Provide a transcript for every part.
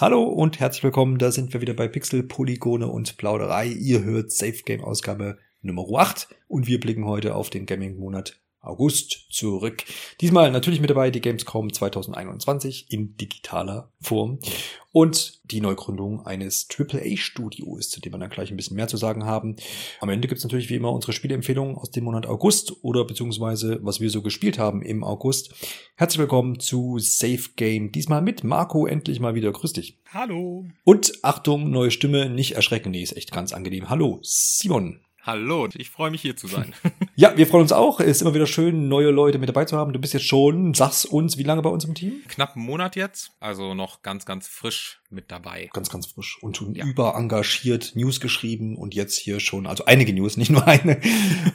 Hallo und herzlich willkommen, da sind wir wieder bei Pixel, Polygone und Plauderei. Ihr hört Safe Game Ausgabe Nummer 8 und wir blicken heute auf den Gaming-Monat August zurück. Diesmal natürlich mit dabei die Gamescom 2021 in digitaler Form und die Neugründung eines AAA-Studios, zu dem wir dann gleich ein bisschen mehr zu sagen haben. Am Ende gibt's natürlich wie immer unsere Spieleempfehlungen aus dem Monat August oder beziehungsweise was wir so gespielt haben im August. Herzlich willkommen zu Safe Game. Diesmal mit Marco endlich mal wieder. Grüß dich. Hallo. Und Achtung, neue Stimme, nicht erschrecken, die ist echt ganz angenehm. Hallo, Simon. Hallo, ich freue mich hier zu sein. ja, wir freuen uns auch. Ist immer wieder schön, neue Leute mit dabei zu haben. Du bist jetzt schon, sag's uns, wie lange bei uns im Team? Knapp einen Monat jetzt, also noch ganz, ganz frisch mit dabei. Ganz, ganz frisch und schon ja. überengagiert News geschrieben und jetzt hier schon, also einige News, nicht nur eine.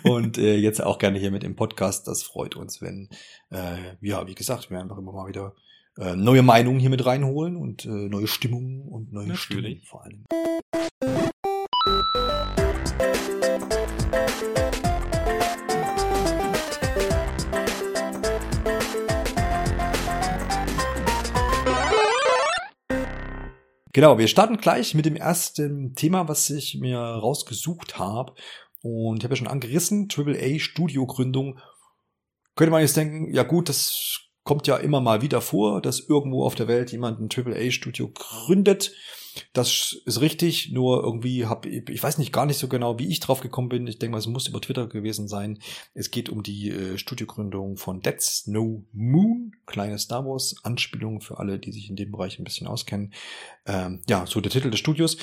und äh, jetzt auch gerne hier mit im Podcast. Das freut uns, wenn, äh, ja, wie gesagt, wir einfach immer mal wieder äh, neue Meinungen hier mit reinholen und äh, neue Stimmungen und neue Natürlich. Stimmen vor allem. Genau, wir starten gleich mit dem ersten Thema, was ich mir rausgesucht habe. Und ich habe ja schon angerissen, AAA Studio-Gründung. Könnte man jetzt denken, ja gut, das kommt ja immer mal wieder vor, dass irgendwo auf der Welt jemand ein AAA Studio gründet. Das ist richtig, nur irgendwie habe ich weiß nicht gar nicht so genau, wie ich drauf gekommen bin. Ich denke mal, es muss über Twitter gewesen sein. Es geht um die äh, Studiogründung von Dead Snow Moon, kleine Star Wars Anspielung für alle, die sich in dem Bereich ein bisschen auskennen. Ähm, ja, so der Titel des Studios.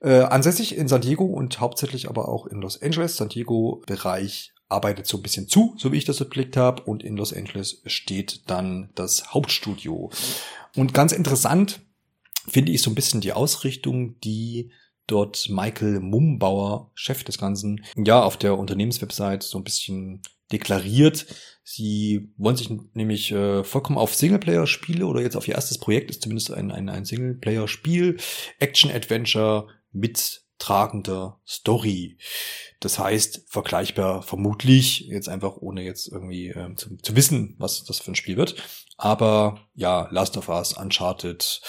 Äh, ansässig in San Diego und hauptsächlich aber auch in Los Angeles. San Diego Bereich arbeitet so ein bisschen zu, so wie ich das geblickt habe. Und in Los Angeles steht dann das Hauptstudio. Und ganz interessant, finde ich so ein bisschen die Ausrichtung, die dort Michael Mumbauer, Chef des Ganzen, ja, auf der Unternehmenswebsite so ein bisschen deklariert. Sie wollen sich nämlich äh, vollkommen auf Singleplayer-Spiele oder jetzt auf ihr erstes Projekt ist zumindest ein, ein, ein Singleplayer-Spiel, Action-Adventure mit tragender Story. Das heißt, vergleichbar vermutlich, jetzt einfach ohne jetzt irgendwie äh, zu, zu wissen, was das für ein Spiel wird. Aber ja, Last of Us, Uncharted,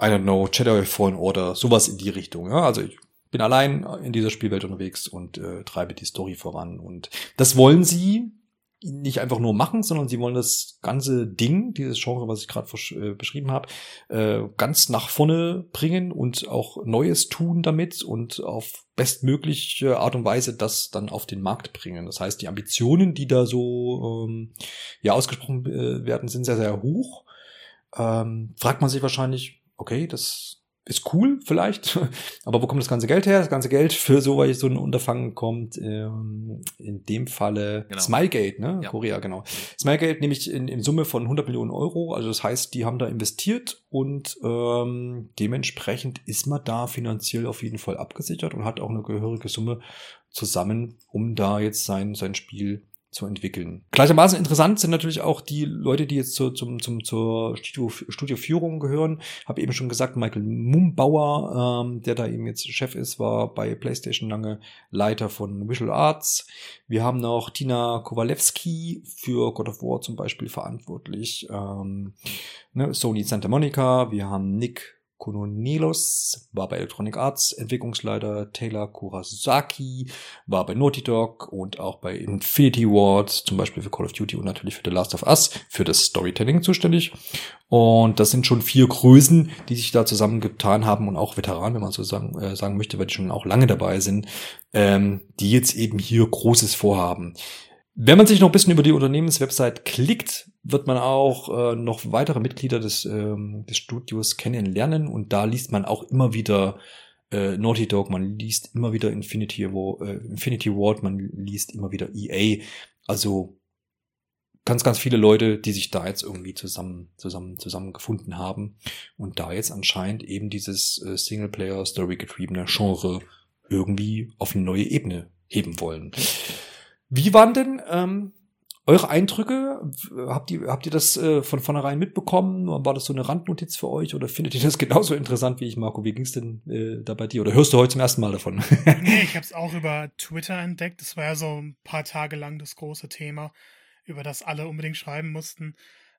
I don't know, Jedi Fallen Order, sowas in die Richtung. Ja? Also ich bin allein in dieser Spielwelt unterwegs und äh, treibe die Story voran. Und das wollen sie nicht einfach nur machen, sondern sie wollen das ganze Ding, dieses Genre, was ich gerade äh, beschrieben habe, äh, ganz nach vorne bringen und auch Neues tun damit und auf bestmögliche Art und Weise das dann auf den Markt bringen. Das heißt, die Ambitionen, die da so ähm, ja ausgesprochen äh, werden, sind sehr, sehr hoch. Ähm, fragt man sich wahrscheinlich, okay, das ist cool vielleicht, aber wo kommt das ganze Geld her? Das ganze Geld für so, so ein Unterfangen kommt ähm, in dem Falle genau. Smilegate, ne? Ja. Korea, genau. Smilegate nämlich in, in Summe von 100 Millionen Euro, also das heißt, die haben da investiert und ähm, dementsprechend ist man da finanziell auf jeden Fall abgesichert und hat auch eine gehörige Summe zusammen, um da jetzt sein, sein Spiel zu entwickeln. Gleichermaßen interessant sind natürlich auch die Leute, die jetzt zu, zum, zum, zur Studio, Studioführung gehören. Habe eben schon gesagt, Michael Mumbauer, ähm, der da eben jetzt Chef ist, war bei PlayStation lange Leiter von Visual Arts. Wir haben noch Tina Kowalewski für God of War zum Beispiel verantwortlich. Ähm, ne, Sony Santa Monica. Wir haben Nick Kononelos war bei Electronic Arts Entwicklungsleiter, Taylor Kurasaki war bei Naughty Dog und auch bei Infinity Ward, zum Beispiel für Call of Duty und natürlich für The Last of Us, für das Storytelling zuständig. Und das sind schon vier Größen, die sich da zusammengetan haben und auch Veteranen, wenn man so sagen, äh, sagen möchte, weil die schon auch lange dabei sind, ähm, die jetzt eben hier Großes vorhaben. Wenn man sich noch ein bisschen über die Unternehmenswebsite klickt, wird man auch äh, noch weitere Mitglieder des, ähm, des Studios kennenlernen und da liest man auch immer wieder äh, Naughty Dog, man liest immer wieder Infinity, äh, Infinity Ward, man liest immer wieder EA. Also ganz, ganz viele Leute, die sich da jetzt irgendwie zusammen, zusammen, zusammen gefunden haben und da jetzt anscheinend eben dieses äh, Singleplayer-Story-getriebene Genre irgendwie auf eine neue Ebene heben wollen. Wie waren denn ähm, eure Eindrücke? Habt ihr, habt ihr das äh, von vornherein mitbekommen? War das so eine Randnotiz für euch oder findet ihr das genauso interessant wie ich, Marco? Wie ging's denn äh, da bei dir? Oder hörst du heute zum ersten Mal davon? nee, ich habe es auch über Twitter entdeckt. Das war ja so ein paar Tage lang das große Thema, über das alle unbedingt schreiben mussten.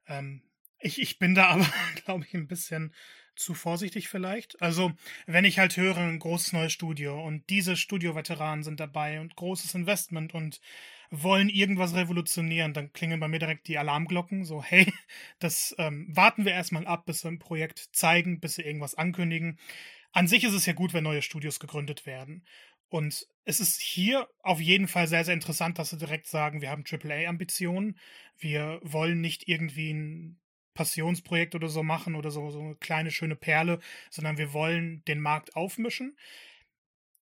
Ähm, ich, ich bin da aber, glaube ich, ein bisschen zu vorsichtig vielleicht. Also, wenn ich halt höre, ein großes neues Studio und diese Studioveteranen sind dabei und großes Investment und wollen irgendwas revolutionieren, dann klingen bei mir direkt die Alarmglocken. So, hey, das ähm, warten wir erstmal ab, bis sie ein Projekt zeigen, bis sie irgendwas ankündigen. An sich ist es ja gut, wenn neue Studios gegründet werden. Und es ist hier auf jeden Fall sehr, sehr interessant, dass sie direkt sagen, wir haben AAA-Ambitionen. Wir wollen nicht irgendwie ein Passionsprojekt oder so machen oder so, so eine kleine, schöne Perle, sondern wir wollen den Markt aufmischen.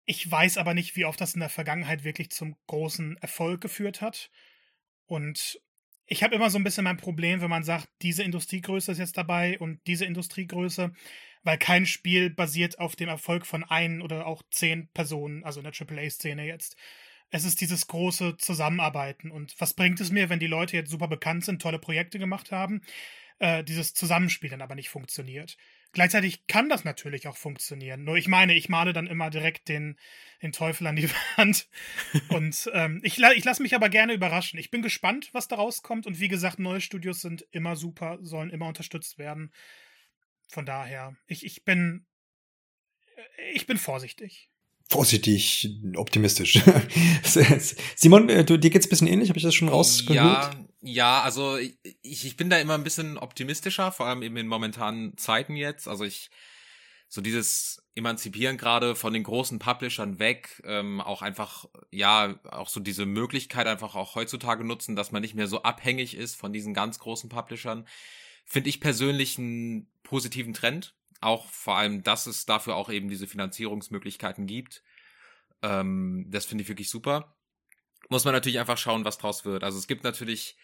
Ich weiß aber nicht, wie oft das in der Vergangenheit wirklich zum großen Erfolg geführt hat. Und ich habe immer so ein bisschen mein Problem, wenn man sagt, diese Industriegröße ist jetzt dabei und diese Industriegröße, weil kein Spiel basiert auf dem Erfolg von ein oder auch zehn Personen, also in der AAA-Szene jetzt. Es ist dieses große Zusammenarbeiten. Und was bringt es mir, wenn die Leute jetzt super bekannt sind, tolle Projekte gemacht haben, äh, dieses Zusammenspiel dann aber nicht funktioniert? Gleichzeitig kann das natürlich auch funktionieren. Nur ich meine, ich male dann immer direkt den, den Teufel an die Wand. Und ähm, ich, ich lasse mich aber gerne überraschen. Ich bin gespannt, was da rauskommt. Und wie gesagt, neue Studios sind immer super, sollen immer unterstützt werden. Von daher, ich, ich bin. Äh, ich bin vorsichtig vorsichtig optimistisch. Simon, äh, du, dir geht's ein bisschen ähnlich, habe ich das schon rausgehört? Ja, ja, also ich, ich bin da immer ein bisschen optimistischer, vor allem eben in momentanen Zeiten jetzt. Also ich so dieses Emanzipieren gerade von den großen Publishern weg, ähm, auch einfach, ja, auch so diese Möglichkeit einfach auch heutzutage nutzen, dass man nicht mehr so abhängig ist von diesen ganz großen Publishern, finde ich persönlich einen positiven Trend auch vor allem, dass es dafür auch eben diese Finanzierungsmöglichkeiten gibt. Ähm, das finde ich wirklich super. Muss man natürlich einfach schauen, was draus wird. Also es gibt natürlich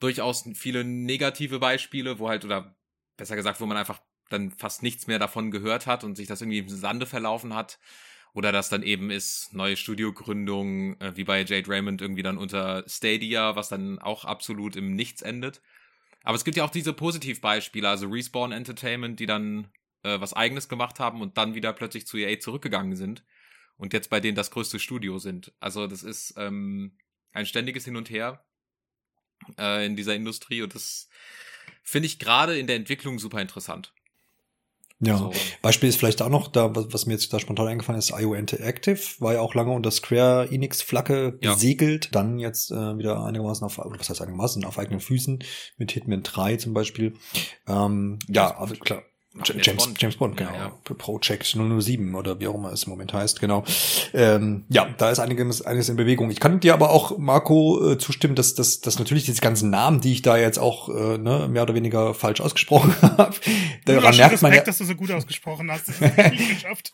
durchaus viele negative Beispiele, wo halt, oder besser gesagt, wo man einfach dann fast nichts mehr davon gehört hat und sich das irgendwie im Sande verlaufen hat. Oder das dann eben ist neue Studiogründung, äh, wie bei Jade Raymond irgendwie dann unter Stadia, was dann auch absolut im Nichts endet. Aber es gibt ja auch diese Positivbeispiele, also Respawn Entertainment, die dann äh, was eigenes gemacht haben und dann wieder plötzlich zu EA zurückgegangen sind und jetzt bei denen das größte Studio sind. Also das ist ähm, ein ständiges Hin und Her äh, in dieser Industrie und das finde ich gerade in der Entwicklung super interessant. Ja, so. Beispiel ist vielleicht auch noch, da, was, was mir jetzt da spontan eingefallen ist, IO Interactive, war ja auch lange unter Square Enix Flagge ja. gesegelt, dann jetzt äh, wieder einigermaßen auf, was heißt einigermaßen, auf eigenen Füßen, mit Hitman 3 zum Beispiel. Ähm, ja, aber klar. James, Bond. James Bond, genau. Ja, ja. Project 007 oder wie auch immer es im Moment heißt, genau. Ähm, ja, da ist einiges, einiges in Bewegung. Ich kann dir aber auch, Marco, äh, zustimmen, dass, dass, dass natürlich diese ganzen Namen, die ich da jetzt auch äh, ne, mehr oder weniger falsch ausgesprochen habe, daran merkt man ja, dass du so gut ausgesprochen hast. Das hast du geschafft.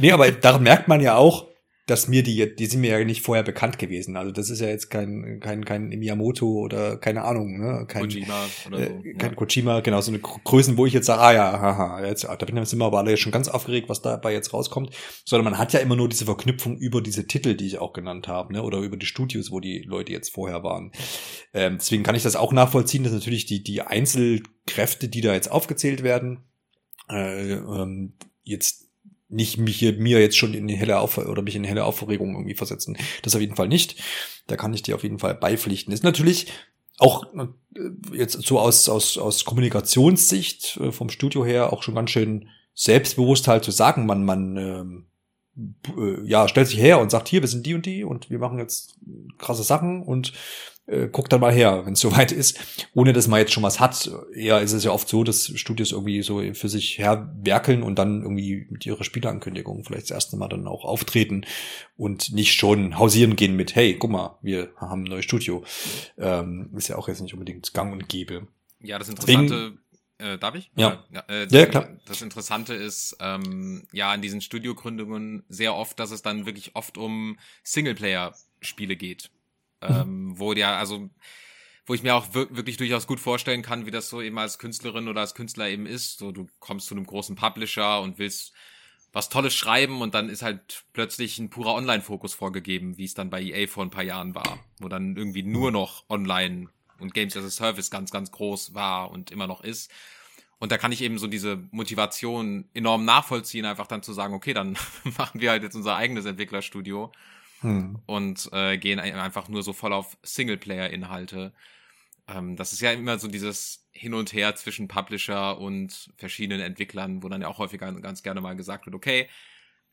nee, aber daran merkt man ja auch, dass mir die, die sind mir ja nicht vorher bekannt gewesen. Also das ist ja jetzt kein, kein, kein Miyamoto oder keine Ahnung, ne? Kein, Kojima oder so. Äh, kein ja. Kojima, genau, so eine Größen, wo ich jetzt sage, ah ja, haha, jetzt, da bin ich immer aber alle schon ganz aufgeregt, was dabei jetzt rauskommt. Sondern man hat ja immer nur diese Verknüpfung über diese Titel, die ich auch genannt habe, ne? Oder über die Studios, wo die Leute jetzt vorher waren. Ähm, deswegen kann ich das auch nachvollziehen, dass natürlich die, die Einzelkräfte, die da jetzt aufgezählt werden, äh, ähm, jetzt nicht mich hier, mir jetzt schon in helle Auf oder mich in helle Aufregung irgendwie versetzen. Das auf jeden Fall nicht. Da kann ich dir auf jeden Fall beipflichten. Ist natürlich auch äh, jetzt so aus, aus, aus Kommunikationssicht äh, vom Studio her auch schon ganz schön selbstbewusst halt zu sagen, man, man, ähm, äh, ja, stellt sich her und sagt, hier, wir sind die und die und wir machen jetzt krasse Sachen und äh, guckt dann mal her, wenn es soweit ist, ohne dass man jetzt schon was hat. Eher ist es ja oft so, dass Studios irgendwie so für sich herwerkeln und dann irgendwie mit ihrer Spieleankündigung vielleicht das erste Mal dann auch auftreten und nicht schon hausieren gehen mit, hey, guck mal, wir haben ein neues Studio. Ähm, ist ja auch jetzt nicht unbedingt gang und gäbe. Ja, das Interessante, Deswegen, äh, darf ich? Ja. Ja, äh, ja, klar. Das Interessante ist, ähm, ja, in diesen Studiogründungen sehr oft, dass es dann wirklich oft um Singleplayer-Spiele geht. Mhm. Ähm, wo ja, also, wo ich mir auch wirklich durchaus gut vorstellen kann, wie das so eben als Künstlerin oder als Künstler eben ist. So, du kommst zu einem großen Publisher und willst was Tolles schreiben und dann ist halt plötzlich ein purer Online-Fokus vorgegeben, wie es dann bei EA vor ein paar Jahren war, wo dann irgendwie nur noch Online und Games as a Service ganz, ganz groß war und immer noch ist. Und da kann ich eben so diese Motivation enorm nachvollziehen, einfach dann zu sagen, okay, dann machen wir halt jetzt unser eigenes Entwicklerstudio hm. und äh, gehen einfach nur so voll auf Singleplayer-Inhalte. Ähm, das ist ja immer so dieses Hin und Her zwischen Publisher und verschiedenen Entwicklern, wo dann ja auch häufiger ganz gerne mal gesagt wird, okay,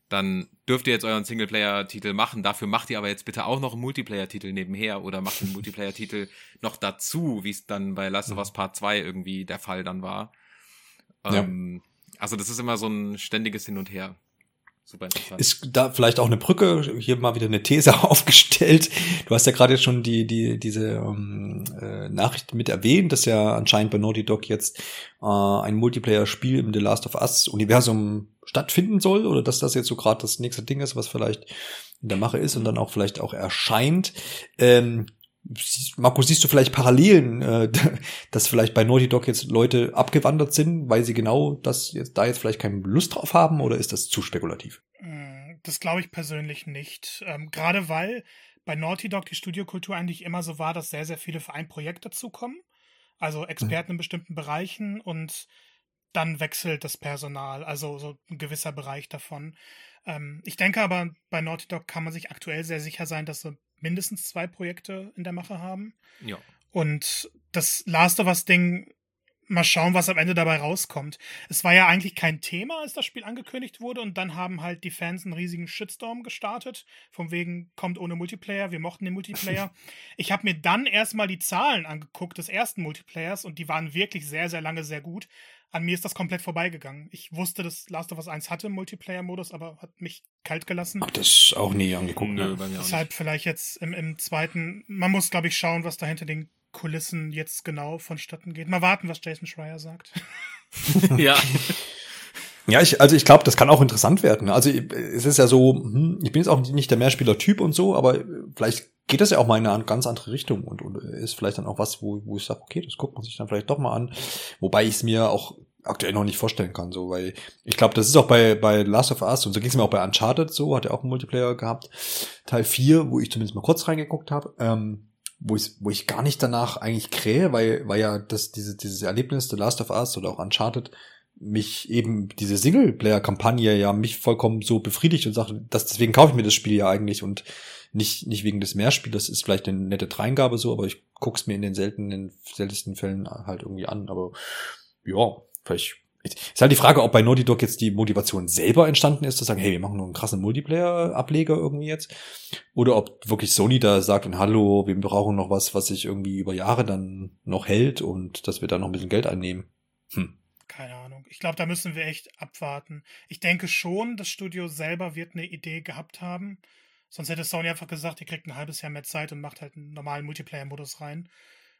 dann dürft ihr jetzt euren Singleplayer-Titel machen, dafür macht ihr aber jetzt bitte auch noch einen Multiplayer-Titel nebenher oder macht einen Multiplayer-Titel noch dazu, wie es dann bei Last of Us Part 2 irgendwie der Fall dann war. Ja. Ähm, also das ist immer so ein ständiges Hin und Her. Super interessant. Ist da vielleicht auch eine Brücke, hier mal wieder eine These aufgestellt. Du hast ja gerade jetzt schon die, die, diese ähm, äh, Nachricht mit erwähnt, dass ja anscheinend bei Naughty Dog jetzt äh, ein Multiplayer-Spiel im The Last of Us-Universum stattfinden soll oder dass das jetzt so gerade das nächste Ding ist, was vielleicht in der Mache ist und dann auch vielleicht auch erscheint. Ähm, Marco, siehst du vielleicht Parallelen, äh, dass vielleicht bei Naughty Dog jetzt Leute abgewandert sind, weil sie genau das jetzt da jetzt vielleicht keine Lust drauf haben oder ist das zu spekulativ? Hm, das glaube ich persönlich nicht. Ähm, Gerade weil bei Naughty Dog die Studiokultur eigentlich immer so war, dass sehr, sehr viele für ein Projekt dazukommen. Also Experten mhm. in bestimmten Bereichen und dann wechselt das Personal, also so ein gewisser Bereich davon. Ähm, ich denke aber, bei Naughty Dog kann man sich aktuell sehr sicher sein, dass sie mindestens zwei Projekte in der Mache haben. Ja. Und das Last of Us Ding, mal schauen, was am Ende dabei rauskommt. Es war ja eigentlich kein Thema, als das Spiel angekündigt wurde und dann haben halt die Fans einen riesigen Shitstorm gestartet, von wegen kommt ohne Multiplayer, wir mochten den Multiplayer. ich habe mir dann erstmal die Zahlen angeguckt des ersten Multiplayers und die waren wirklich sehr, sehr lange sehr gut an mir ist das komplett vorbeigegangen. Ich wusste, dass Last of Us 1 hatte Multiplayer-Modus, aber hat mich kalt gelassen. Hab das auch nie angeguckt. Ne? Deshalb vielleicht jetzt im, im zweiten, man muss, glaube ich, schauen, was da hinter den Kulissen jetzt genau vonstatten geht. Mal warten, was Jason Schreier sagt. ja. Ja, ich, also ich glaube, das kann auch interessant werden. Also es ist ja so, hm, ich bin jetzt auch nicht der Mehrspieler-Typ und so, aber vielleicht geht das ja auch mal in eine ganz andere Richtung und, und ist vielleicht dann auch was, wo, wo ich sage, okay, das guckt man sich dann vielleicht doch mal an. Wobei ich es mir auch aktuell noch nicht vorstellen kann, so, weil ich glaube, das ist auch bei, bei Last of Us und so ging es mir auch bei Uncharted so, hat er auch einen Multiplayer gehabt, Teil 4, wo ich zumindest mal kurz reingeguckt habe, ähm, wo ich, wo ich gar nicht danach eigentlich krähe, weil, weil ja das, diese, dieses Erlebnis, The Last of Us oder auch Uncharted, mich eben diese Singleplayer-Kampagne ja mich vollkommen so befriedigt und sagt, dass deswegen kaufe ich mir das Spiel ja eigentlich und nicht, nicht wegen des Mehrspiels, das ist vielleicht eine nette Dreingabe so, aber ich guck's mir in den seltenen, seltensten Fällen halt irgendwie an. Aber ja, vielleicht ist halt die Frage, ob bei Naughty Dog jetzt die Motivation selber entstanden ist, zu sagen, hey, wir machen nur einen krassen Multiplayer-Ableger irgendwie jetzt. Oder ob wirklich Sony da sagt, hallo, wir brauchen noch was, was sich irgendwie über Jahre dann noch hält und dass wir da noch ein bisschen Geld einnehmen. Hm. Keine Ahnung. Ich glaube, da müssen wir echt abwarten. Ich denke schon, das Studio selber wird eine Idee gehabt haben. Sonst hätte Sony einfach gesagt, ihr kriegt ein halbes Jahr mehr Zeit und macht halt einen normalen Multiplayer-Modus rein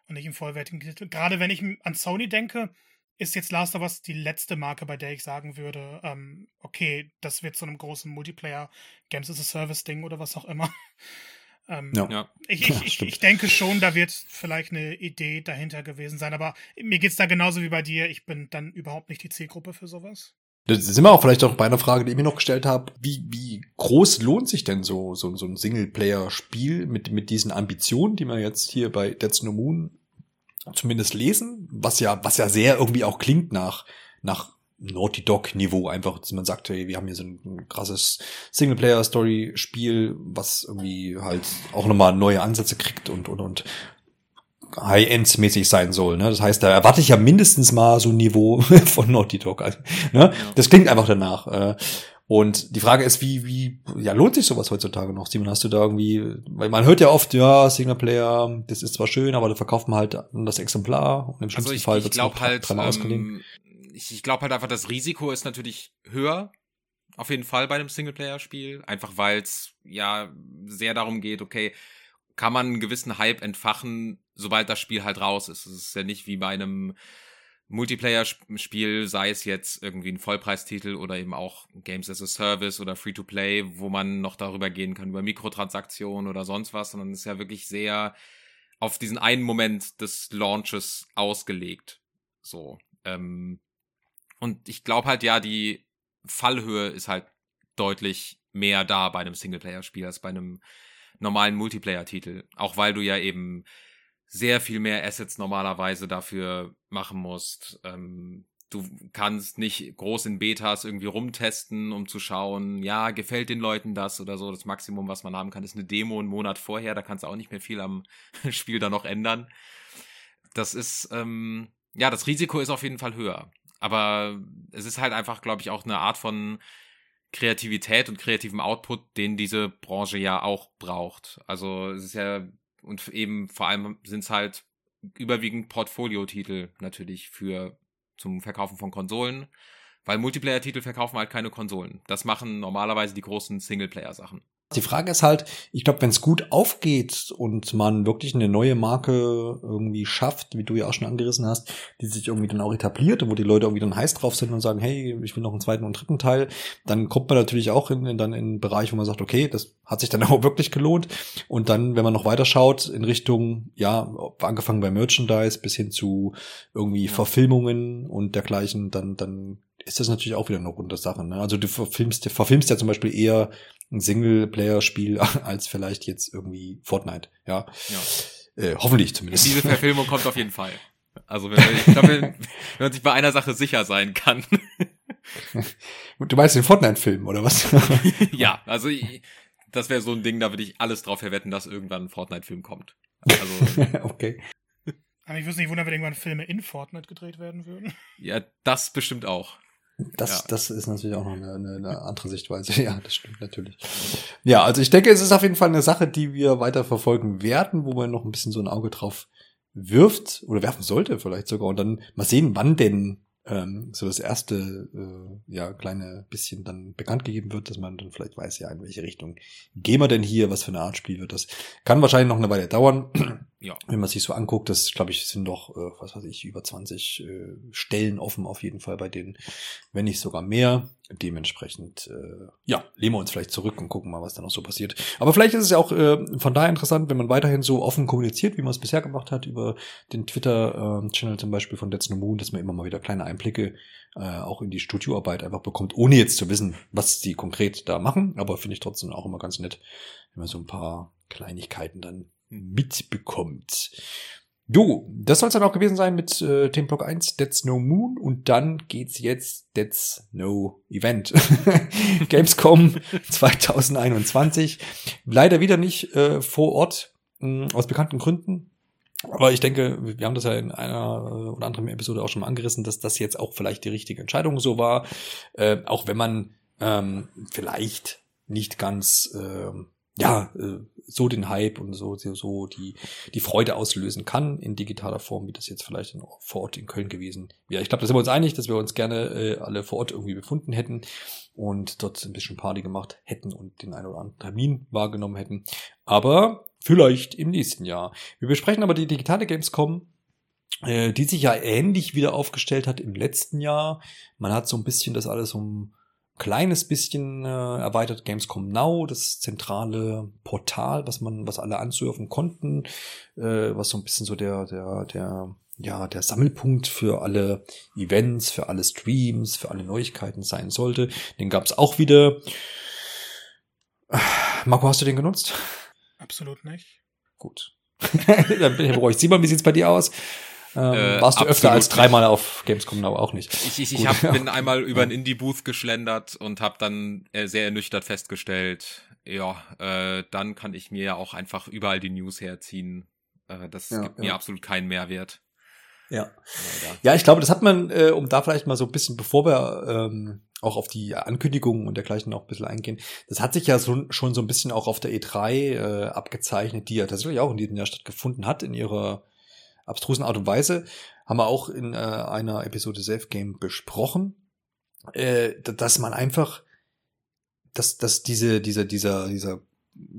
und nicht einen vollwertigen Titel. Gerade wenn ich an Sony denke, ist jetzt Last of Us die letzte Marke, bei der ich sagen würde, ähm, okay, das wird zu einem großen Multiplayer Games as a Service Ding oder was auch immer. ähm, ja. Ich, ich, ich, ich, denke schon, da wird vielleicht eine Idee dahinter gewesen sein, aber mir geht es da genauso wie bei dir. Ich bin dann überhaupt nicht die Zielgruppe für sowas. Das sind wir auch vielleicht auch bei einer Frage, die ich mir noch gestellt habe. Wie, wie groß lohnt sich denn so, so, so ein Singleplayer-Spiel mit, mit diesen Ambitionen, die wir jetzt hier bei Dead No Moon zumindest lesen? Was ja, was ja sehr irgendwie auch klingt nach, nach Naughty Dog Niveau einfach, dass man sagt, hey, wir haben hier so ein, ein krasses Singleplayer Story Spiel, was irgendwie halt auch nochmal neue Ansätze kriegt und, und, und High-End-mäßig sein soll. Ne? Das heißt, da erwarte ich ja mindestens mal so ein Niveau von Naughty Dog. Also, ne? Das klingt einfach danach. Äh. Und die Frage ist, wie, wie, ja, lohnt sich sowas heutzutage noch? Simon, hast du da irgendwie, weil man hört ja oft, ja, Singleplayer, das ist zwar schön, aber da verkauft man halt das Exemplar und im schlimmsten also ich, Fall wird es halt, dreimal ähm, Ich, ich glaube halt einfach, das Risiko ist natürlich höher, auf jeden Fall bei einem Singleplayer-Spiel, einfach weil es ja sehr darum geht, okay, kann man einen gewissen Hype entfachen, sobald das Spiel halt raus ist. Es ist ja nicht wie bei einem Multiplayer-Spiel, sei es jetzt irgendwie ein Vollpreistitel oder eben auch Games as a Service oder Free-to-Play, wo man noch darüber gehen kann, über Mikrotransaktionen oder sonst was, sondern es ist ja wirklich sehr auf diesen einen Moment des Launches ausgelegt. So. Ähm, und ich glaube halt, ja, die Fallhöhe ist halt deutlich mehr da bei einem Singleplayer-Spiel als bei einem normalen Multiplayer-Titel. Auch weil du ja eben sehr viel mehr Assets normalerweise dafür machen musst. Ähm, du kannst nicht groß in Betas irgendwie rumtesten, um zu schauen, ja, gefällt den Leuten das oder so. Das Maximum, was man haben kann, ist eine Demo einen Monat vorher. Da kannst du auch nicht mehr viel am Spiel da noch ändern. das ist, ähm, ja, das Risiko ist auf jeden Fall höher. Aber es ist halt einfach, glaube ich, auch eine Art von Kreativität und kreativem Output, den diese Branche ja auch braucht. Also es ist ja, und eben vor allem sind es halt überwiegend Portfolio-Titel natürlich für zum Verkaufen von Konsolen, weil Multiplayer-Titel verkaufen halt keine Konsolen. Das machen normalerweise die großen Singleplayer-Sachen. Die Frage ist halt, ich glaube, wenn es gut aufgeht und man wirklich eine neue Marke irgendwie schafft, wie du ja auch schon angerissen hast, die sich irgendwie dann auch etabliert und wo die Leute irgendwie dann heiß drauf sind und sagen, hey, ich will noch einen zweiten und dritten Teil, dann kommt man natürlich auch in, in dann in einen Bereich, wo man sagt, okay, das hat sich dann auch wirklich gelohnt. Und dann, wenn man noch weiter schaut, in Richtung, ja, angefangen bei Merchandise bis hin zu irgendwie. Verfilmungen und dergleichen, dann, dann ist das natürlich auch wieder eine runde Sache. Ne? Also du verfilmst, verfilmst ja zum Beispiel eher ein Singleplayer-Spiel als vielleicht jetzt irgendwie Fortnite. Ja. ja. Äh, hoffentlich zumindest. Diese Verfilmung kommt auf jeden Fall. Also wenn, ich glaube, wenn, wenn man sich bei einer Sache sicher sein kann. Du meinst den Fortnite-Film, oder was? ja, also ich, das wäre so ein Ding, da würde ich alles drauf verwetten, dass irgendwann ein Fortnite-Film kommt. Also, okay. Aber ich wüsste nicht wundern, wenn irgendwann Filme in Fortnite gedreht werden würden. Ja, das bestimmt auch. Das, ja. das ist natürlich auch noch eine, eine, eine andere Sichtweise. Ja, das stimmt natürlich. Ja, also ich denke, es ist auf jeden Fall eine Sache, die wir weiter verfolgen werden, wo man noch ein bisschen so ein Auge drauf wirft oder werfen sollte vielleicht sogar und dann mal sehen, wann denn ähm, so das erste äh, ja kleine bisschen dann bekannt gegeben wird, dass man dann vielleicht weiß, ja in welche Richtung gehen wir denn hier, was für eine Art Spiel wird das. Kann wahrscheinlich noch eine Weile dauern. Ja. Wenn man sich so anguckt, das glaube ich sind doch, äh, was weiß ich, über 20 äh, Stellen offen auf jeden Fall bei denen, wenn nicht sogar mehr. Dementsprechend, äh, ja, lehnen wir uns vielleicht zurück und gucken mal, was da noch so passiert. Aber vielleicht ist es ja auch äh, von daher interessant, wenn man weiterhin so offen kommuniziert, wie man es bisher gemacht hat, über den Twitter-Channel äh, zum Beispiel von Let's No Moon, dass man immer mal wieder kleine Einblicke äh, auch in die Studioarbeit einfach bekommt, ohne jetzt zu wissen, was sie konkret da machen. Aber finde ich trotzdem auch immer ganz nett, wenn man so ein paar Kleinigkeiten dann mitbekommt. Jo, das soll es dann auch gewesen sein mit äh, Themenblock 1, Dead Snow Moon. Und dann geht's jetzt Dead Snow Event. Gamescom 2021. Leider wieder nicht äh, vor Ort, mh, aus bekannten Gründen. Aber ich denke, wir haben das ja in einer äh, oder anderen Episode auch schon mal angerissen, dass das jetzt auch vielleicht die richtige Entscheidung so war. Äh, auch wenn man ähm, vielleicht nicht ganz äh, ja, äh, so den Hype und so, so die, die Freude auslösen kann in digitaler Form, wie das jetzt vielleicht in, vor Ort in Köln gewesen wäre. Ich glaube, da sind wir uns einig, dass wir uns gerne äh, alle vor Ort irgendwie befunden hätten und dort ein bisschen Party gemacht hätten und den einen oder anderen Termin wahrgenommen hätten. Aber vielleicht im nächsten Jahr. Wir besprechen aber die digitale Gamescom äh, die sich ja ähnlich wieder aufgestellt hat im letzten Jahr. Man hat so ein bisschen das alles um kleines bisschen äh, erweitert Gamescom Now, das zentrale Portal, was man, was alle ansurfen konnten, äh, was so ein bisschen so der, der, der, ja, der Sammelpunkt für alle Events, für alle Streams, für alle Neuigkeiten sein sollte. Den gab es auch wieder. Marco, hast du den genutzt? Absolut nicht. Gut. Dann bin ich. Simon, wie sieht's bei dir aus? Ähm, äh, warst du öfter als dreimal auf Gamescom Now auch nicht? Ich, ich, ich hab, bin einmal über ein Indie-Booth geschlendert und habe dann äh, sehr ernüchtert festgestellt, ja, äh, dann kann ich mir ja auch einfach überall die News herziehen. Äh, das ja, gibt ja. mir absolut keinen Mehrwert. Ja. Ja, ich glaube, das hat man, äh, um da vielleicht mal so ein bisschen, bevor wir ähm, auch auf die Ankündigungen und dergleichen noch ein bisschen eingehen, das hat sich ja so, schon so ein bisschen auch auf der E3 äh, abgezeichnet, die ja tatsächlich auch in diesem Jahr stattgefunden hat, in ihrer abstrusen Art und Weise. Haben wir auch in äh, einer Episode Self Game besprochen, äh, dass man einfach, dass, dass diese, dieser, dieser, dieser,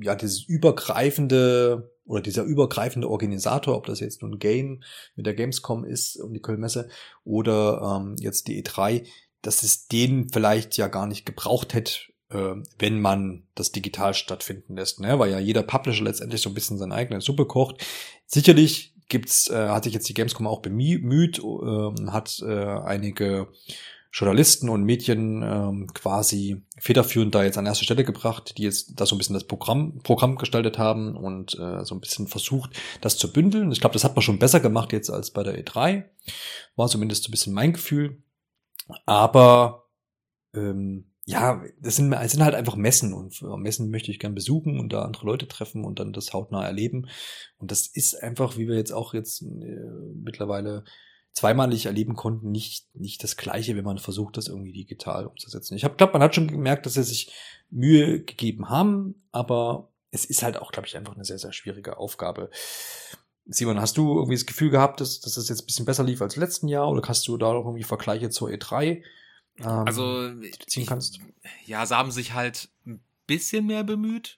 ja, dieses übergreifende oder dieser übergreifende Organisator, ob das jetzt nun Game mit der Gamescom ist, um die Kölnmesse, oder ähm, jetzt die E3, dass es den vielleicht ja gar nicht gebraucht hätte, äh, wenn man das digital stattfinden lässt, ne? weil ja jeder Publisher letztendlich so ein bisschen seine eigene Suppe kocht. Sicherlich gibt's, äh, hat sich jetzt die Gamescom auch bemüht, äh, hat äh, einige Journalisten und Medien ähm, quasi federführend da jetzt an erste Stelle gebracht, die jetzt da so ein bisschen das Programm, Programm gestaltet haben und äh, so ein bisschen versucht, das zu bündeln. Ich glaube, das hat man schon besser gemacht jetzt als bei der E3. War zumindest so ein bisschen mein Gefühl. Aber ähm, ja, das sind, das sind halt einfach Messen und Messen möchte ich gern besuchen und da andere Leute treffen und dann das hautnah erleben. Und das ist einfach, wie wir jetzt auch jetzt äh, mittlerweile zweimalig erleben konnten, nicht, nicht das Gleiche, wenn man versucht, das irgendwie digital umzusetzen. Ich glaube, man hat schon gemerkt, dass sie sich Mühe gegeben haben, aber es ist halt auch, glaube ich, einfach eine sehr, sehr schwierige Aufgabe. Simon, hast du irgendwie das Gefühl gehabt, dass, dass das jetzt ein bisschen besser lief als letzten Jahr oder hast du da noch irgendwie Vergleiche zur E3? Ähm, also, ziehen kannst? ja, sie haben sich halt ein bisschen mehr bemüht,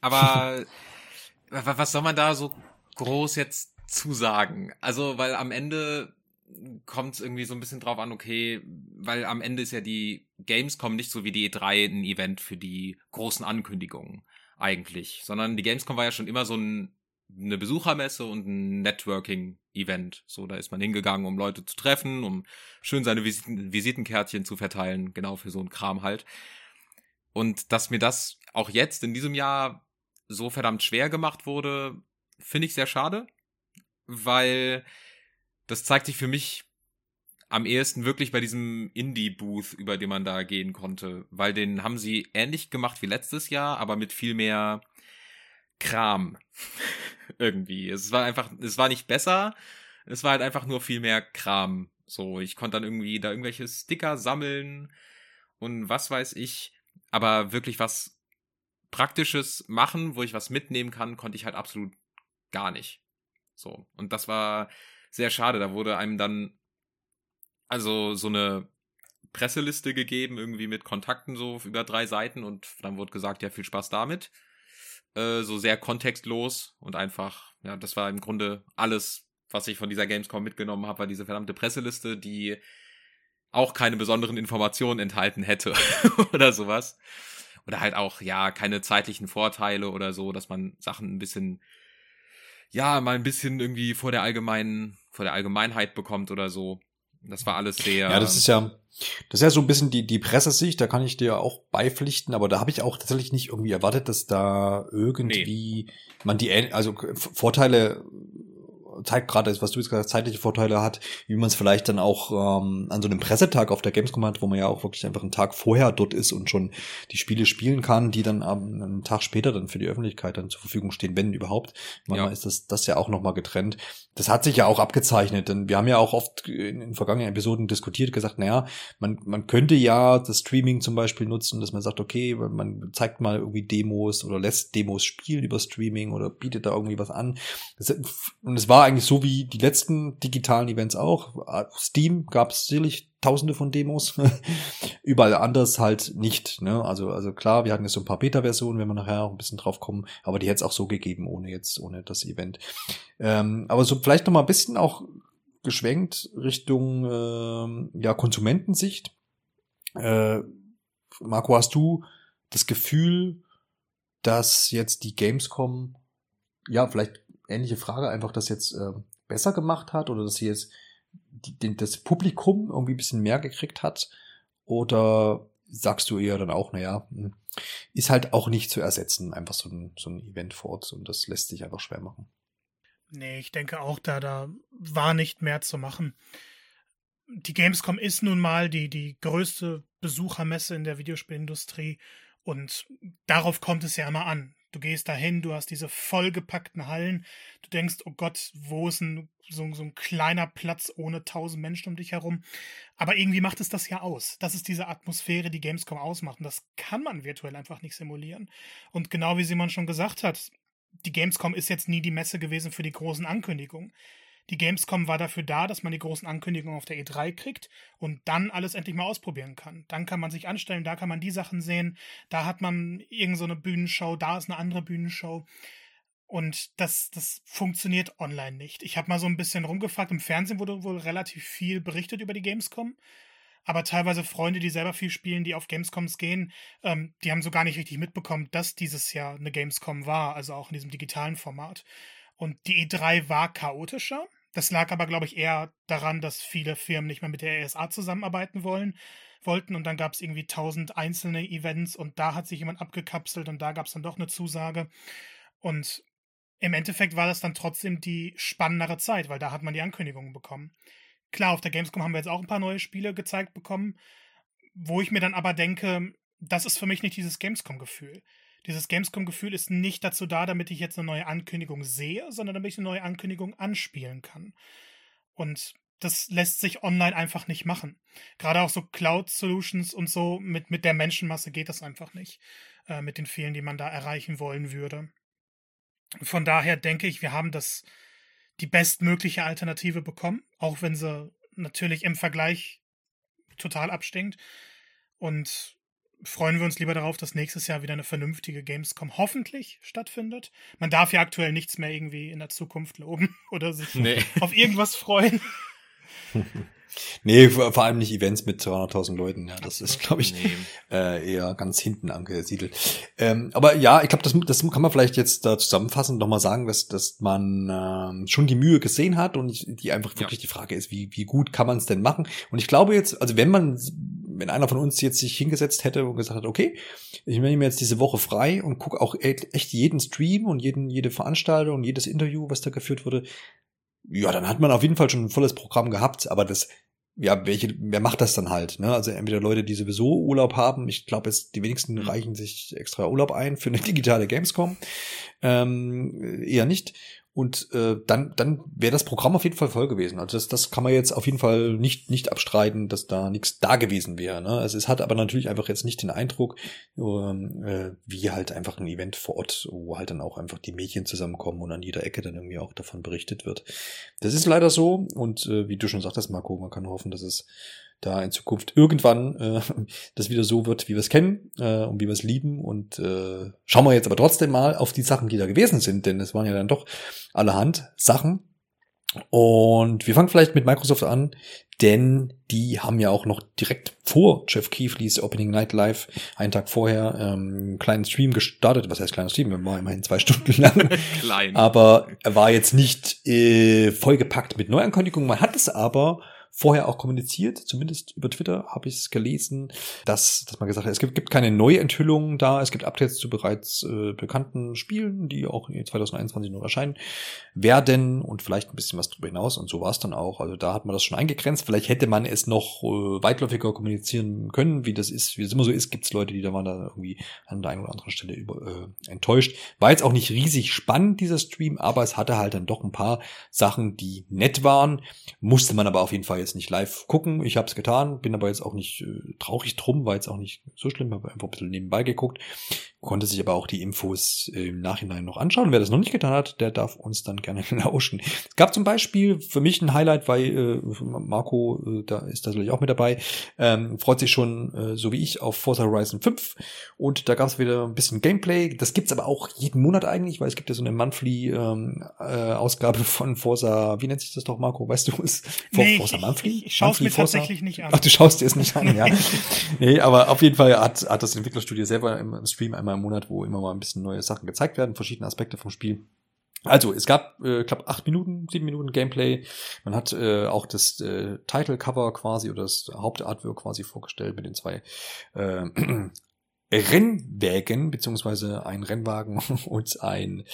aber was soll man da so groß jetzt zusagen? Also, weil am Ende kommt es irgendwie so ein bisschen drauf an, okay, weil am Ende ist ja die Gamescom nicht so wie die E3 ein Event für die großen Ankündigungen eigentlich, sondern die Gamescom war ja schon immer so ein, eine Besuchermesse und ein Networking-Event. So, da ist man hingegangen, um Leute zu treffen, um schön seine Visiten, Visitenkärtchen zu verteilen, genau für so einen Kram halt. Und dass mir das auch jetzt in diesem Jahr so verdammt schwer gemacht wurde, finde ich sehr schade, weil das zeigt sich für mich am ehesten wirklich bei diesem Indie-Booth, über den man da gehen konnte, weil den haben sie ähnlich gemacht wie letztes Jahr, aber mit viel mehr Kram. Irgendwie. Es war einfach, es war nicht besser, es war halt einfach nur viel mehr Kram. So, ich konnte dann irgendwie da irgendwelche Sticker sammeln und was weiß ich, aber wirklich was Praktisches machen, wo ich was mitnehmen kann, konnte ich halt absolut gar nicht. So. Und das war sehr schade. Da wurde einem dann also so eine Presseliste gegeben, irgendwie mit Kontakten so über drei Seiten und dann wurde gesagt, ja, viel Spaß damit. Äh, so sehr kontextlos und einfach, ja, das war im Grunde alles, was ich von dieser Gamescom mitgenommen habe, war diese verdammte Presseliste, die auch keine besonderen Informationen enthalten hätte oder sowas. Oder halt auch, ja, keine zeitlichen Vorteile oder so, dass man Sachen ein bisschen, ja, mal ein bisschen irgendwie vor der allgemeinen, vor der Allgemeinheit bekommt oder so. Das war alles sehr. Ja, das ist ja, das ist ja so ein bisschen die, die Pressesicht, da kann ich dir auch beipflichten, aber da habe ich auch tatsächlich nicht irgendwie erwartet, dass da irgendwie nee. man die, also Vorteile zeigt gerade, was du jetzt gesagt hast, zeitliche Vorteile hat, wie man es vielleicht dann auch ähm, an so einem Pressetag auf der Gamescom hat, wo man ja auch wirklich einfach einen Tag vorher dort ist und schon die Spiele spielen kann, die dann ähm, einen Tag später dann für die Öffentlichkeit dann zur Verfügung stehen, wenn überhaupt. Manchmal ja. ist das, das ja auch nochmal getrennt. Das hat sich ja auch abgezeichnet, denn wir haben ja auch oft in, in vergangenen Episoden diskutiert, gesagt, naja, man, man könnte ja das Streaming zum Beispiel nutzen, dass man sagt, okay, man zeigt mal irgendwie Demos oder lässt Demos spielen über Streaming oder bietet da irgendwie was an. Das, und es war eigentlich so wie die letzten digitalen Events auch. Steam gab es sicherlich tausende von Demos. Überall anders halt nicht. Ne? Also, also klar, wir hatten jetzt so ein paar Beta-Versionen, wenn wir nachher auch ein bisschen drauf kommen, aber die hätte es auch so gegeben, ohne jetzt, ohne das Event. Ähm, aber so vielleicht noch mal ein bisschen auch geschwenkt Richtung ähm, ja, Konsumentensicht. Äh, Marco, hast du das Gefühl, dass jetzt die Gamescom ja vielleicht ähnliche Frage, einfach das jetzt äh, besser gemacht hat oder dass sie jetzt die, die, das Publikum irgendwie ein bisschen mehr gekriegt hat? Oder sagst du eher dann auch, naja, hm, ist halt auch nicht zu ersetzen, einfach so ein, so ein Event vor Ort und das lässt sich einfach schwer machen. Nee, ich denke auch, da, da war nicht mehr zu machen. Die Gamescom ist nun mal die, die größte Besuchermesse in der Videospielindustrie und darauf kommt es ja immer an. Du gehst dahin, du hast diese vollgepackten Hallen, du denkst, oh Gott, wo ist ein, so, so ein kleiner Platz ohne tausend Menschen um dich herum? Aber irgendwie macht es das ja aus. Das ist diese Atmosphäre, die Gamescom ausmacht. Und das kann man virtuell einfach nicht simulieren. Und genau wie Simon schon gesagt hat, die Gamescom ist jetzt nie die Messe gewesen für die großen Ankündigungen. Die Gamescom war dafür da, dass man die großen Ankündigungen auf der E3 kriegt und dann alles endlich mal ausprobieren kann. Dann kann man sich anstellen, da kann man die Sachen sehen, da hat man irgend so Bühnenshow, da ist eine andere Bühnenshow. Und das, das funktioniert online nicht. Ich habe mal so ein bisschen rumgefragt. Im Fernsehen wurde wohl relativ viel berichtet über die Gamescom. Aber teilweise Freunde, die selber viel spielen, die auf Gamescoms gehen, ähm, die haben so gar nicht richtig mitbekommen, dass dieses Jahr eine Gamescom war, also auch in diesem digitalen Format. Und die E3 war chaotischer. Das lag aber, glaube ich, eher daran, dass viele Firmen nicht mehr mit der ESA zusammenarbeiten wollen, wollten und dann gab es irgendwie tausend einzelne Events und da hat sich jemand abgekapselt und da gab es dann doch eine Zusage. Und im Endeffekt war das dann trotzdem die spannendere Zeit, weil da hat man die Ankündigungen bekommen. Klar, auf der Gamescom haben wir jetzt auch ein paar neue Spiele gezeigt bekommen, wo ich mir dann aber denke, das ist für mich nicht dieses Gamescom-Gefühl. Dieses Gamescom-Gefühl ist nicht dazu da, damit ich jetzt eine neue Ankündigung sehe, sondern damit ich eine neue Ankündigung anspielen kann. Und das lässt sich online einfach nicht machen. Gerade auch so Cloud-Solutions und so, mit, mit der Menschenmasse geht das einfach nicht. Äh, mit den vielen, die man da erreichen wollen würde. Von daher denke ich, wir haben das, die bestmögliche Alternative bekommen, auch wenn sie natürlich im Vergleich total abstinkt. Und freuen wir uns lieber darauf, dass nächstes Jahr wieder eine vernünftige Gamescom hoffentlich stattfindet. Man darf ja aktuell nichts mehr irgendwie in der Zukunft loben oder sich nee. auf irgendwas freuen. Nee, vor allem nicht Events mit 200.000 Leuten. Ja, das ist, glaube ich, nee. äh, eher ganz hinten angesiedelt. Ähm, aber ja, ich glaube, das, das kann man vielleicht jetzt da zusammenfassend nochmal sagen, dass, dass man ähm, schon die Mühe gesehen hat und die einfach wirklich ja. die Frage ist, wie, wie gut kann man es denn machen? Und ich glaube jetzt, also wenn man, wenn einer von uns jetzt sich hingesetzt hätte und gesagt hat, okay, ich nehme mir jetzt diese Woche frei und gucke auch echt jeden Stream und jeden, jede Veranstaltung und jedes Interview, was da geführt wurde, ja, dann hat man auf jeden Fall schon ein volles Programm gehabt, aber das, ja, welche, wer macht das dann halt? Ne? Also entweder Leute, die sowieso Urlaub haben, ich glaube, die wenigsten mhm. reichen sich extra Urlaub ein für eine digitale Gamescom. Ähm, eher nicht. Und äh, dann, dann wäre das Programm auf jeden Fall voll gewesen. Also das, das kann man jetzt auf jeden Fall nicht, nicht abstreiten, dass da nichts da gewesen wäre. Ne? Also es hat aber natürlich einfach jetzt nicht den Eindruck, ähm, äh, wie halt einfach ein Event vor Ort, wo halt dann auch einfach die Mädchen zusammenkommen und an jeder Ecke dann irgendwie auch davon berichtet wird. Das ist leider so. Und äh, wie du schon sagtest, Marco, man kann hoffen, dass es da in Zukunft irgendwann äh, das wieder so wird, wie wir es kennen äh, und wie wir es lieben. Und äh, schauen wir jetzt aber trotzdem mal auf die Sachen, die da gewesen sind, denn es waren ja dann doch allerhand Sachen. Und wir fangen vielleicht mit Microsoft an, denn die haben ja auch noch direkt vor Jeff Keefleys Opening Night Live, einen Tag vorher, ähm, einen kleinen Stream gestartet. Was heißt kleiner Stream? Wir waren immerhin zwei Stunden lang. Klein. Aber er war jetzt nicht äh, vollgepackt mit Neuankündigungen. Man hat es aber vorher auch kommuniziert, zumindest über Twitter habe ich es gelesen, dass, dass man gesagt hat, es gibt, gibt keine Neuenthüllungen da, es gibt Updates zu bereits äh, bekannten Spielen, die auch 2021 noch erscheinen werden und vielleicht ein bisschen was darüber hinaus und so war es dann auch. Also da hat man das schon eingegrenzt. Vielleicht hätte man es noch äh, weitläufiger kommunizieren können, wie das ist, wie es immer so ist, gibt es Leute, die da waren da irgendwie an der einen oder anderen Stelle über, äh, enttäuscht. War jetzt auch nicht riesig spannend, dieser Stream, aber es hatte halt dann doch ein paar Sachen, die nett waren. Musste man aber auf jeden Fall jetzt nicht live gucken. Ich habe es getan, bin aber jetzt auch nicht äh, traurig drum, war jetzt auch nicht so schlimm, habe einfach ein bisschen nebenbei geguckt, konnte sich aber auch die Infos äh, im Nachhinein noch anschauen. Wer das noch nicht getan hat, der darf uns dann gerne lauschen. Es gab zum Beispiel für mich ein Highlight, weil äh, Marco, äh, da ist natürlich auch mit dabei, ähm, freut sich schon, äh, so wie ich, auf Forza Horizon 5 und da gab es wieder ein bisschen Gameplay. Das gibt's aber auch jeden Monat eigentlich, weil es gibt ja so eine Monthly ähm, äh, Ausgabe von Forza, wie nennt sich das doch, Marco? Weißt du es? Nee, Forza Monthly? Ich, ich schaue es mir Forza? tatsächlich nicht an. Ach, du schaust dir es nicht an, ja. nee, aber auf jeden Fall hat, hat das Entwicklerstudio selber im, im Stream einmal im Monat, wo immer mal ein bisschen neue Sachen gezeigt werden, verschiedene Aspekte vom Spiel. Also, es gab, äh, glaube acht Minuten, sieben Minuten Gameplay. Man hat äh, auch das äh, Title-Cover quasi oder das Hauptartwork quasi vorgestellt mit den zwei äh, Rennwägen, beziehungsweise ein Rennwagen und ein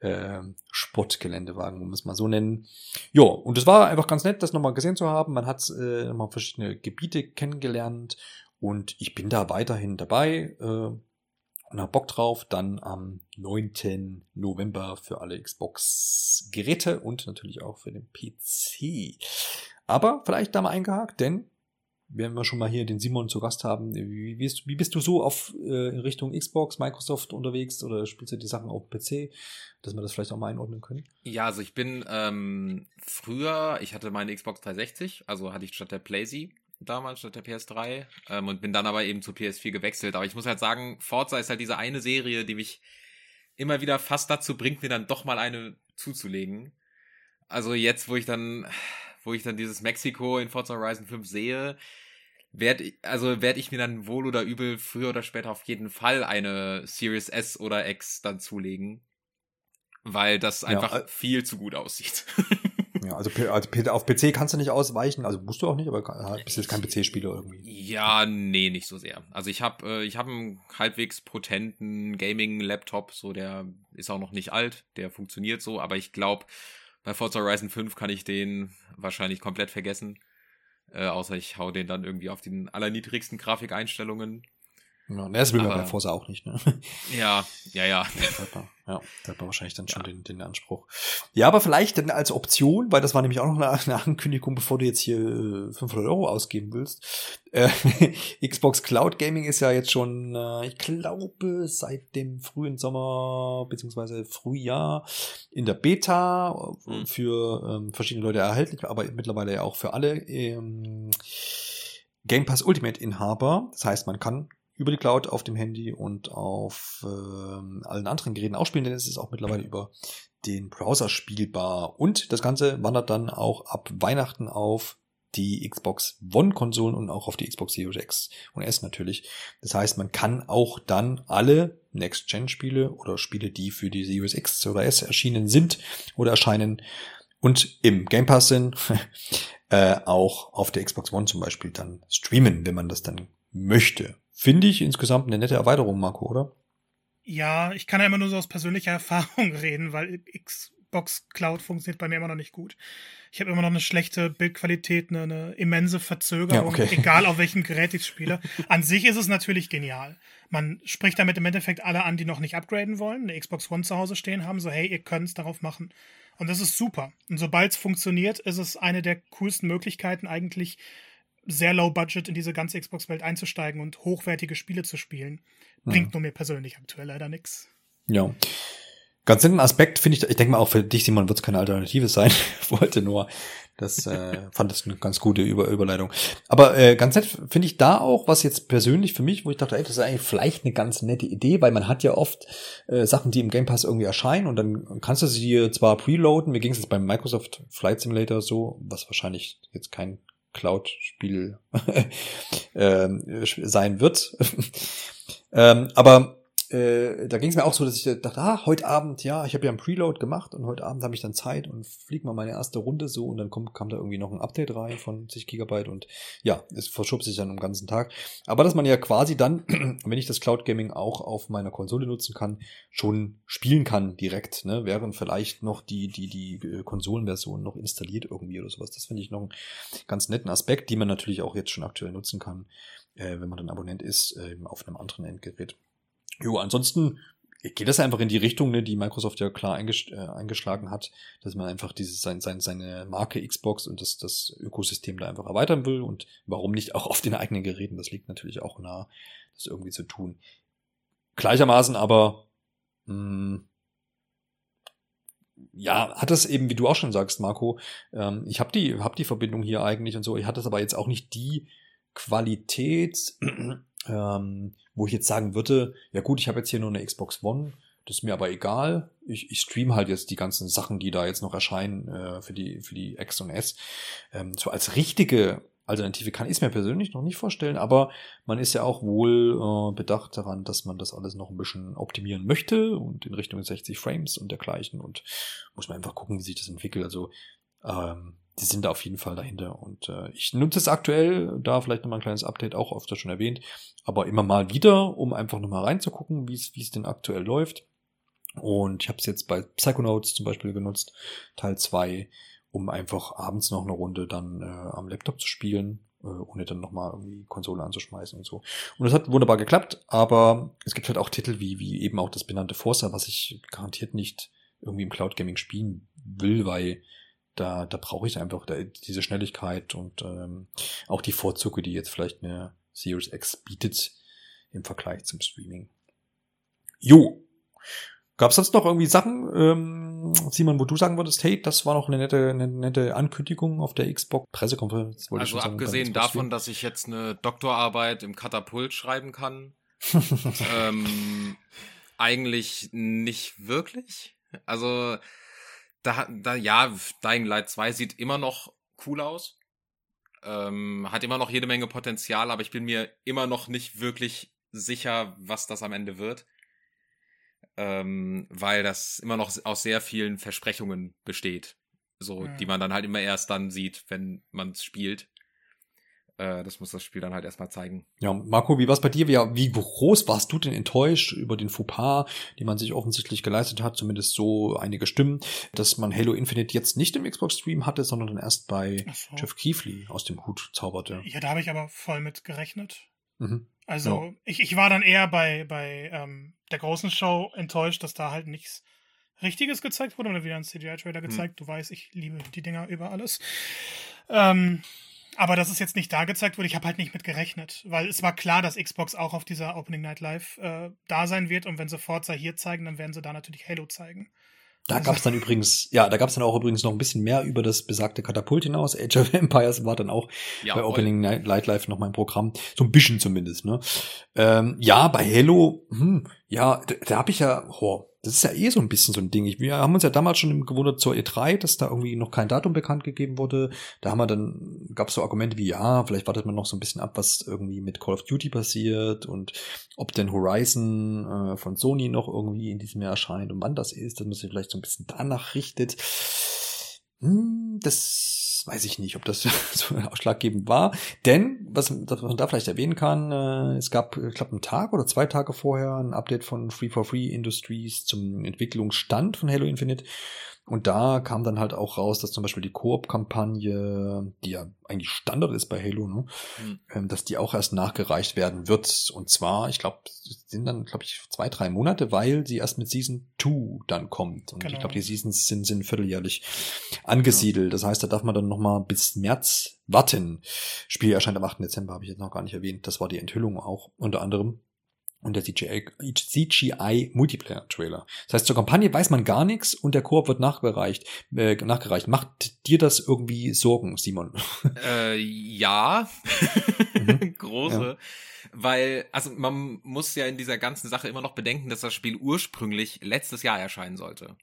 äh, Sportgeländewagen, um es mal so nennen. Ja, und es war einfach ganz nett, das nochmal gesehen zu haben. Man hat äh, nochmal verschiedene Gebiete kennengelernt und ich bin da weiterhin dabei äh, und hab Bock drauf. Dann am 9. November für alle Xbox-Geräte und natürlich auch für den PC. Aber vielleicht da mal eingehakt, denn wenn wir schon mal hier den Simon zu Gast haben, wie bist, wie bist du so auf äh, in Richtung Xbox, Microsoft unterwegs oder spielst du die Sachen auf PC, dass wir das vielleicht auch mal einordnen können? Ja, also ich bin ähm, früher, ich hatte meine Xbox 360, also hatte ich statt der PlayZ damals, statt der PS3 ähm, und bin dann aber eben zur PS4 gewechselt. Aber ich muss halt sagen, Forza ist halt diese eine Serie, die mich immer wieder fast dazu bringt, mir dann doch mal eine zuzulegen. Also jetzt, wo ich dann wo ich dann dieses Mexiko in Forza Horizon 5 sehe, werde also werde ich mir dann wohl oder übel früher oder später auf jeden Fall eine Series S oder X dann zulegen, weil das einfach ja, viel zu gut aussieht. ja, also, also, auf PC kannst du nicht ausweichen, also musst du auch nicht, aber bist jetzt kein PC-Spieler irgendwie. Ja, nee, nicht so sehr. Also ich habe äh, ich habe einen halbwegs potenten Gaming-Laptop, so der ist auch noch nicht alt, der funktioniert so, aber ich glaube bei Forza Horizon 5 kann ich den wahrscheinlich komplett vergessen. Äh, außer ich hau den dann irgendwie auf den allerniedrigsten Grafikeinstellungen. Ja, das will man bei Forza auch nicht, ne? Ja, ja, ja. Da hat man, ja, da hat man wahrscheinlich dann schon den, den Anspruch. Ja, aber vielleicht dann als Option, weil das war nämlich auch noch eine, eine Ankündigung, bevor du jetzt hier äh, 500 Euro ausgeben willst. Äh, Xbox Cloud Gaming ist ja jetzt schon, äh, ich glaube, seit dem frühen Sommer beziehungsweise Frühjahr in der Beta äh, Mhm. für ähm, verschiedene Leute erhältlich, aber mittlerweile ja auch für alle ähm, Game Pass Ultimate Inhaber. Das heißt, man kann über die Cloud auf dem Handy und auf ähm, allen anderen Geräten auch spielen, denn es ist auch mittlerweile über den Browser spielbar. Und das Ganze wandert dann auch ab Weihnachten auf die Xbox One-Konsolen und auch auf die Xbox Series X und S natürlich. Das heißt, man kann auch dann alle Next-Gen-Spiele oder Spiele, die für die Series X oder S erschienen sind oder erscheinen und im Game Pass sind, äh, auch auf der Xbox One zum Beispiel dann streamen, wenn man das dann möchte. Finde ich insgesamt eine nette Erweiterung, Marco, oder? Ja, ich kann ja immer nur so aus persönlicher Erfahrung reden, weil Xbox Cloud funktioniert bei mir immer noch nicht gut. Ich habe immer noch eine schlechte Bildqualität, eine, eine immense Verzögerung, Ja, okay. egal auf welchem Gerät ich spiele. An sich ist es natürlich genial. Man spricht damit im Endeffekt alle an, die noch nicht upgraden wollen, eine Xbox One zu Hause stehen haben, so hey, ihr könnt es darauf machen. Und das ist super. Und sobald es funktioniert, ist es eine der coolsten Möglichkeiten eigentlich, sehr low budget in diese ganze Xbox-Welt einzusteigen und hochwertige Spiele zu spielen. Bringt Mhm. nur mir persönlich aktuell leider nichts. Ja. Ganz netten Aspekt finde ich, ich denke mal auch für dich, Simon, wird es keine Alternative sein. Wollte nur, das äh, fand das eine ganz gute Über Überleitung. Aber äh, ganz nett finde ich da auch, was jetzt persönlich für mich, wo ich dachte, ey, das ist eigentlich vielleicht eine ganz nette Idee, weil man hat ja oft äh, Sachen, die im Game Pass irgendwie erscheinen und dann kannst du sie zwar preloaden, mir ging es jetzt beim Microsoft Flight Simulator so, was wahrscheinlich jetzt kein Cloud-Spiel ähm, sein wird. ähm, aber äh, da ging es mir auch so, dass ich dachte, ah, heute Abend, ja, ich habe ja einen Preload gemacht und heute Abend habe ich dann Zeit und flieg mal meine erste Runde so und dann kommt, kam da irgendwie noch ein Update rein von 60 Gigabyte und ja, es verschob sich dann um den ganzen Tag. Aber dass man ja quasi dann, wenn ich das Cloud Gaming auch auf meiner Konsole nutzen kann, schon spielen kann direkt, ne, während vielleicht noch die, die, die äh, Konsolenversion noch installiert irgendwie oder sowas. Das finde ich noch einen ganz netten Aspekt, die man natürlich auch jetzt schon aktuell nutzen kann, äh, wenn man dann Abonnent ist, äh, auf einem anderen Endgerät. Jo, ansonsten geht das einfach in die Richtung, ne, die Microsoft ja klar eingesch äh, eingeschlagen hat, dass man einfach dieses sein, sein, seine Marke Xbox und das, das Ökosystem da einfach erweitern will und warum nicht auch auf den eigenen Geräten. Das liegt natürlich auch nah, das irgendwie zu tun. Gleichermaßen aber mh, ja, hat das eben, wie du auch schon sagst, Marco, ähm, ich habe die, hab die Verbindung hier eigentlich und so, ich hatte das aber jetzt auch nicht die Qualität, ähm, wo ich jetzt sagen würde, ja gut, ich habe jetzt hier nur eine Xbox One, das ist mir aber egal. Ich, ich stream halt jetzt die ganzen Sachen, die da jetzt noch erscheinen äh, für die für die X und S. Ähm, so als richtige Alternative kann ich es mir persönlich noch nicht vorstellen, aber man ist ja auch wohl äh, bedacht daran, dass man das alles noch ein bisschen optimieren möchte und in Richtung 60 Frames und dergleichen und muss man einfach gucken, wie sich das entwickelt. Also ähm, die sind da auf jeden Fall dahinter. Und äh, ich nutze es aktuell, da vielleicht nochmal ein kleines Update, auch öfter schon erwähnt, aber immer mal wieder, um einfach nochmal reinzugucken, wie es wie es denn aktuell läuft. Und ich habe es jetzt bei Psychonauts zum Beispiel genutzt, Teil 2, um einfach abends noch eine Runde dann äh, am Laptop zu spielen, äh, ohne dann nochmal irgendwie Konsole anzuschmeißen und so. Und das hat wunderbar geklappt, aber es gibt halt auch Titel wie, wie eben auch das benannte Forza, was ich garantiert nicht irgendwie im Cloud Gaming spielen will, weil da, da brauche ich einfach da, diese Schnelligkeit und ähm, auch die Vorzüge, die jetzt vielleicht eine Series X bietet im Vergleich zum Streaming. Jo. Gab es sonst noch irgendwie Sachen, ähm, Simon, wo du sagen würdest, hey, das war noch eine nette, eine nette Ankündigung auf der Xbox Pressekonferenz? wollte ich Also schon sagen, abgesehen davon, dass ich jetzt eine Doktorarbeit im Katapult schreiben kann, ähm, eigentlich nicht wirklich. Also da, da ja, Dying Light 2 sieht immer noch cool aus. Ähm, hat immer noch jede Menge Potenzial, aber ich bin mir immer noch nicht wirklich sicher, was das am Ende wird. Ähm, weil das immer noch aus sehr vielen Versprechungen besteht. So, Ja. die man dann halt immer erst dann sieht, wenn man es spielt. Äh, das muss das Spiel dann halt erstmal zeigen. Ja, Marco, wie war's bei dir? Wie, wie groß warst du denn enttäuscht über den Fauxpas, den man sich offensichtlich geleistet hat, zumindest so einige Stimmen, dass man Halo Infinite jetzt nicht im Xbox Stream hatte, sondern dann erst bei so. Jeff Keighley aus dem Hut zauberte? Ja, da habe ich aber voll mit gerechnet. Mhm. Also ja. ich, ich war dann eher bei, bei ähm, der großen Show enttäuscht, dass da halt nichts Richtiges gezeigt wurde oder wieder ein CGI-Trailer mhm. gezeigt. Mhm. Du weißt, ich liebe die Dinger über alles. Ähm, aber dass es jetzt nicht da gezeigt wurde, ich habe halt nicht mit gerechnet, weil es war klar, dass Xbox auch auf dieser Opening Night Live äh, da sein wird und wenn sie Forza hier zeigen, dann werden sie da natürlich Halo zeigen. Da also. gab es dann übrigens, ja, da gab es dann auch übrigens noch ein bisschen mehr über das besagte Katapult hinaus. Age of Empires war dann auch ja, bei Opening Night Live noch mein Programm. So ein bisschen zumindest, ne? Ähm, ja, bei Halo, hm, ja, da, da habe ich ja, oh, das ist ja eh so ein bisschen so ein Ding. Wir haben uns ja damals schon gewundert zur E3, dass da irgendwie noch kein Datum bekannt gegeben wurde. Da haben wir dann, gab es so Argumente wie, ja, vielleicht wartet man noch so ein bisschen ab, was irgendwie mit Call of Duty passiert und ob denn Horizon äh, von Sony noch irgendwie in diesem Jahr erscheint und wann das ist, dass man sich vielleicht so ein bisschen danach richtet. Hm, das weiß ich nicht, ob das so ausschlaggebend war. Denn, was, was man da vielleicht erwähnen kann, äh, es gab, ich glaube, einen Tag oder zwei Tage vorher ein Update von Free for Free Industries zum Entwicklungsstand von Halo Infinite. Und da kam dann halt auch raus, dass zum Beispiel die Koop-Kampagne, die ja eigentlich Standard ist bei Halo, ne, mhm. dass die auch erst nachgereicht werden wird. Und zwar, ich glaube, sind dann, glaube ich, zwei, drei Monate, weil sie erst mit Season 2 dann kommt. Und genau. ich glaube, die Seasons sind, sind vierteljährlich angesiedelt. Genau. Das heißt, da darf man dann noch mal bis März warten. Spiel erscheint am 8. Dezember, habe ich jetzt noch gar nicht erwähnt. Das war die Enthüllung auch unter anderem und der CGI, CGI Multiplayer Trailer. Das heißt, zur Kampagne weiß man gar nichts und der Koop wird nachgereicht. Äh, nachgereicht. Macht dir das irgendwie Sorgen, Simon? Äh, ja, mhm. große. Ja. Weil, also man muss ja in dieser ganzen Sache immer noch bedenken, dass das Spiel ursprünglich letztes Jahr erscheinen sollte.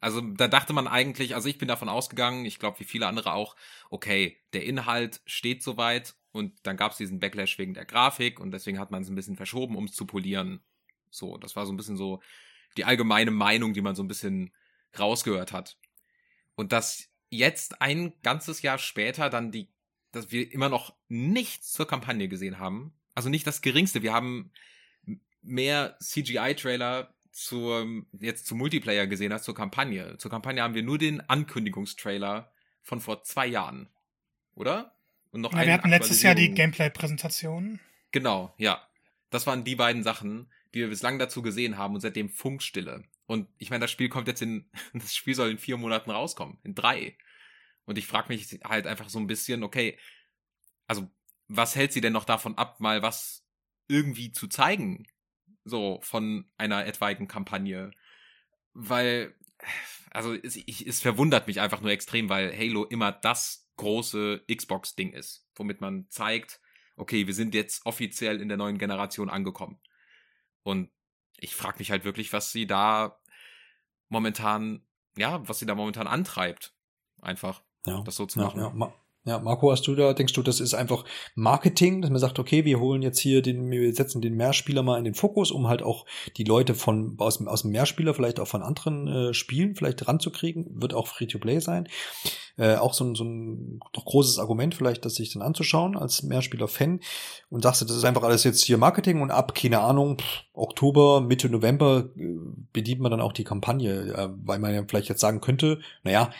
Also da dachte man eigentlich, also ich bin davon ausgegangen, ich glaube wie viele andere auch, okay, der Inhalt steht soweit und dann gab es diesen Backlash wegen der Grafik und deswegen hat man es ein bisschen verschoben, um es zu polieren. So, das war so ein bisschen so die allgemeine Meinung, die man so ein bisschen rausgehört hat. Und dass jetzt ein ganzes Jahr später dann die, dass wir immer noch nichts zur Kampagne gesehen haben. Also nicht das geringste. Wir haben mehr CGI-Trailer zur, jetzt zum Multiplayer gesehen als zur Kampagne. Zur Kampagne haben wir nur den Ankündigungstrailer von vor zwei Jahren. Oder? Und noch ja, wir hatten letztes Jahr die Gameplay-Präsentation. Genau, ja. Das waren die beiden Sachen, die wir bislang dazu gesehen haben und seitdem Funkstille. Und ich meine, das Spiel kommt jetzt in, das Spiel soll in vier Monaten rauskommen, in drei. Und ich frage mich halt einfach so ein bisschen, okay, also was hält sie denn noch davon ab, mal was irgendwie zu zeigen? so von einer etwaigen Kampagne. Weil, also es, ich, es verwundert mich einfach nur extrem, weil Halo immer das große Xbox-Ding ist, womit man zeigt, okay, wir sind jetzt offiziell in der neuen Generation angekommen. Und ich frage mich halt wirklich, was sie da momentan, ja, was sie da momentan antreibt. Einfach, ja, das so zu machen. Ja, ja. Ja, Marco, hast du da, denkst du, das ist einfach Marketing, dass man sagt, okay, wir holen jetzt hier den, wir setzen den Mehrspieler mal in den Fokus, um halt auch die Leute von, aus, aus dem Mehrspieler, vielleicht auch von anderen äh, Spielen vielleicht ranzukriegen, wird auch Free-to-Play sein. Äh, auch so ein, so ein doch großes Argument vielleicht, das sich dann anzuschauen als Mehrspieler-Fan. Und sagst du, das ist einfach alles jetzt hier Marketing und ab, keine Ahnung, Oktober, Mitte November äh, bedient man dann auch die Kampagne, äh, weil man ja vielleicht jetzt sagen könnte, naja,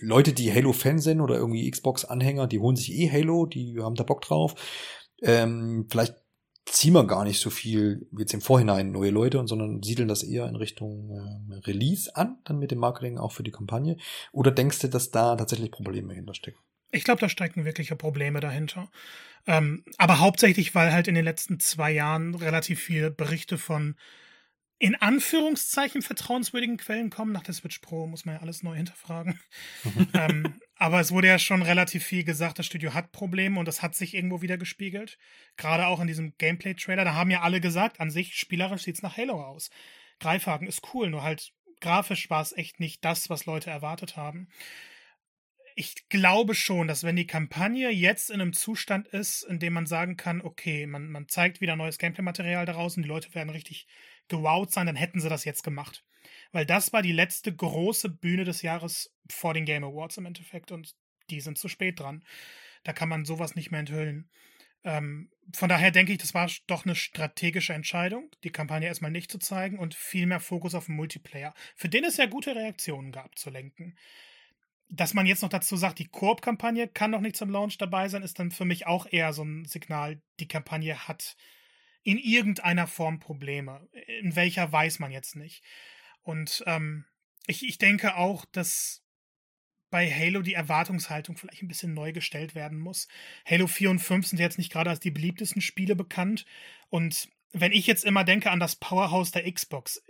Leute, die Halo-Fan sind oder irgendwie Xbox-Anhänger, die holen sich eh Halo, die haben da Bock drauf. Ähm, vielleicht ziehen wir gar nicht so viel jetzt im Vorhinein neue Leute, und sondern siedeln das eher in Richtung äh, Release an, dann mit dem Marketing auch für die Kampagne. Oder denkst du, dass da tatsächlich Probleme hinterstecken? Ich glaube, da stecken wirkliche Probleme dahinter. Ähm, aber hauptsächlich, weil halt in den letzten zwei Jahren relativ viele Berichte von in Anführungszeichen vertrauenswürdigen Quellen kommen. Nach der Switch Pro muss man ja alles neu hinterfragen. Mhm. ähm, aber es wurde ja schon relativ viel gesagt, das Studio hat Probleme und das hat sich irgendwo wieder gespiegelt. Gerade auch in diesem Gameplay-Trailer. Da haben ja alle gesagt, an sich spielerisch sieht's nach Halo aus. Greifhaken ist cool, nur halt grafisch war es echt nicht das, was Leute erwartet haben. Ich glaube schon, dass wenn die Kampagne jetzt in einem Zustand ist, in dem man sagen kann, okay, man, man zeigt wieder neues Gameplay-Material daraus und die Leute werden richtig gewowt sein, dann hätten sie das jetzt gemacht. Weil das war die letzte große Bühne des Jahres vor den Game Awards im Endeffekt und die sind zu spät dran. Da kann man sowas nicht mehr enthüllen. Ähm, von daher denke ich, das war doch eine strategische Entscheidung, die Kampagne erstmal nicht zu zeigen und viel mehr Fokus auf den Multiplayer, für den es ja gute Reaktionen gab, zu lenken. dass man jetzt noch dazu sagt, die Koop-Kampagne kann noch nicht zum Launch dabei sein, ist dann für mich auch eher so ein Signal, die Kampagne hat in irgendeiner Form Probleme. In welcher weiß man jetzt nicht. Und ähm, ich, ich denke auch, dass bei Halo die Erwartungshaltung vielleicht ein bisschen neu gestellt werden muss. Halo 4 und 5 sind jetzt nicht gerade als die beliebtesten Spiele bekannt. Und wenn ich jetzt immer denke an das Powerhouse der Xbox,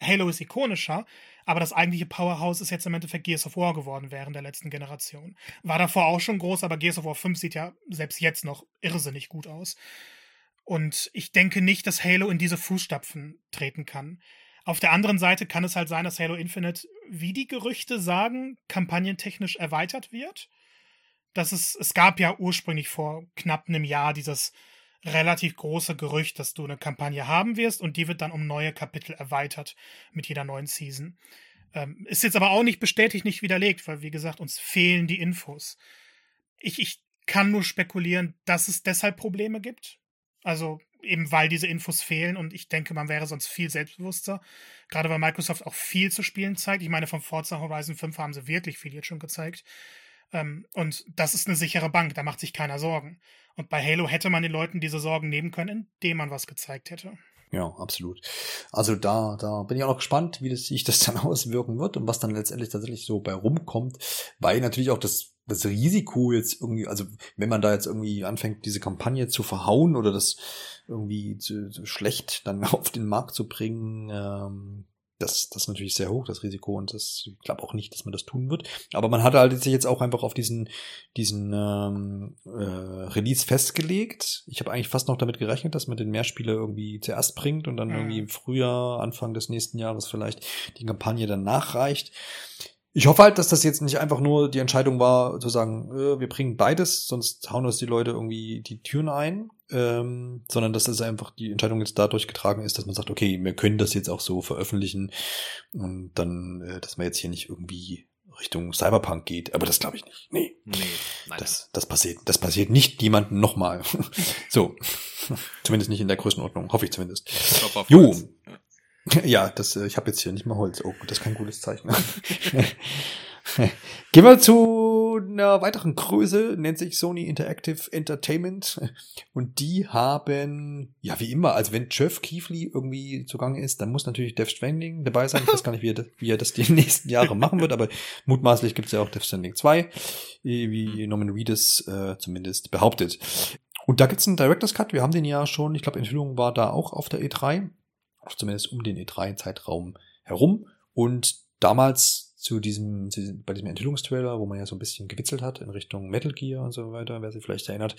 Halo ist ikonischer, aber das eigentliche Powerhouse ist jetzt im Endeffekt Gears of War geworden während der letzten Generation. War davor auch schon groß, aber Gears of War 5 sieht ja selbst jetzt noch irrsinnig gut aus. Und ich denke nicht, dass Halo in diese Fußstapfen treten kann. Auf der anderen Seite kann es halt sein, dass Halo Infinite, wie die Gerüchte sagen, kampagnentechnisch erweitert wird. Das ist, es gab ja ursprünglich vor knapp einem Jahr dieses relativ große Gerücht, dass du eine Kampagne haben wirst und die wird dann um neue Kapitel erweitert mit jeder neuen Season. Ähm, ist jetzt aber auch nicht bestätigt, nicht widerlegt, weil wie gesagt, uns fehlen die Infos. Ich, ich kann nur spekulieren, dass es deshalb Probleme gibt. Also eben weil diese Infos fehlen und ich denke, man wäre sonst viel selbstbewusster. Gerade weil Microsoft auch viel zu spielen zeigt. Ich meine, von Forza Horizon 5 haben sie wirklich viel jetzt schon gezeigt. Ähm, und das ist eine sichere Bank, da macht sich keiner Sorgen. Und bei Halo hätte man den Leuten diese Sorgen nehmen können, indem man was gezeigt hätte. Ja, absolut. Also da, da bin ich auch noch gespannt, wie das, sich das dann auswirken wird und was dann letztendlich tatsächlich so bei rumkommt, weil natürlich auch das das Risiko jetzt irgendwie, also wenn man da jetzt irgendwie anfängt, diese Kampagne zu verhauen oder das irgendwie zu, zu schlecht dann auf den Markt zu bringen, ähm, das, das ist natürlich sehr hoch, das Risiko, und das, ich glaube auch nicht, dass man das tun wird. Aber man hat halt sich jetzt auch einfach auf diesen, diesen ähm, äh, Release festgelegt. Ich habe eigentlich fast noch damit gerechnet, dass man den Mehrspieler irgendwie zuerst bringt und dann mhm. irgendwie im Frühjahr, Anfang des nächsten Jahres vielleicht die Kampagne dann nachreicht. Ich hoffe halt, dass das jetzt nicht einfach nur die Entscheidung war, zu sagen, äh, wir bringen beides, sonst hauen uns die Leute irgendwie die Türen ein, ähm, sondern dass das einfach die Entscheidung jetzt dadurch getragen ist, dass man sagt, okay, wir können das jetzt auch so veröffentlichen und dann, äh, dass man jetzt hier nicht irgendwie Richtung Cyberpunk geht, aber das glaube ich nicht. Nee. Nee, nein. Das, das passiert, das passiert nicht jemandem nochmal. so. zumindest nicht in der Größenordnung, hoffe ich zumindest. Jo. Ja, das, äh, ich habe jetzt hier nicht mehr Holz. Oh, das ist kein gutes Zeichen. Gehen wir zu einer weiteren Größe, nennt sich Sony Interactive Entertainment. Und die haben, ja, wie immer, also wenn Jeff Keefley irgendwie zugange ist, dann muss natürlich Death Stranding dabei sein. Ich weiß gar nicht, wie er das, wie er das die nächsten Jahre machen wird, aber mutmaßlich gibt es ja auch Death Stranding 2, wie Norman Reedus äh, zumindest behauptet. Und da gibt's einen Director's Cut, wir haben den ja schon, ich glaube, Enthüllung war da auch auf der E3 zumindest um den E3-Zeitraum herum. Und damals zu diesem, zu diesem, bei diesem Enthüllungstrailer, wo man ja so ein bisschen gewitzelt hat in Richtung Metal Gear und so weiter, wer sich vielleicht erinnert,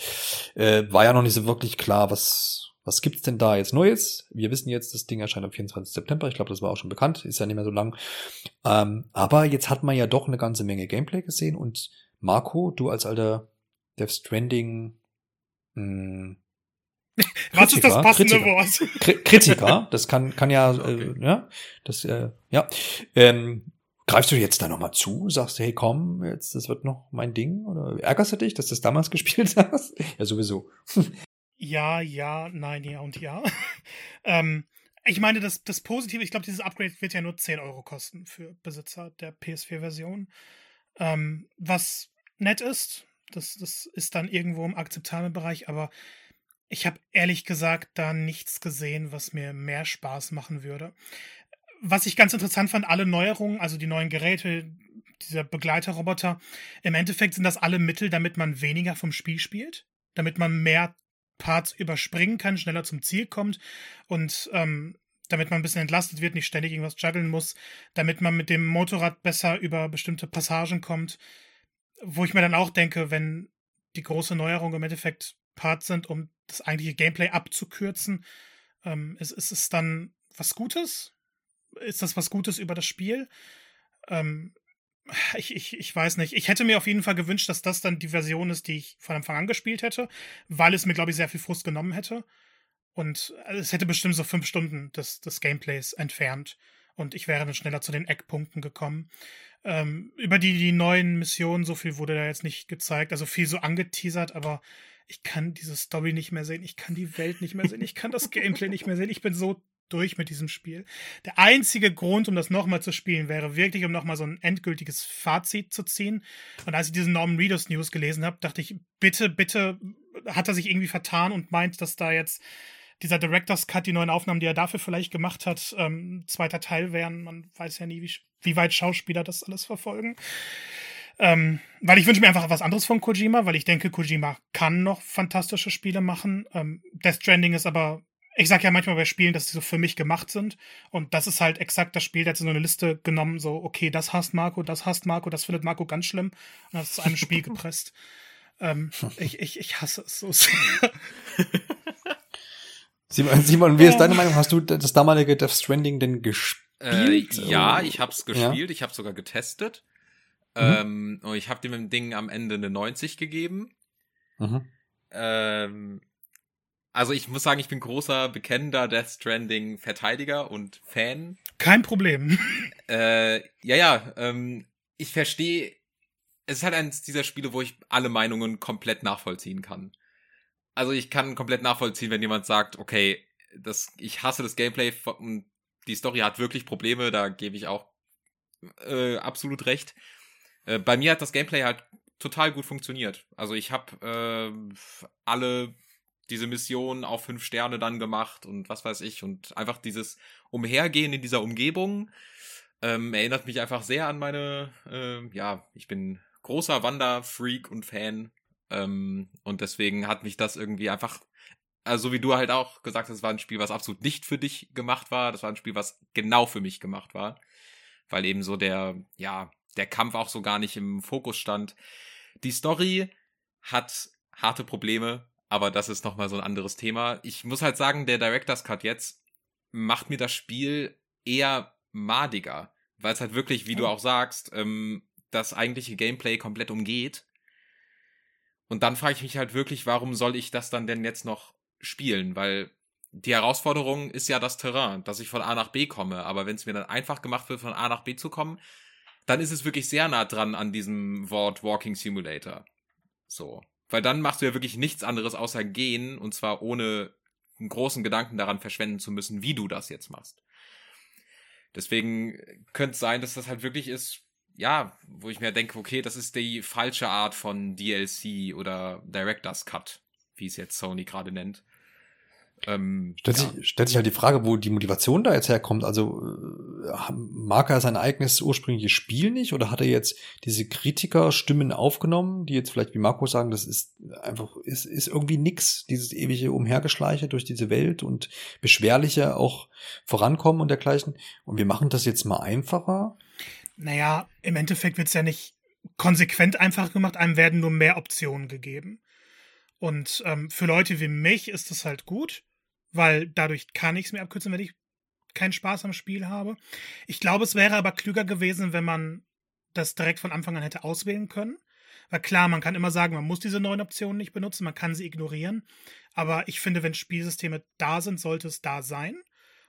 äh, war ja noch nicht so wirklich klar, was, was gibt's denn da jetzt Neues? Wir wissen jetzt, das Ding erscheint am 24. September. Ich glaube, das war auch schon bekannt, ist ja nicht mehr so lang. Ähm, aber jetzt hat man ja doch eine ganze Menge Gameplay gesehen und Marco, du als alter Death Stranding mh, Was ist das passende Kritiker. Wort? Kritiker, das kann, kann ja, äh, okay. äh, ja, das, äh, ja. Ähm, greifst du jetzt da nochmal zu? Sagst du, hey, komm, jetzt, das wird noch mein Ding? Oder ärgerst du dich, dass du das damals gespielt hast? ja, sowieso. ja, ja, nein, ja und ja. ähm, ich meine, das, das Positive, ich glaube, dieses Upgrade wird ja nur 10 Euro kosten für Besitzer der PS4-Version. Ähm, was nett ist, das, das ist dann irgendwo im akzeptablen Bereich, aber ich habe ehrlich gesagt da nichts gesehen, was mir mehr Spaß machen würde. Was ich ganz interessant fand, alle Neuerungen, also die neuen Geräte, dieser Begleiterroboter, im Endeffekt sind das alle Mittel, damit man weniger vom Spiel spielt, damit man mehr Parts überspringen kann, schneller zum Ziel kommt und ähm, damit man ein bisschen entlastet wird, nicht ständig irgendwas juggeln muss, damit man mit dem Motorrad besser über bestimmte Passagen kommt. Wo ich mir dann auch denke, wenn die große Neuerung im Endeffekt Parts sind, um das eigentliche Gameplay abzukürzen. Ähm, ist, ist es dann was Gutes? Ist das was Gutes über das Spiel? Ähm, ich, ich, ich weiß nicht. Ich hätte mir auf jeden Fall gewünscht, dass das dann die Version ist, die ich von Anfang an gespielt hätte, weil es mir, glaube ich, sehr viel Frust genommen hätte. Und es hätte bestimmt so fünf Stunden des, des Gameplays entfernt. Und ich wäre dann schneller zu den Eckpunkten gekommen. Ähm, über die, die neuen Missionen, so viel wurde da jetzt nicht gezeigt. Also viel so angeteasert, aber ich kann diese Story nicht mehr sehen, ich kann die Welt nicht mehr sehen, ich kann das Gameplay nicht mehr sehen. Ich bin so durch mit diesem Spiel. Der einzige Grund, um das nochmal zu spielen, wäre wirklich, um nochmal so ein endgültiges Fazit zu ziehen. Und als ich diesen Norman Reedus News gelesen habe, dachte ich, bitte, bitte, hat er sich irgendwie vertan und meint, dass da jetzt dieser Director's Cut, die neuen Aufnahmen, die er dafür vielleicht gemacht hat, ähm, zweiter Teil wären. Man weiß ja nie, wie, wie weit Schauspieler das alles verfolgen. Ähm, weil ich wünsche mir einfach was anderes von Kojima, weil ich denke, Kojima kann noch fantastische Spiele machen. Ähm, Death Stranding ist aber, ich sag ja manchmal bei Spielen, dass sie so für mich gemacht sind. Und das ist halt exakt das Spiel, der hat so eine Liste genommen, so, okay, das hasst Marco, das hasst Marco, das findet Marco ganz schlimm. Und das ist zu einem Spiel gepresst. Ähm, ich, ich, ich hasse es so sehr. Simon, Simon, wie ist deine Meinung? Hast du das damalige Death Stranding denn gespielt? Äh, ja, ich hab's gespielt, ja? ich hab's sogar getestet. Mhm. Ähm, ich habe dem Ding am Ende eine 90 gegeben. Mhm. Ähm, also ich muss sagen, ich bin großer, bekennender Death Stranding Verteidiger und Fan. Kein Problem. Äh, ja, ja, ähm, ich verstehe, es ist halt eines dieser Spiele, wo ich alle Meinungen komplett nachvollziehen kann. Also ich kann komplett nachvollziehen, wenn jemand sagt, okay, das, ich hasse das Gameplay und die Story hat wirklich Probleme, da gebe ich auch äh, absolut recht. Äh, bei mir hat das Gameplay halt total gut funktioniert. Also ich habe äh, alle diese Missionen auf fünf Sterne dann gemacht und was weiß ich und einfach dieses Umhergehen in dieser Umgebung ähm, erinnert mich einfach sehr an meine, äh, ja, ich bin großer Wanderfreak und Fan ähm, und deswegen hat mich das irgendwie einfach, also wie du halt auch gesagt hast, war ein Spiel, was absolut nicht für dich gemacht war. Das war ein Spiel, was genau für mich gemacht war, weil eben so der, ja, der Kampf auch so gar nicht im Fokus stand. Die Story hat harte Probleme, aber das ist nochmal so ein anderes Thema. Ich muss halt sagen, der Director's Cut jetzt macht mir das Spiel eher madiger, weil es halt wirklich, wie du auch sagst, ähm, das eigentliche Gameplay komplett umgeht. Und dann frage ich mich halt wirklich, warum soll ich das dann denn jetzt noch spielen? Weil die Herausforderung ist ja das Terrain, dass ich von A nach B komme. Aber wenn es mir dann einfach gemacht wird, von A nach B zu kommen, dann ist es wirklich sehr nah dran an diesem Wort Walking Simulator. So. Weil dann machst du ja wirklich nichts anderes außer gehen und zwar ohne einen großen Gedanken daran verschwenden zu müssen, wie du das jetzt machst. Deswegen könnte es sein, dass das halt wirklich ist, ja, wo ich mir denke, okay, das ist die falsche Art von DLC oder Director's Cut, wie es jetzt Sony gerade nennt. Ähm, stellt, ja. sich, stellt sich halt die Frage, wo die Motivation da jetzt herkommt. Also äh, mag er sein eigenes ursprüngliches Spiel nicht oder hat er jetzt diese Kritikerstimmen aufgenommen, die jetzt vielleicht wie Marco sagen, das ist einfach, ist, ist irgendwie nix, dieses ewige Umhergeschleiche durch diese Welt und beschwerlicher auch vorankommen und dergleichen. Und wir machen das jetzt mal einfacher. Naja, im Endeffekt wird's ja nicht konsequent einfach gemacht, einem werden nur mehr Optionen gegeben. Und ähm, für Leute wie mich ist das halt gut, weil dadurch kann ich es mir abkürzen, wenn ich keinen Spaß am Spiel habe. Ich glaube, es wäre aber klüger gewesen, wenn man das direkt von Anfang an hätte auswählen können. Weil klar, man kann immer sagen, man muss diese neuen Optionen nicht benutzen, man kann sie ignorieren. Aber ich finde, wenn Spielsysteme da sind, sollte es da sein.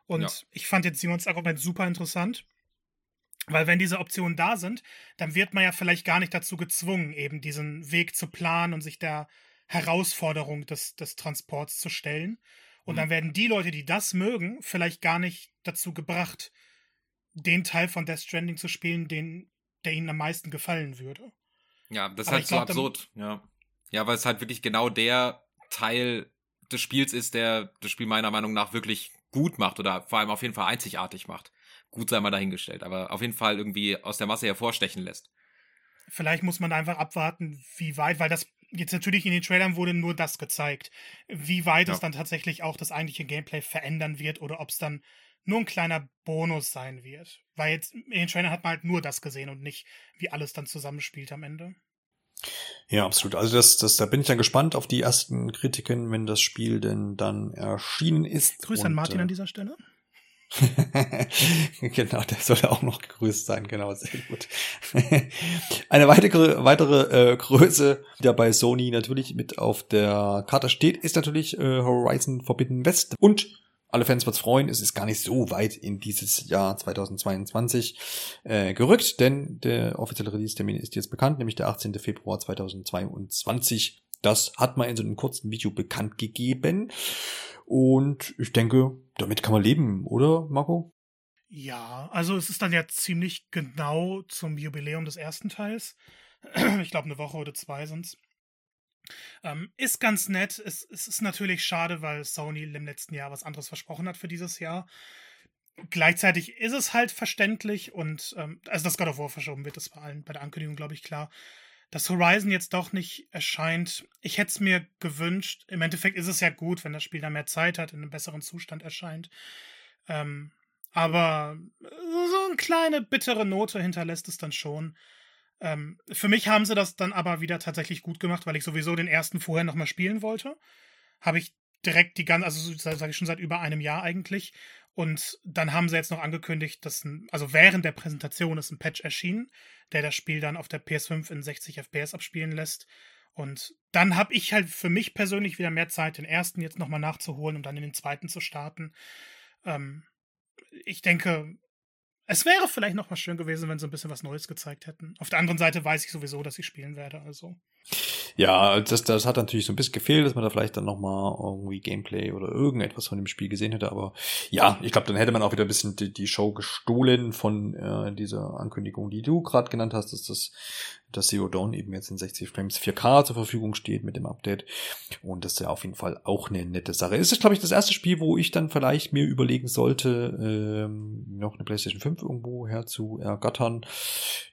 Und ja. ich fand jetzt Simons Argument super interessant. Weil wenn diese Optionen da sind, dann wird man ja vielleicht gar nicht dazu gezwungen, eben diesen Weg zu planen und sich da Herausforderung des, des Transports zu stellen. Und mhm. dann werden die Leute, die das mögen, vielleicht gar nicht dazu gebracht, den Teil von Death Stranding zu spielen, den, der ihnen am meisten gefallen würde. Ja, das ist halt so glaub, absurd, ja. Ja, weil es halt wirklich genau der Teil des Spiels ist, der das Spiel meiner Meinung nach wirklich gut macht oder vor allem auf jeden Fall einzigartig macht. Gut sei mal dahingestellt, aber auf jeden Fall irgendwie aus der Masse hervorstechen lässt. Vielleicht muss man einfach abwarten, wie weit, weil das jetzt natürlich in den Trailern wurde nur das gezeigt. Wie weit ja. es dann tatsächlich auch das eigentliche Gameplay verändern wird oder ob es dann nur ein kleiner Bonus sein wird. Weil jetzt in den Trailern hat man halt nur das gesehen und nicht, wie alles dann zusammenspielt am Ende. Ja, absolut. Also das, das, da bin ich dann gespannt auf die ersten Kritiken, wenn das Spiel denn dann erschienen ist. Grüße an Martin äh, an dieser Stelle. genau, der soll auch noch gegrüßt sein, genau, sehr gut. Eine weitere, weitere äh, Größe, die da bei Sony natürlich mit auf der Karte steht, ist natürlich äh, Horizon Forbidden West. Und alle Fans wird's freuen, es ist gar nicht so weit in dieses Jahr 2022 äh, gerückt, denn der offizielle Release-Termin ist jetzt bekannt, nämlich der 18. Februar 2022. Das hat man in so einem kurzen Video bekannt gegeben. Und ich denke, damit kann man leben, oder, Marco? Ja, also es ist dann ja ziemlich genau zum Jubiläum des ersten Teils. Ich glaube, eine Woche oder zwei sind's. Ähm, ist ganz nett. Es, es ist natürlich schade, weil Sony im letzten Jahr was anderes versprochen hat für dieses Jahr. Gleichzeitig ist es halt verständlich und ähm, also dass God of War verschoben wird, das war allen bei der Ankündigung, glaube ich, klar. Dass Horizon jetzt doch nicht erscheint, ich hätte es mir gewünscht. Im Endeffekt ist es ja gut, wenn das Spiel dann mehr Zeit hat, in einem besseren Zustand erscheint. Ähm, aber so eine kleine bittere Note hinterlässt es dann schon. Ähm, für mich haben sie das dann aber wieder tatsächlich gut gemacht, weil ich sowieso den ersten vorher nochmal spielen wollte. Habe ich direkt die ganze, also sage ich schon seit über einem Jahr eigentlich. Und dann haben sie jetzt noch angekündigt, dass, ein, also während der Präsentation ist ein Patch erschienen, der das Spiel dann auf der PS5 in 60 FPS abspielen lässt. Und dann habe ich halt für mich persönlich wieder mehr Zeit, den ersten jetzt nochmal nachzuholen und dann in den zweiten zu starten. Ähm, ich denke, es wäre vielleicht noch mal schön gewesen, wenn sie ein bisschen was Neues gezeigt hätten. Auf der anderen Seite weiß ich sowieso, dass ich spielen werde, also. Ja, das, das hat natürlich so ein bisschen gefehlt, dass man da vielleicht dann noch mal irgendwie Gameplay oder irgendetwas von dem Spiel gesehen hätte. Aber ja, ich glaube, dann hätte man auch wieder ein bisschen die, die Show gestohlen von äh, dieser Ankündigung, die du gerade genannt hast, dass das dass Zero Dawn eben jetzt in 60 Frames 4K zur Verfügung steht mit dem Update. Und das ist ja auf jeden Fall auch eine nette Sache. Es ist, glaube ich, das erste Spiel, wo ich dann vielleicht mir überlegen sollte, ähm, noch eine PlayStation 5 irgendwo her zu ergattern.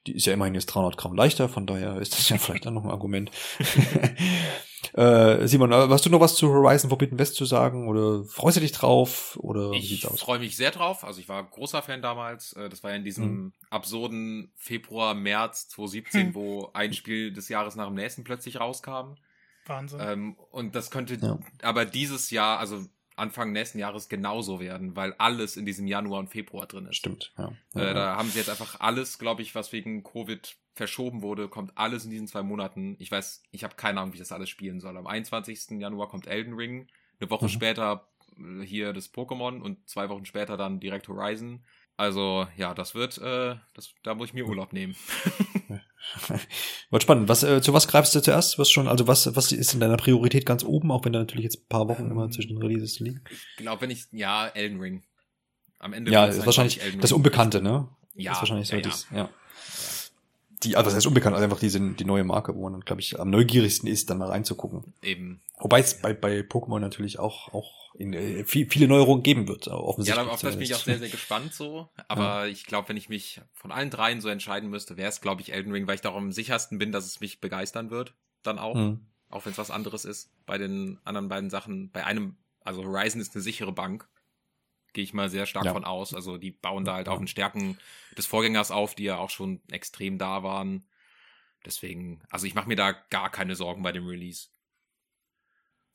Die ist ja immerhin jetzt 300 Gramm leichter, von daher ist das ja vielleicht dann noch ein Argument. Äh, Simon, äh, hast du noch was zu Horizon Forbidden West zu sagen oder freust du dich drauf oder wie sieht's aus? Ich freue mich sehr drauf. Also ich war großer Fan damals. Äh, das war ja in diesem hm. absurden Februar, März 2017, hm. wo ein Spiel des Jahres nach dem nächsten plötzlich rauskam. Wahnsinn. Ähm, und das könnte ja. aber dieses Jahr, also Anfang nächsten Jahres genauso werden, weil alles in diesem Januar und Februar drin ist. Stimmt, ja. Äh, da haben sie jetzt einfach alles, glaube ich, was wegen Covid verschoben wurde, kommt alles in diesen zwei Monaten. Ich weiß, ich habe keine Ahnung, wie ich das alles spielen soll. Am 21. Januar kommt Elden Ring, eine Woche mhm. später äh, hier das Pokémon und zwei Wochen später dann direkt Horizon. Also ja, das wird, äh, das, da muss ich mir Urlaub nehmen. Wird spannend. Was, äh, zu was greifst du zuerst? Was schon, also was, was ist in deiner Priorität ganz oben, auch wenn da natürlich jetzt ein paar Wochen immer zwischen den Releases liegen? Ich glaube, wenn ich, ja, Elden Ring. Am Ende. Ja, ist wahrscheinlich das Unbekannte, ne? Ja. Ist wahrscheinlich so ja, das, ja. Die, also das heißt unbekannt, also einfach diese, die neue Marke, wo man dann, glaube ich, am neugierigsten ist, dann mal reinzugucken. Eben. Wobei es bei, bei Pokémon natürlich auch, auch in, äh, viel, viele Neuerungen geben wird, offensichtlich. Ja, auf das bin ich auch sehr, sehr gespannt so. Aber ja. ich glaube, wenn ich mich von allen dreien so entscheiden müsste, wäre es, glaube ich, Elden Ring, weil ich da auch am sichersten bin, dass es mich begeistern wird. Dann auch. Mhm. Auch wenn es was anderes ist. Bei den anderen beiden Sachen, bei einem, also Horizon ist eine sichere Bank gehe ich mal sehr stark ja. von aus. Also die bauen da halt auf den Stärken des Vorgängers auf, die ja auch schon extrem da waren. Deswegen, also ich mache mir da gar keine Sorgen bei dem Release.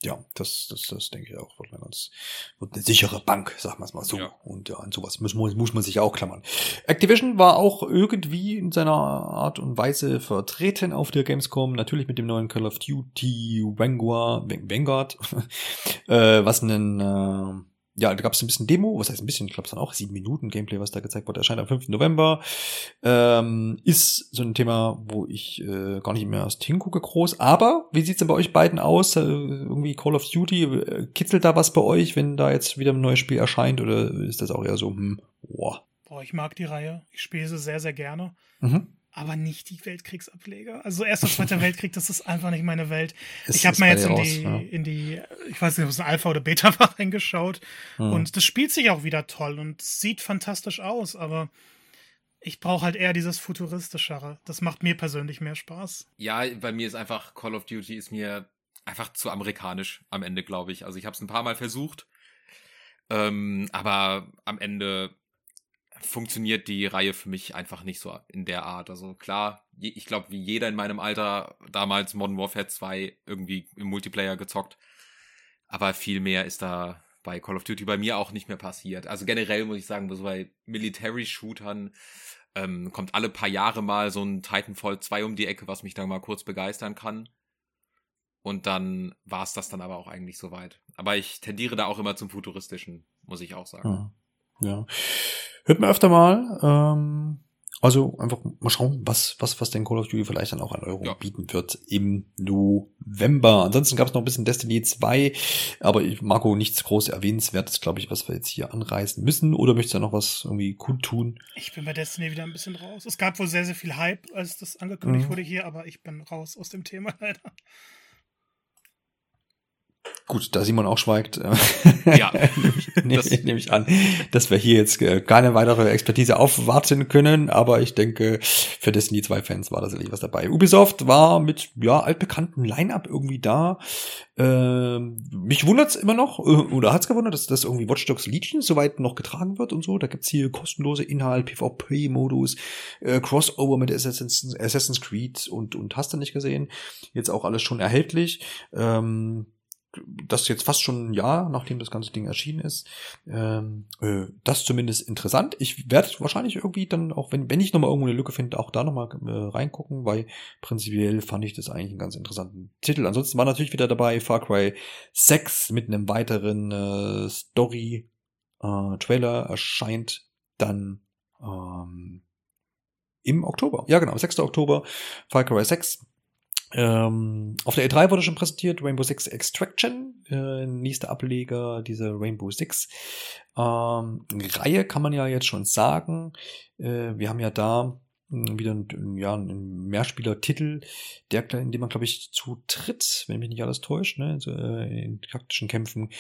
Ja, das, das, das denke ich auch. Wird eine ganz, wird eine sichere Bank, sagen wir es mal so. Ja. Und ja, an sowas muss, muss man sich auch klammern. Activision war auch irgendwie in seiner Art und Weise vertreten auf der Gamescom. Natürlich mit dem neuen Call of Duty Vanguard, Vanguard äh, was einen, äh, ja, da gab es ein bisschen Demo, was heißt ein bisschen, ich glaube es dann auch sieben Minuten Gameplay, was da gezeigt wurde, erscheint am 5. November. Ähm, ist so ein Thema, wo ich äh, gar nicht mehr erst hingucke groß. Aber wie sieht's denn bei euch beiden aus? Äh, irgendwie Call of Duty, äh, kitzelt da was bei euch, wenn da jetzt wieder ein neues Spiel erscheint? Oder ist das auch eher so, hm, boah. Boah, ich mag die Reihe. Ich spiele sie sehr, sehr gerne. Mhm aber nicht die Weltkriegsableger. Also Erster und Zweiter Weltkrieg, das ist einfach nicht meine Welt. Ist, ich habe mal jetzt in die, ja. in die, ich weiß nicht, ob es ein Alpha oder Beta war, reingeschaut. Hm. Und das spielt sich auch wieder toll und sieht fantastisch aus, aber ich brauche halt eher dieses futuristischere. Das macht mir persönlich mehr Spaß. Ja, bei mir ist einfach Call of Duty ist mir einfach zu amerikanisch am Ende, glaube ich. Also ich habe es ein paar Mal versucht, ähm, aber am Ende funktioniert die Reihe für mich einfach nicht so in der Art. Also klar, ich glaube, wie jeder in meinem Alter damals Modern Warfare 2 irgendwie im Multiplayer gezockt. Aber viel mehr ist da bei Call of Duty bei mir auch nicht mehr passiert. Also generell muss ich sagen, so bei Military-Shootern ähm, kommt alle paar Jahre mal so ein Titanfall 2 um die Ecke, was mich dann mal kurz begeistern kann. Und dann war es das dann aber auch eigentlich soweit. Aber ich tendiere da auch immer zum Futuristischen, muss ich auch sagen. Ja. Ja. Hört man öfter mal. Ähm, Also einfach mal schauen, was, was, was denn Call of Duty vielleicht dann auch an Euro Ja. bieten wird im November. Ansonsten gab es noch ein bisschen Destiny 2, aber ich, Marco, nichts groß erwähnenswertes, glaube ich, was wir jetzt hier anreißen müssen. Oder möchtest du noch was irgendwie kundtun? Ich bin bei Destiny wieder ein bisschen raus. Es gab wohl sehr, sehr viel Hype, als das angekündigt Mhm. wurde hier, aber ich bin raus aus dem Thema leider. Gut, da Simon auch schweigt, äh, Ja, nehme ich, nehm ich an, dass wir hier jetzt äh, keine weitere Expertise aufwarten können, aber ich denke, für Destiny 2 Fans war da sicherlich was dabei. Ubisoft war mit, ja, altbekanntem Line-Up irgendwie da. Ähm, mich wundert's immer noch, äh, oder hat's gewundert, dass das irgendwie Watch Dogs Legion soweit noch getragen wird und so. Da gibt's hier kostenlose Inhalt, PvP-Modus, äh, Crossover mit Assassin's, Assassin's Creed und, und hast du nicht gesehen. Jetzt auch alles schon erhältlich. Ähm, das jetzt fast schon ein Jahr, nachdem das ganze Ding erschienen ist. Ähm, äh, das zumindest interessant. Ich werde wahrscheinlich irgendwie dann auch, wenn, wenn ich nochmal irgendwo eine Lücke finde, auch da nochmal äh, reingucken, weil prinzipiell fand ich das eigentlich einen ganz interessanten Titel. Ansonsten war natürlich wieder dabei Far Cry 6 mit einem weiteren äh, Story-Trailer erscheint dann ähm, im Oktober. Ja, genau, 6. Oktober, Far Cry 6. Ähm, auf der E3 wurde schon präsentiert Rainbow Six Extraction, äh, nächster Ableger dieser Rainbow Six ähm, Reihe, kann man ja jetzt schon sagen. Äh, wir haben ja da mh, wieder einen, ja, einen Mehrspieler-Titel, der, in dem man, glaube ich, zu tritt, wenn mich nicht alles täuscht, ne, äh, in taktischen Kämpfen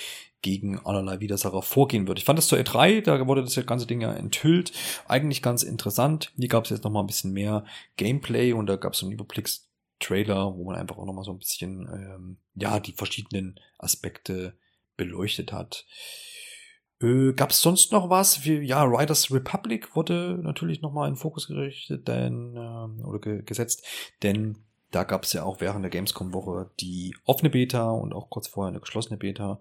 gegen allerlei Widersacher vorgehen wird. Ich fand das zur E3, da wurde das ganze Ding ja enthüllt, eigentlich ganz interessant. Hier gab es jetzt noch mal ein bisschen mehr Gameplay und da gab es einen Überblicks Trailer, wo man einfach auch noch mal so ein bisschen ähm, ja die verschiedenen Aspekte beleuchtet hat. Äh, Gab es sonst noch was? Wie, ja, Riders Republic wurde natürlich noch mal in Fokus gerichtet, denn ähm, oder ge gesetzt, denn da gab es ja auch während der Gamescom-Woche die offene Beta und auch kurz vorher eine geschlossene Beta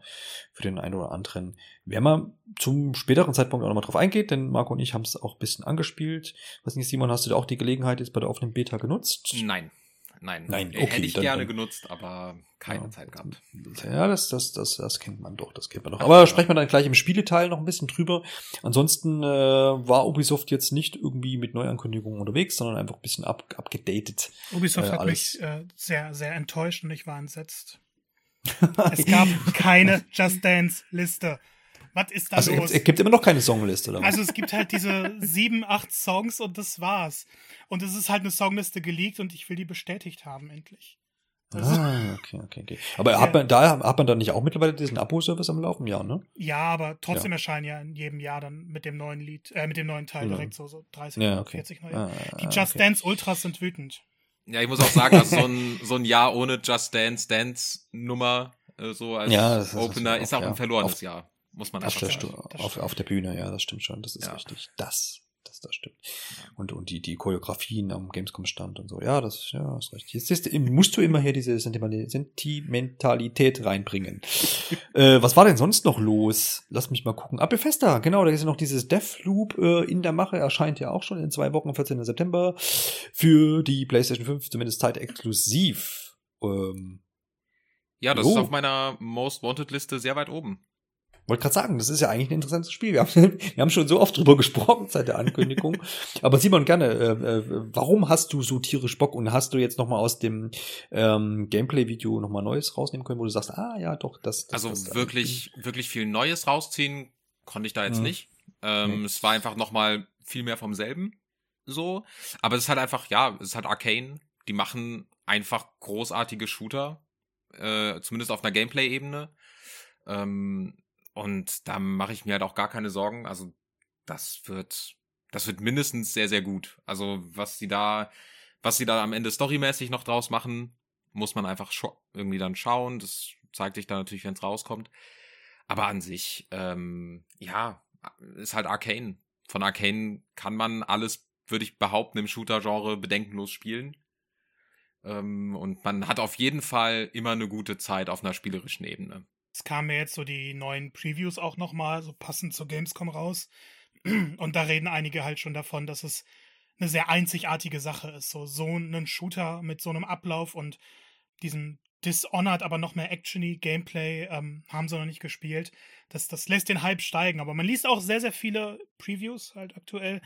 für den einen oder anderen. Wenn man zum späteren Zeitpunkt auch nochmal drauf eingeht, denn Marco und ich haben es auch ein bisschen angespielt. Was nicht, Simon, hast du da auch die Gelegenheit jetzt bei der offenen Beta genutzt? nein. Nein, Nein, okay, hätte ich dann- gerne dann- genutzt, aber keine Ja. Zeit gehabt. Ja, das, das, das, das kennt man doch, das kennt man doch. Aber ja. sprechen wir dann gleich im Spieleteil noch ein bisschen drüber. Ansonsten äh, war Ubisoft jetzt nicht irgendwie mit Neuankündigungen unterwegs, sondern einfach ein bisschen ab, abgedatet. Ubisoft Äh, hat alles- mich äh, sehr, sehr enttäuscht und ich war entsetzt. Es gab keine Just Dance-Liste. Was ist da also, los? es, gibt immer noch keine Songliste, oder was? Also es gibt halt diese sieben, acht Songs und das war's. Und es ist halt eine Songliste geleakt und ich will die bestätigt haben, endlich. Also, ah, okay, okay, okay. Aber Ja. hat man da hat man dann nicht auch mittlerweile diesen Abo-Service am Laufen? Ja, ne? Ja, aber trotzdem erscheinen ja in jedem Jahr dann mit dem neuen Lied, äh, mit dem neuen Teil Ja. direkt so, so 30, Ja, okay. 40 neue. Ah, Die Just okay. Dance Ultras sind wütend. Ja, ich muss auch sagen, also so ein, so ein Jahr ohne Just Dance Dance Nummer, äh, so als Ja, ist- Opener, ist ist auch auch, ja. ein verlorenes Auf- Jahr. Muss man Das stimmt, sagen. das auf, auf der Bühne, ja, das stimmt schon, das ist Ja. richtig. Das, das, das stimmt. Und, und die, die Choreografien am Gamescom-Stand und so, ja, das, ja, ist richtig. Jetzt ist, musst du immer hier diese Sentimentalität reinbringen. äh, was war denn sonst noch los? Lass mich mal gucken. Ah, Bethesda, genau, da ist ja noch dieses Deathloop äh, in der Mache, erscheint ja auch schon in zwei Wochen, 14. September, für die PlayStation 5, zumindest zeitexklusiv. Ähm, Ja, das Jo. ist auf meiner Most Wanted Liste sehr weit oben. Wollte gerade sagen, das ist ja eigentlich ein interessantes Spiel. Wir haben, wir haben schon so oft drüber gesprochen seit der Ankündigung. Aber Simon, gerne, äh, äh, warum hast du so tierisch Bock und hast du jetzt noch mal aus dem ähm, Gameplay-Video noch mal Neues rausnehmen können, wo du sagst, ah ja, doch, das. das Also das, wirklich, wirklich viel Neues rausziehen konnte ich da jetzt Mhm. nicht. Ähm, Nee. Es war einfach noch mal viel mehr vom selben. So. Aber es ist halt einfach, ja, es ist halt Arcane. Die machen einfach großartige Shooter. Äh, zumindest auf einer Gameplay-Ebene. Ähm, und da mache ich mir halt auch gar keine Sorgen. Also, das wird, das wird mindestens sehr, sehr gut. Also, was sie da, was sie da am Ende storymäßig noch draus machen, muss man einfach irgendwie dann schauen. Das zeigt sich dann natürlich, wenn es rauskommt. Aber an sich, ähm, ja, ist halt Arcane. Von Arcane kann man alles, würde ich behaupten, im Shooter-Genre bedenkenlos spielen. Ähm, und man hat auf jeden Fall immer eine gute Zeit auf einer spielerischen Ebene. Es kamen ja jetzt so die neuen Previews auch nochmal, so passend zur Gamescom raus. Und da reden einige halt schon davon, dass es eine sehr einzigartige Sache ist. So, so einen Shooter mit so einem Ablauf und diesem Dishonored, aber noch mehr actiony Gameplay ähm, haben sie noch nicht gespielt. Das, das lässt den Hype steigen. Aber man liest auch sehr, sehr viele Previews halt aktuell,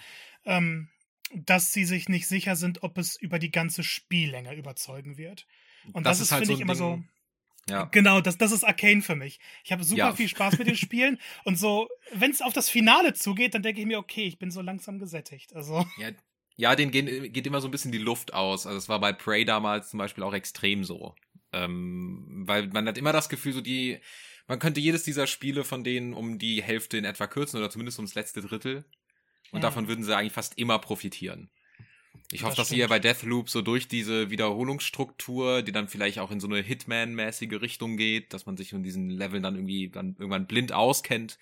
ähm, dass sie sich nicht sicher sind, ob es über die ganze Spiellänge überzeugen wird. Und das, das ist, halt finde so ich, immer Ding. so. Ja. Genau, das, das ist Arcane für mich. Ich habe super ja. viel Spaß mit den Spielen und so, wenn es auf das Finale zugeht, dann denke ich mir, okay, ich bin so langsam gesättigt. Also. Ja, ja den geht, geht immer so ein bisschen die Luft aus. Also es war bei Prey damals zum Beispiel auch extrem so. Ähm, weil man hat immer das Gefühl, so die, man könnte jedes dieser Spiele von denen um die Hälfte in etwa kürzen oder zumindest ums letzte Drittel. Und ja. davon würden sie eigentlich fast immer profitieren. Ich hoffe, das dass sie ja bei Deathloop so durch diese Wiederholungsstruktur, die dann vielleicht auch in so eine Hitman-mäßige Richtung geht, dass man sich in diesen Leveln dann irgendwie dann irgendwann blind auskennt,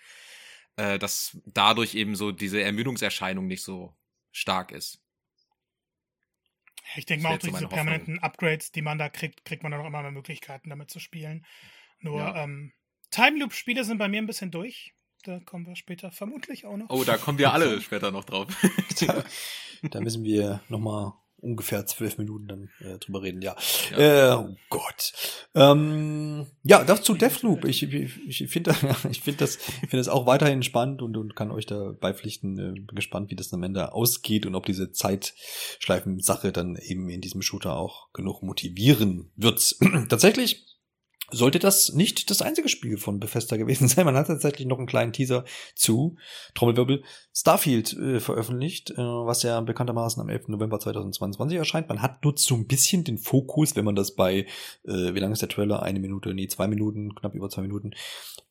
äh, dass dadurch eben so diese Ermüdungserscheinung nicht so stark ist. Ich denke mal auch durch diese permanenten Upgrades, die man da kriegt, kriegt man dann auch immer mehr Möglichkeiten, damit zu spielen. Nur ja. ähm, Time Loop-Spiele sind bei mir ein bisschen durch. Da kommen wir später vermutlich auch noch. Oh, da kommen wir alle später noch drauf. da, müssen wir nochmal ungefähr zwölf Minuten dann äh, drüber reden, ja. ja. Äh, oh Gott. Ähm, ja, das zu Deathloop. Ich, ich, ich finde ich finde das, finde das auch weiterhin spannend und, und kann euch da beipflichten. Äh, bin gespannt, wie das am Ende ausgeht und ob diese Zeitschleifen-Sache dann eben in diesem Shooter auch genug motivieren wird. Tatsächlich sollte das nicht das einzige Spiel von Bethesda gewesen sein. Man hat tatsächlich noch einen kleinen Teaser zu Trommelwirbel Starfield äh, veröffentlicht, äh, was ja bekanntermaßen am 11. November 2022 erscheint. Man hat nur so ein bisschen den Fokus, wenn man das bei, äh, wie lange ist der Trailer? Eine Minute, nee, zwei Minuten, knapp über zwei Minuten,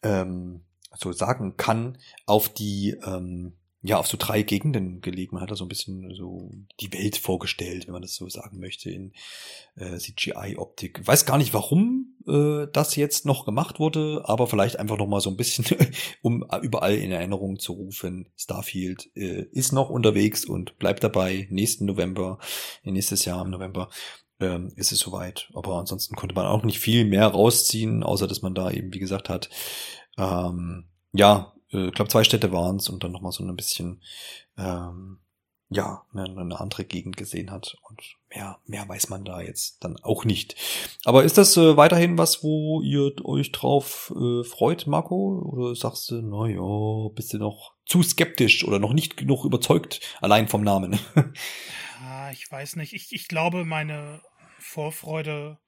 ähm, so sagen kann, auf die ähm, ja, auf so drei Gegenden gelegt. Man hat da so ein bisschen so die Welt vorgestellt, wenn man das so sagen möchte, in äh, CGI-Optik. Weiß gar nicht, warum äh, das jetzt noch gemacht wurde, aber vielleicht einfach noch mal so ein bisschen, um überall in Erinnerung zu rufen. Starfield äh, ist noch unterwegs und bleibt dabei. Nächsten November, nächstes Jahr im November ähm, ist es soweit. Aber ansonsten konnte man auch nicht viel mehr rausziehen, außer dass man da eben, wie gesagt, hat, ähm, ja, äh, ich glaube, zwei Städte waren es und dann nochmal so ein bisschen, ähm, ja, eine, eine andere Gegend gesehen hat. Und mehr, mehr weiß man da jetzt dann auch nicht. Aber ist das äh, weiterhin was, wo ihr euch drauf äh, freut, Marco? Oder sagst du, na ja, bist du noch zu skeptisch oder noch nicht genug überzeugt, allein vom Namen? ja, ich weiß nicht. Ich, ich glaube, meine Vorfreude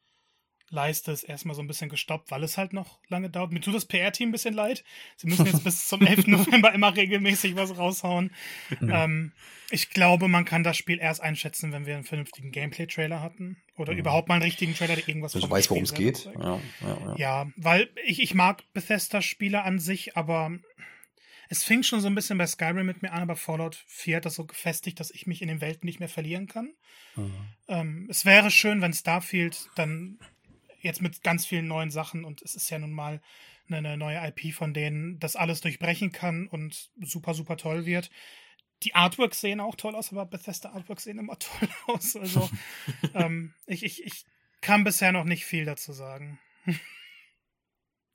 Leiste ist erstmal so ein bisschen gestoppt, weil es halt noch lange dauert. Mir tut das PR-Team ein bisschen leid. Sie müssen jetzt bis zum 11. November immer regelmäßig was raushauen. Mhm. Ähm, ich glaube, man kann das Spiel erst einschätzen, wenn wir einen vernünftigen Gameplay-Trailer hatten. Oder mhm. überhaupt mal einen richtigen Trailer, der irgendwas also weiß, worum es geht. Ja, ja, ja. ja, weil ich, ich mag Bethesda-Spiele an sich, aber es fing schon so ein bisschen bei Skyrim mit mir an, aber Fallout 4 hat das so gefestigt, dass ich mich in den Welten nicht mehr verlieren kann. Mhm. Ähm, es wäre schön, wenn Starfield dann jetzt mit ganz vielen neuen Sachen und es ist ja nun mal eine neue IP von denen, das alles durchbrechen kann und super, super toll wird. Die Artworks sehen auch toll aus, aber Bethesda Artworks sehen immer toll aus. Also ähm, ich, ich, ich kann bisher noch nicht viel dazu sagen.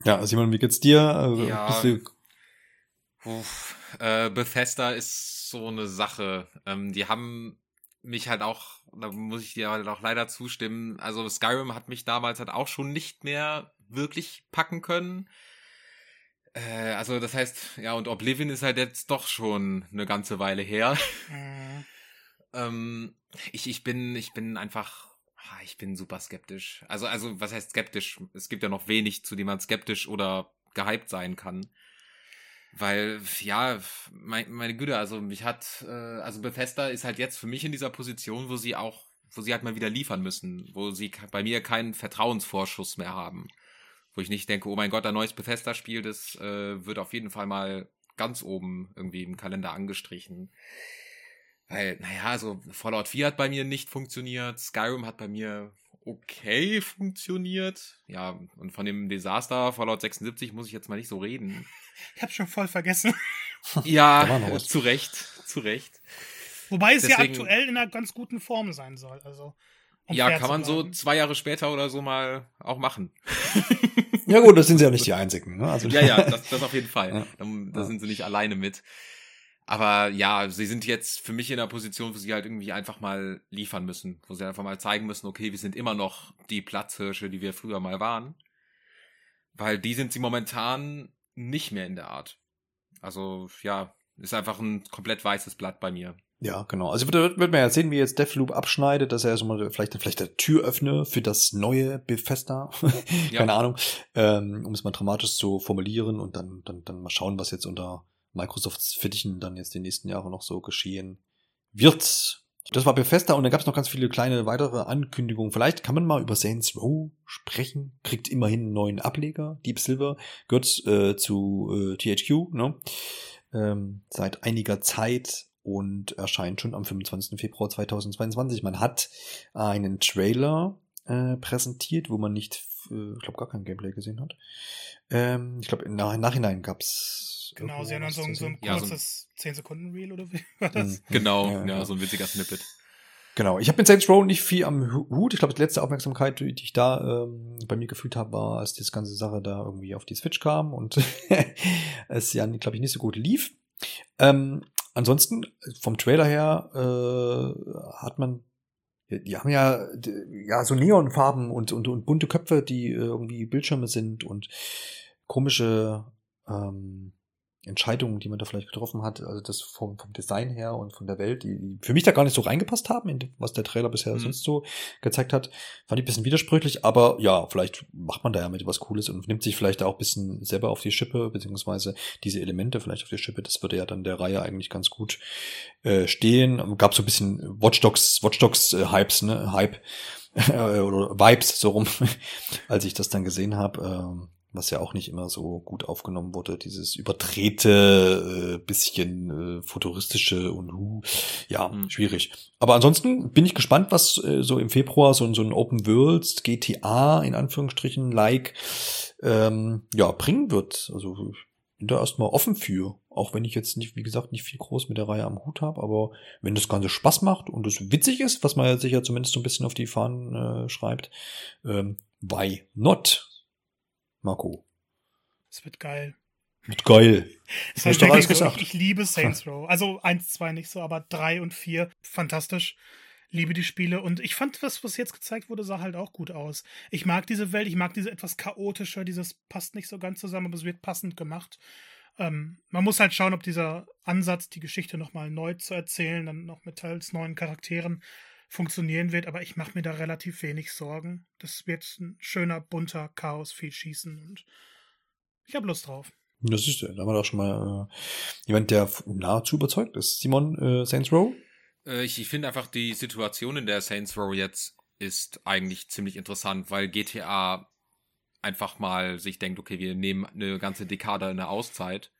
ja, Simon, wie geht's dir? Also, ja, du... Uff, äh, Bethesda ist so eine Sache. Ähm, die haben mich halt auch, da muss ich dir halt auch leider zustimmen, also Skyrim hat mich damals halt auch schon nicht mehr wirklich packen können. Äh, also das heißt, ja, und Oblivion ist halt jetzt doch schon eine ganze Weile her. Mhm. ähm, ich, ich bin, ich bin einfach, ah, ich bin super skeptisch. Also, also, was heißt skeptisch? Es gibt ja noch wenig, zu dem man skeptisch oder gehypt sein kann. Weil, ja, mein, meine Güte, also mich hat, äh, also Bethesda ist halt jetzt für mich in dieser Position, wo sie auch, wo sie halt mal wieder liefern müssen, wo sie bei mir keinen Vertrauensvorschuss mehr haben. Wo ich nicht denke, oh mein Gott, ein neues Bethesda-Spiel, das äh, wird auf jeden Fall mal ganz oben irgendwie im Kalender angestrichen. Weil, naja, also Fallout 4 hat bei mir nicht funktioniert, Skyrim hat bei mir okay funktioniert. Ja, und von dem Desaster Fallout 76 muss ich jetzt mal nicht so reden. Ich habe schon voll vergessen. Ja, zu Recht, zu Recht. Wobei es Deswegen, ja aktuell in einer ganz guten Form sein soll. Also, um ja, kann man so zwei Jahre später oder so mal auch machen. ja gut, das sind sie ja nicht die Einzigen. Ne? Also, ja, ja, das, das auf jeden Fall. Ja. Da, da sind sie nicht alleine mit. Aber ja, sie sind jetzt für mich in der Position, wo sie halt irgendwie einfach mal liefern müssen, wo sie einfach mal zeigen müssen, okay, wir sind immer noch die Platzhirsche, die wir früher mal waren. Weil die sind sie momentan nicht mehr in der Art. Also, ja, ist einfach ein komplett weißes Blatt bei mir. Ja, genau. Also wird, wird man ja sehen, wie jetzt Deathloop abschneidet, dass er so mal vielleicht, vielleicht der Türöffner für das neue Bethesda. ja. Keine Ahnung. Ähm, um es mal dramatisch zu formulieren und dann, dann, dann mal schauen, was jetzt unter Microsofts Fittichen dann jetzt die nächsten Jahre noch so geschehen wird. Das war Bethesda und dann gab es noch ganz viele kleine weitere Ankündigungen. Vielleicht kann man mal über Saints Row sprechen. Kriegt immerhin einen neuen Ableger. Deep Silver gehört äh, zu äh, THQ, ne? Ähm, seit einiger Zeit und erscheint schon am 25. Februar 2022. Man hat einen Trailer äh, präsentiert, wo man nicht, äh, ich glaube, gar kein Gameplay gesehen hat. Ähm, ich glaube, im Nachhinein Genau, sie haben dann so, so ein kurzes ja, so 10 Sekunden Reel oder wie war das? Mhm. Genau, ja, ja, so ein witziger Snippet. Genau, ich habe mit Saints Row nicht viel am Hut. Ich glaube, die letzte Aufmerksamkeit, die ich da ähm, bei mir gefühlt habe, war, als das ganze Sache da irgendwie auf die Switch kam und es ja, glaube ich, nicht so gut lief. Ähm, ansonsten, vom Trailer her, äh, hat man die haben ja, ja so Neonfarben und, und, und bunte Köpfe, die irgendwie Bildschirme sind und komische ähm, Entscheidungen, die man da vielleicht getroffen hat, also das vom, vom Design her und von der Welt, die, die für mich da gar nicht so reingepasst haben, in was der Trailer bisher mhm. sonst so gezeigt hat, fand ich ein bisschen widersprüchlich, aber ja, vielleicht macht man da ja mit was Cooles und nimmt sich vielleicht auch ein bisschen selber auf die Schippe, beziehungsweise diese Elemente vielleicht auf die Schippe, das würde ja dann der Reihe eigentlich ganz gut äh, stehen. Gab so ein bisschen Watch Dogs, Watch Dogs äh, Hypes, ne, Hype oder Vibes so rum, als ich das dann gesehen habe. Ähm, was ja auch nicht immer so gut aufgenommen wurde, dieses überdrehte, äh, bisschen äh, futuristische und uh, ja, mhm. schwierig. Aber ansonsten bin ich gespannt, was äh, so im Februar so, so ein Open World GTA in Anführungsstrichen like ähm, ja bringen wird. Also ich bin da erstmal offen für, auch wenn ich jetzt nicht, wie gesagt, nicht viel groß mit der Reihe am Hut habe, aber wenn das Ganze Spaß macht und es witzig ist, was man ja sicher zumindest so ein bisschen auf die Fahnen äh, schreibt, ähm, why not? Marco. Es wird geil. Wird geil. Das heißt doch alles gesagt. Ich, ich liebe Saints Row. Also eins, zwei nicht so, aber drei und vier fantastisch. Liebe die Spiele und ich fand, was, was jetzt gezeigt wurde, sah halt auch gut aus. Ich mag diese Welt, ich mag diese etwas chaotische, dieses passt nicht so ganz zusammen, aber es wird passend gemacht. Ähm, man muss halt schauen, ob dieser Ansatz, die Geschichte nochmal neu zu erzählen, dann noch mit teils neuen Charakteren, funktionieren wird, aber ich mache mir da relativ wenig Sorgen. Das wird ein schöner, bunter Chaos, viel Schießen und ich habe Lust drauf. Das ist, da haben wir doch schon mal äh, jemand, der nahezu überzeugt ist. Simon, äh, Saints Row? Äh, ich ich finde einfach die Situation, in der Saints Row jetzt ist, eigentlich ziemlich interessant, weil GTA einfach mal sich denkt, okay, wir nehmen eine ganze Dekade eine Auszeit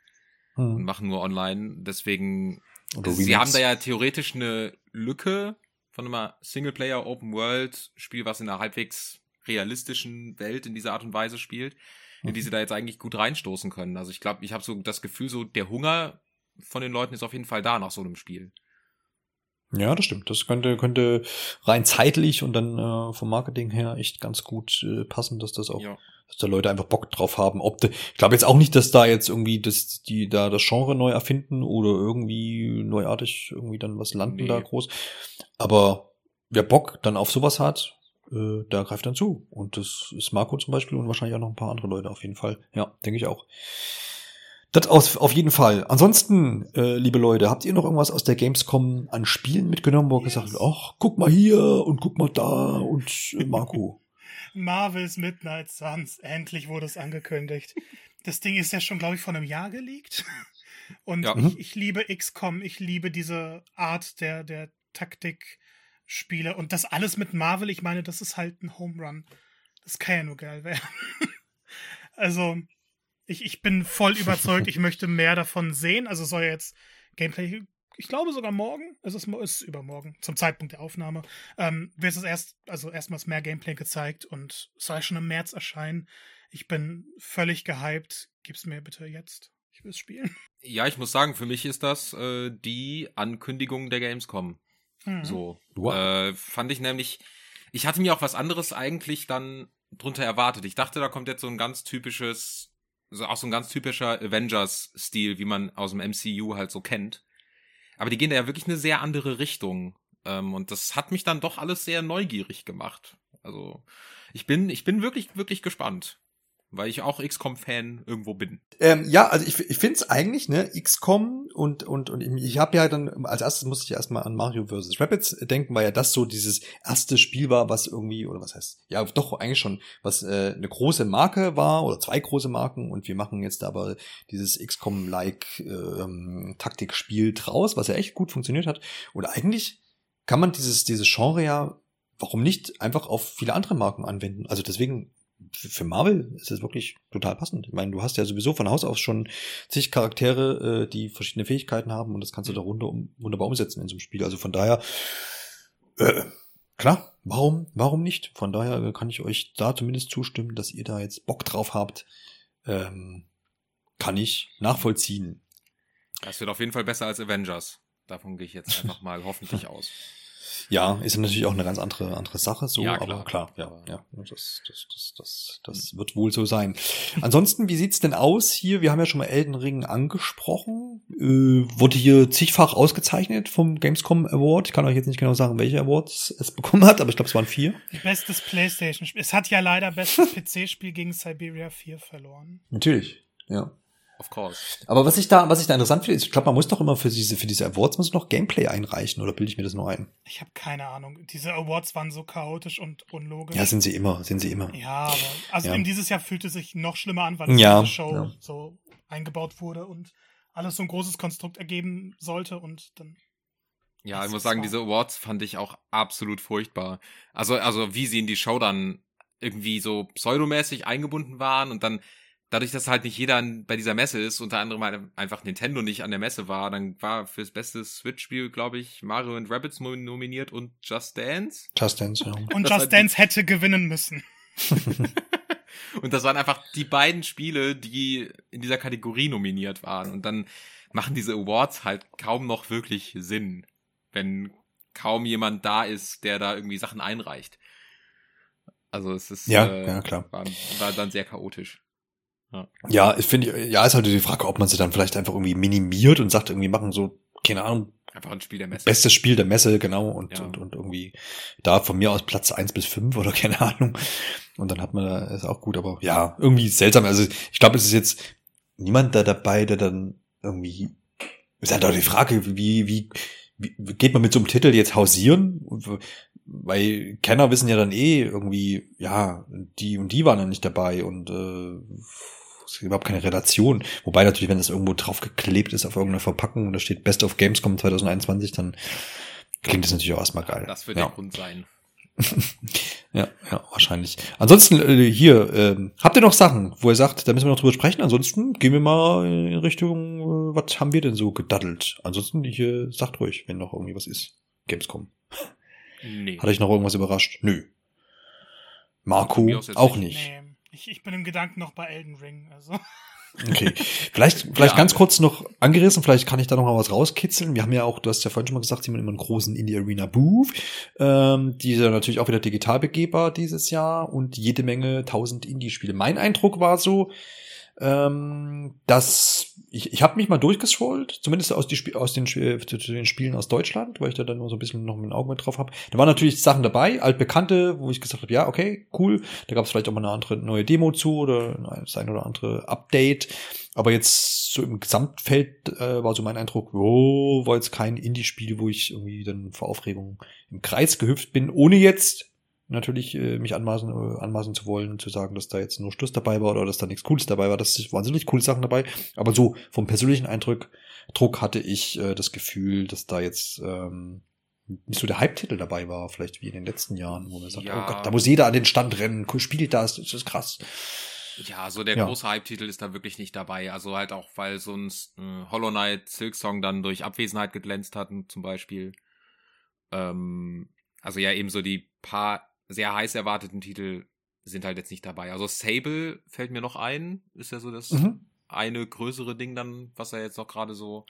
hm. und machen nur online. Deswegen, sie haben da ja theoretisch eine Lücke von einem Singleplayer Open World Spiel, was in einer halbwegs realistischen Welt in dieser Art und Weise spielt, in die sie da jetzt eigentlich gut reinstoßen können. Also ich glaube, ich habe so das Gefühl, so der Hunger von den Leuten ist auf jeden Fall da nach so einem Spiel. Ja, das stimmt. Das könnte, könnte rein zeitlich und dann äh, vom Marketing her echt ganz gut äh, passen, dass das auch, ja. dass da Leute einfach Bock drauf haben. Ob de, ich glaube jetzt auch nicht, dass da jetzt irgendwie das, die da das Genre neu erfinden oder irgendwie neuartig irgendwie dann was landen nee. da groß. Aber wer Bock dann auf sowas hat, äh, da greift dann zu. Und das ist Marco zum Beispiel und wahrscheinlich auch noch ein paar andere Leute auf jeden Fall. Ja, denke ich auch. Das aus, auf jeden Fall. Ansonsten, äh, liebe Leute, habt ihr noch irgendwas aus der Gamescom an Spielen mitgenommen, wo ihr yes. gesagt habt, ach, guck mal hier und guck mal da und äh, Marco. Marvels Midnight Suns, endlich wurde es angekündigt. Das Ding ist ja schon, glaube ich, vor einem Jahr geleakt. Und ja. ich, ich, liebe XCOM, ich liebe diese Art der, der Taktikspiele und das alles mit Marvel, ich meine, das ist halt ein Home Run. Das kann ja nur geil werden. also, ich, ich bin voll überzeugt, ich möchte mehr davon sehen. Also soll jetzt Gameplay, ich glaube sogar morgen, es ist, ist übermorgen, zum Zeitpunkt der Aufnahme, ähm, wird es erst, also erstmals mehr Gameplay gezeigt und soll schon im März erscheinen. Ich bin völlig gehypt. Gib's mir bitte jetzt. Ich will es spielen. Ja, ich muss sagen, für mich ist das äh, die Ankündigung der Gamescom. Mhm. So. Wow. Äh, fand ich nämlich, ich hatte mir auch was anderes eigentlich dann drunter erwartet. Ich dachte, da kommt jetzt so ein ganz typisches so auch so ein ganz typischer Avengers-Stil, wie man aus dem MCU halt so kennt. Aber die gehen da ja wirklich eine sehr andere Richtung. Ähm, und das hat mich dann doch alles sehr neugierig gemacht. Also ich bin, ich bin wirklich, wirklich gespannt, weil ich auch XCOM-Fan irgendwo bin. Ähm, ja, also ich, ich finde es eigentlich, ne, XCOM und, und, und ich habe ja dann, als erstes musste ich erstmal an Mario vs. Rabbits denken, weil ja das so dieses erste Spiel war, was irgendwie, oder was heißt, ja doch eigentlich schon, was äh, eine große Marke war oder zwei große Marken und wir machen jetzt aber dieses XCOM-like äh, Taktikspiel draus, was ja echt gut funktioniert hat. Und eigentlich kann man dieses, dieses Genre ja, warum nicht, einfach auf viele andere Marken anwenden. Also deswegen für Marvel ist es wirklich total passend. Ich meine, du hast ja sowieso von Haus aus schon zig Charaktere, äh, die verschiedene Fähigkeiten haben und das kannst du da runter, um, wunderbar umsetzen in so einem Spiel. Also von daher, äh, klar, warum, warum nicht? Von daher kann ich euch da zumindest zustimmen, dass ihr da jetzt Bock drauf habt. Ähm, kann ich nachvollziehen. Das wird auf jeden Fall besser als Avengers. Davon gehe ich jetzt einfach mal hoffentlich aus. Ja, ist natürlich auch eine ganz andere, andere Sache, so, Ja, aber klar. klar, ja, ja, das, das, das, das, das wird wohl so sein. Ansonsten, wie sieht's denn aus hier? Wir haben ja schon mal Elden Ring angesprochen. Äh, wurde hier zigfach ausgezeichnet vom Gamescom Award. Ich kann euch jetzt nicht genau sagen, welche Awards es bekommen hat, aber ich glaube, es waren vier. Bestes Playstation-Spiel. Es hat ja leider bestes PC-Spiel gegen Siberia 4 verloren. Natürlich, ja. Of course. Aber was ich da, was ich da interessant finde, ist, ich glaube, man muss doch immer für diese, für diese Awards muss noch Gameplay einreichen, oder bilde ich mir das nur ein? Ich habe keine Ahnung. Diese Awards waren so chaotisch und unlogisch. Ja, sind sie immer, sind sie immer. Ja, aber also Ja. eben dieses Jahr fühlte sich noch schlimmer an, weil Ja, diese Show ja. so eingebaut wurde und alles so ein großes Konstrukt ergeben sollte und dann Ja, ich muss sagen, diese Awards fand ich auch absolut furchtbar. Also, also wie sie in die Show dann irgendwie so pseudomäßig eingebunden waren und dann dadurch, dass halt nicht jeder an- bei dieser Messe ist, unter anderem halt einfach Nintendo nicht an der Messe war, dann war fürs beste Switch-Spiel, glaube ich, Mario and Rabbids mo- nominiert und Just Dance. Just Dance, ja. und Das Just Dance hätte gewinnen müssen. Und das waren einfach die beiden Spiele, die in dieser Kategorie nominiert waren. Und dann machen diese Awards halt kaum noch wirklich Sinn, wenn kaum jemand da ist, der da irgendwie Sachen einreicht. Also es ist Ja, äh, ja, klar. War, war dann sehr chaotisch. Ja, ich finde, ja, ist halt die Frage, ob man sie dann vielleicht einfach irgendwie minimiert und sagt, irgendwie machen so, keine Ahnung, Einfach ein Spiel der Messe. bestes Spiel der Messe, genau, und, Ja. und, und irgendwie da von mir aus Platz eins bis fünf oder keine Ahnung. Und dann hat man da, ist auch gut, aber ja, irgendwie seltsam. Also ich glaube, es ist jetzt niemand da dabei, der dann irgendwie, ist halt auch die Frage, wie, wie geht man mit so einem Titel jetzt hausieren? Weil Kenner wissen ja dann eh irgendwie, ja, die und die waren dann nicht dabei und äh, es gibt überhaupt keine Relation. Wobei natürlich, wenn das irgendwo draufgeklebt ist auf irgendeiner Verpackung und da steht Best of Gamescom 2021, dann klingt das natürlich auch erstmal geil. Das wird ja. der Grund sein. Ja, ja, wahrscheinlich. Ansonsten äh, hier, ähm, habt ihr noch Sachen, wo ihr sagt, da müssen wir noch drüber sprechen? Ansonsten gehen wir mal in Richtung, äh, was haben wir denn so gedaddelt? Ansonsten, hier, sagt ruhig, wenn noch irgendwie was ist. Gamescom. Nee. Hat euch noch irgendwas überrascht? Nö. Marco auch nicht. nicht. Nee, ich, ich bin im Gedanken noch bei Elden Ring. Also Okay. Vielleicht, vielleicht Ja, ganz kurz noch angerissen, vielleicht kann ich da noch mal was rauskitzeln. Wir haben ja auch, du hast ja vorhin schon mal gesagt, sie haben immer einen großen Indie Arena Booth. Ähm, die ist ja natürlich auch wieder digital begehbar dieses Jahr und jede Menge tausend Indie-Spiele. Mein Eindruck war so, ähm, dass ich, ich habe mich mal durchgescrollt, zumindest aus, die, aus den, den Spielen aus Deutschland, weil ich da dann immer so ein bisschen noch ein Auge mit drauf habe. Da waren natürlich Sachen dabei, altbekannte, wo ich gesagt habe, ja, okay, cool. Da gab es vielleicht auch mal eine andere neue Demo zu oder das ein oder andere Update. Aber jetzt so im Gesamtfeld äh, war so mein Eindruck, oh, war jetzt kein Indie-Spiel, wo ich irgendwie dann vor Aufregung im Kreis gehüpft bin, ohne jetzt natürlich äh, mich anmaßen, äh, anmaßen zu wollen, zu sagen, dass da jetzt nur Schluss dabei war oder dass da nichts Cooles dabei war. Das ist wahnsinnig coole Sachen dabei. Aber so vom persönlichen Eindruck, Druck hatte ich äh, das Gefühl, dass da jetzt ähm, nicht so der Hype-Titel dabei war, vielleicht wie in den letzten Jahren, wo man sagt, Ja. oh Gott, da muss jeder an den Stand rennen, spielt das, das ist krass. Ja, so der Ja. große Hype-Titel ist da wirklich nicht dabei. Also halt auch, weil so ein äh, Hollow Knight Silk Song dann durch Abwesenheit geglänzt hatten, zum Beispiel. Ähm, also ja, eben so die paar sehr heiß erwarteten Titel sind halt jetzt nicht dabei. Also Sable fällt mir noch ein, ist ja so das Mhm. eine größere Ding dann, was er jetzt noch gerade so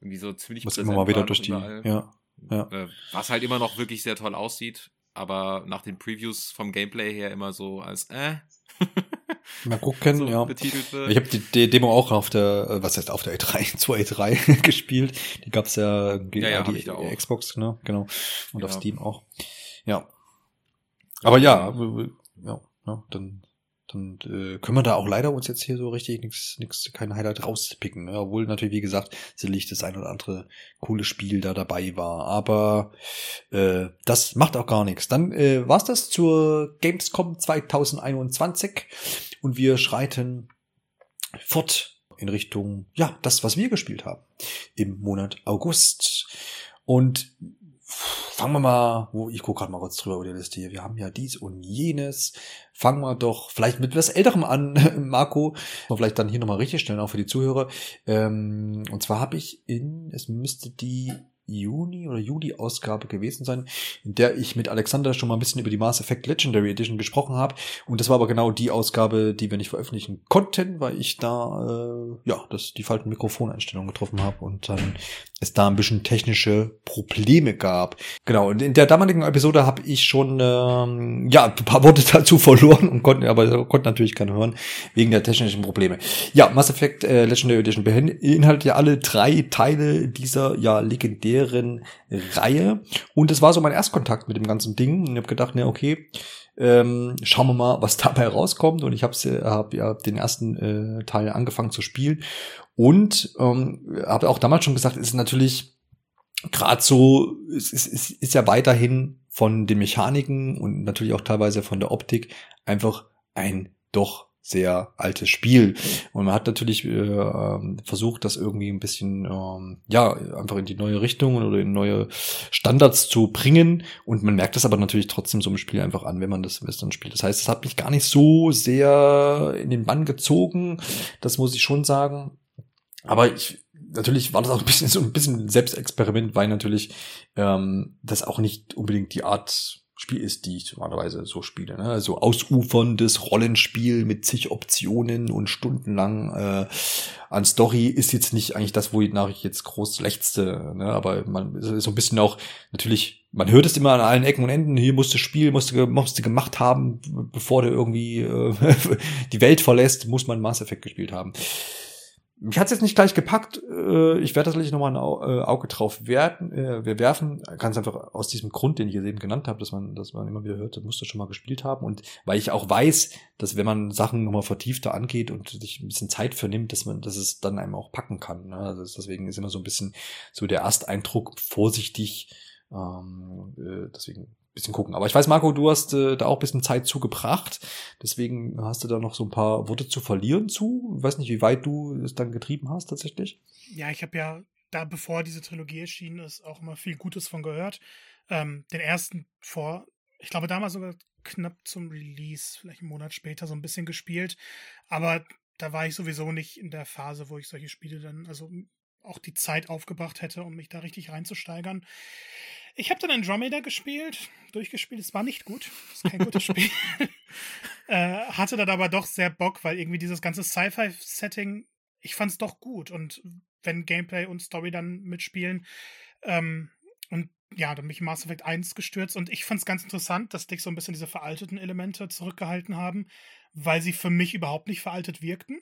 irgendwie so ziemlich präsent immer mal wieder durch die, ja. Ja. Äh, was halt immer noch wirklich sehr toll aussieht, aber nach den Previews vom Gameplay her immer so als äh Mal gucken, so ja. betitelt wird. Ich habe die, die Demo auch auf der, äh, was heißt auf der E3, zur E3 gespielt. Die gab's ja gegen Ja, ja, die auch. Xbox, ne? Genau. Und auf Ja. Steam auch. Ja. Aber ja, w- ja, ja, dann dann äh, können wir da auch leider uns jetzt hier so richtig nichts, nichts, kein Highlight rauspicken. Ne? Obwohl natürlich, wie gesagt, sicherlich das ein oder andere coole Spiel da dabei war. Aber äh, das macht auch gar nichts. Dann äh, war's das zur Gamescom 2021 und wir schreiten fort in Richtung, ja, das, was wir gespielt haben im Monat August. Und fangen wir mal, wo ich gucke gerade mal kurz drüber über die Liste hier. Wir haben ja dies und jenes. Fangen wir doch vielleicht mit etwas Älterem an, Marco. Vielleicht dann hier nochmal richtig stellen, auch für die Zuhörer. Ähm, und zwar habe ich in, es müsste die Juni oder Juli-Ausgabe gewesen sein, in der ich mit Alexander schon mal ein bisschen über die Mass Effect Legendary Edition gesprochen habe. Und das war aber genau die Ausgabe, die wir nicht veröffentlichen konnten, weil ich da äh, ja das die falschen Mikrofoneinstellungen getroffen habe und dann es da ein bisschen technische Probleme gab. Genau, und in der damaligen Episode habe ich schon ähm, ja ein paar Worte dazu verloren und konnte aber konnte natürlich keiner hören wegen der technischen Probleme. Ja, Mass Effect äh, Legendary Edition beinhaltet ja alle drei Teile dieser ja legendären deren Reihe. Und es war so mein Erstkontakt mit dem ganzen Ding. Und ich habe gedacht, ne, okay, ähm, schauen wir mal, was dabei rauskommt. Und ich habe äh, hab ja den ersten äh, Teil angefangen zu spielen. Und ähm, habe auch damals schon gesagt, es ist natürlich gerade so, es ist, es ist ja weiterhin von den Mechaniken und natürlich auch teilweise von der Optik einfach ein doch sehr altes Spiel. Und man hat natürlich äh, ähm, versucht, das irgendwie ein bisschen, ähm, ja, einfach in die neue Richtung oder in neue Standards zu bringen. Und man merkt das aber natürlich trotzdem so im Spiel einfach an, wenn man das Western spielt. Das heißt, es hat mich gar nicht so sehr in den Bann gezogen. Das muss ich schon sagen. Aber ich, natürlich war das auch ein bisschen so ein bisschen Selbstexperiment, weil natürlich ähm, das auch nicht unbedingt die Art Spiel ist, die ich normalerweise so spiele. Ne? Also ausuferndes Rollenspiel mit zig Optionen und stundenlang äh, an Story ist jetzt nicht eigentlich das, wonach ich jetzt groß lechzte. Ne? Aber man ist so ein bisschen auch, natürlich, man hört es immer an allen Ecken und Enden, hier musst du spielen, musst du, musst du gemacht haben, bevor du irgendwie äh, die Welt verlässt, muss man Mass Effect gespielt haben. Mich hat's jetzt nicht gleich gepackt. Äh, ich werde tatsächlich nochmal ein äh, Auge drauf werten, äh, wir werfen. Ganz einfach aus diesem Grund, den ich jetzt eben genannt habe, dass man, dass man immer wieder hört, das musst du schon mal gespielt haben. Und weil ich auch weiß, dass wenn man Sachen nochmal vertiefter angeht und sich ein bisschen Zeit vernimmt, dass man, dass es dann einem auch packen kann. Ne? Also deswegen ist immer so ein bisschen so der Ersteindruck vorsichtig. Ähm, deswegen bisschen gucken. Aber ich weiß, Marco, du hast äh, da auch bisschen Zeit zugebracht. Deswegen hast du da noch so ein paar Worte zu verlieren zu. Ich weiß nicht, wie weit du es dann getrieben hast tatsächlich. Ja, ich habe ja da, bevor diese Trilogie erschienen ist, auch immer viel Gutes von gehört. Ähm, den ersten vor, ich glaube damals sogar knapp zum Release, vielleicht einen Monat später, so ein bisschen gespielt. Aber da war ich sowieso nicht in der Phase, wo ich solche Spiele dann, also auch die Zeit aufgebracht hätte, um mich da richtig reinzusteigern. Ich habe dann Andromeda gespielt, durchgespielt. Es war nicht gut. Es ist kein gutes Spiel. äh, hatte dann aber doch sehr Bock, weil irgendwie dieses ganze Sci-Fi-Setting, ich fand es doch gut. Und wenn Gameplay und Story dann mitspielen, ähm, und ja, dann mich Mass Effect 1 gestürzt. Und ich fand es ganz interessant, dass dich so ein bisschen diese veralteten Elemente zurückgehalten haben, weil sie für mich überhaupt nicht veraltet wirkten.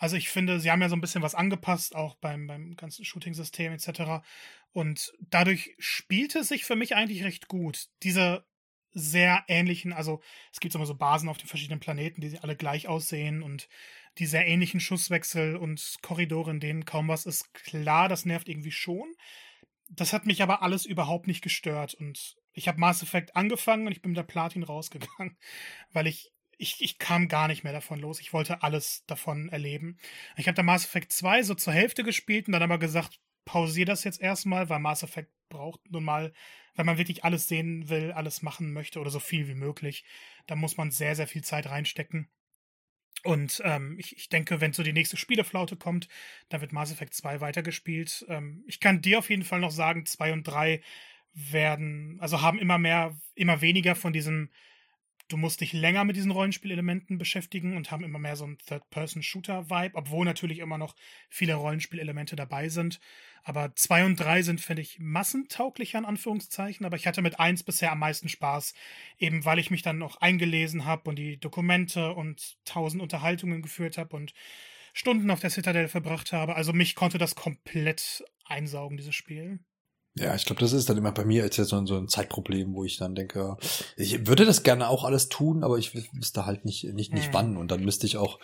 Also ich finde, sie haben ja so ein bisschen was angepasst, auch beim, beim ganzen Shooting-System etc. Und dadurch spielte es sich für mich eigentlich recht gut. Diese sehr ähnlichen, also es gibt immer so Basen auf den verschiedenen Planeten, die alle gleich aussehen und die sehr ähnlichen Schusswechsel und Korridore, in denen kaum was ist. Klar, das nervt irgendwie schon. Das hat mich aber alles überhaupt nicht gestört und ich habe Mass Effect angefangen und ich bin mit der Platin rausgegangen, weil ich ich, ich kam gar nicht mehr davon los. Ich wollte alles davon erleben. Ich habe da Mass Effect 2 so zur Hälfte gespielt und dann aber gesagt, pausiere das jetzt erstmal, weil Mass Effect braucht nun mal, wenn man wirklich alles sehen will, alles machen möchte oder so viel wie möglich, da muss man sehr, sehr viel Zeit reinstecken. Und ähm, ich, ich denke, wenn so die nächste Spieleflaute kommt, dann wird Mass Effect 2 weitergespielt. Ähm, ich kann dir auf jeden Fall noch sagen, 2 und 3 werden, also haben immer mehr, immer weniger von diesem du musst dich länger mit diesen Rollenspielelementen beschäftigen und haben immer mehr so einen Third-Person-Shooter-Vibe, obwohl natürlich immer noch viele Rollenspielelemente dabei sind. Aber zwei und drei sind, finde ich, massentauglicher in Anführungszeichen, aber ich hatte mit eins bisher am meisten Spaß, eben weil ich mich dann noch eingelesen habe und die Dokumente und tausend Unterhaltungen geführt habe und Stunden auf der Citadel verbracht habe. Also mich konnte das komplett einsaugen, dieses Spiel. Ja, ich glaube, das ist dann immer bei mir jetzt so ein, so ein Zeitproblem, wo ich dann denke, ich würde das gerne auch alles tun, aber ich wüsste halt nicht, nicht, nicht Mhm. wann. Und dann müsste ich auch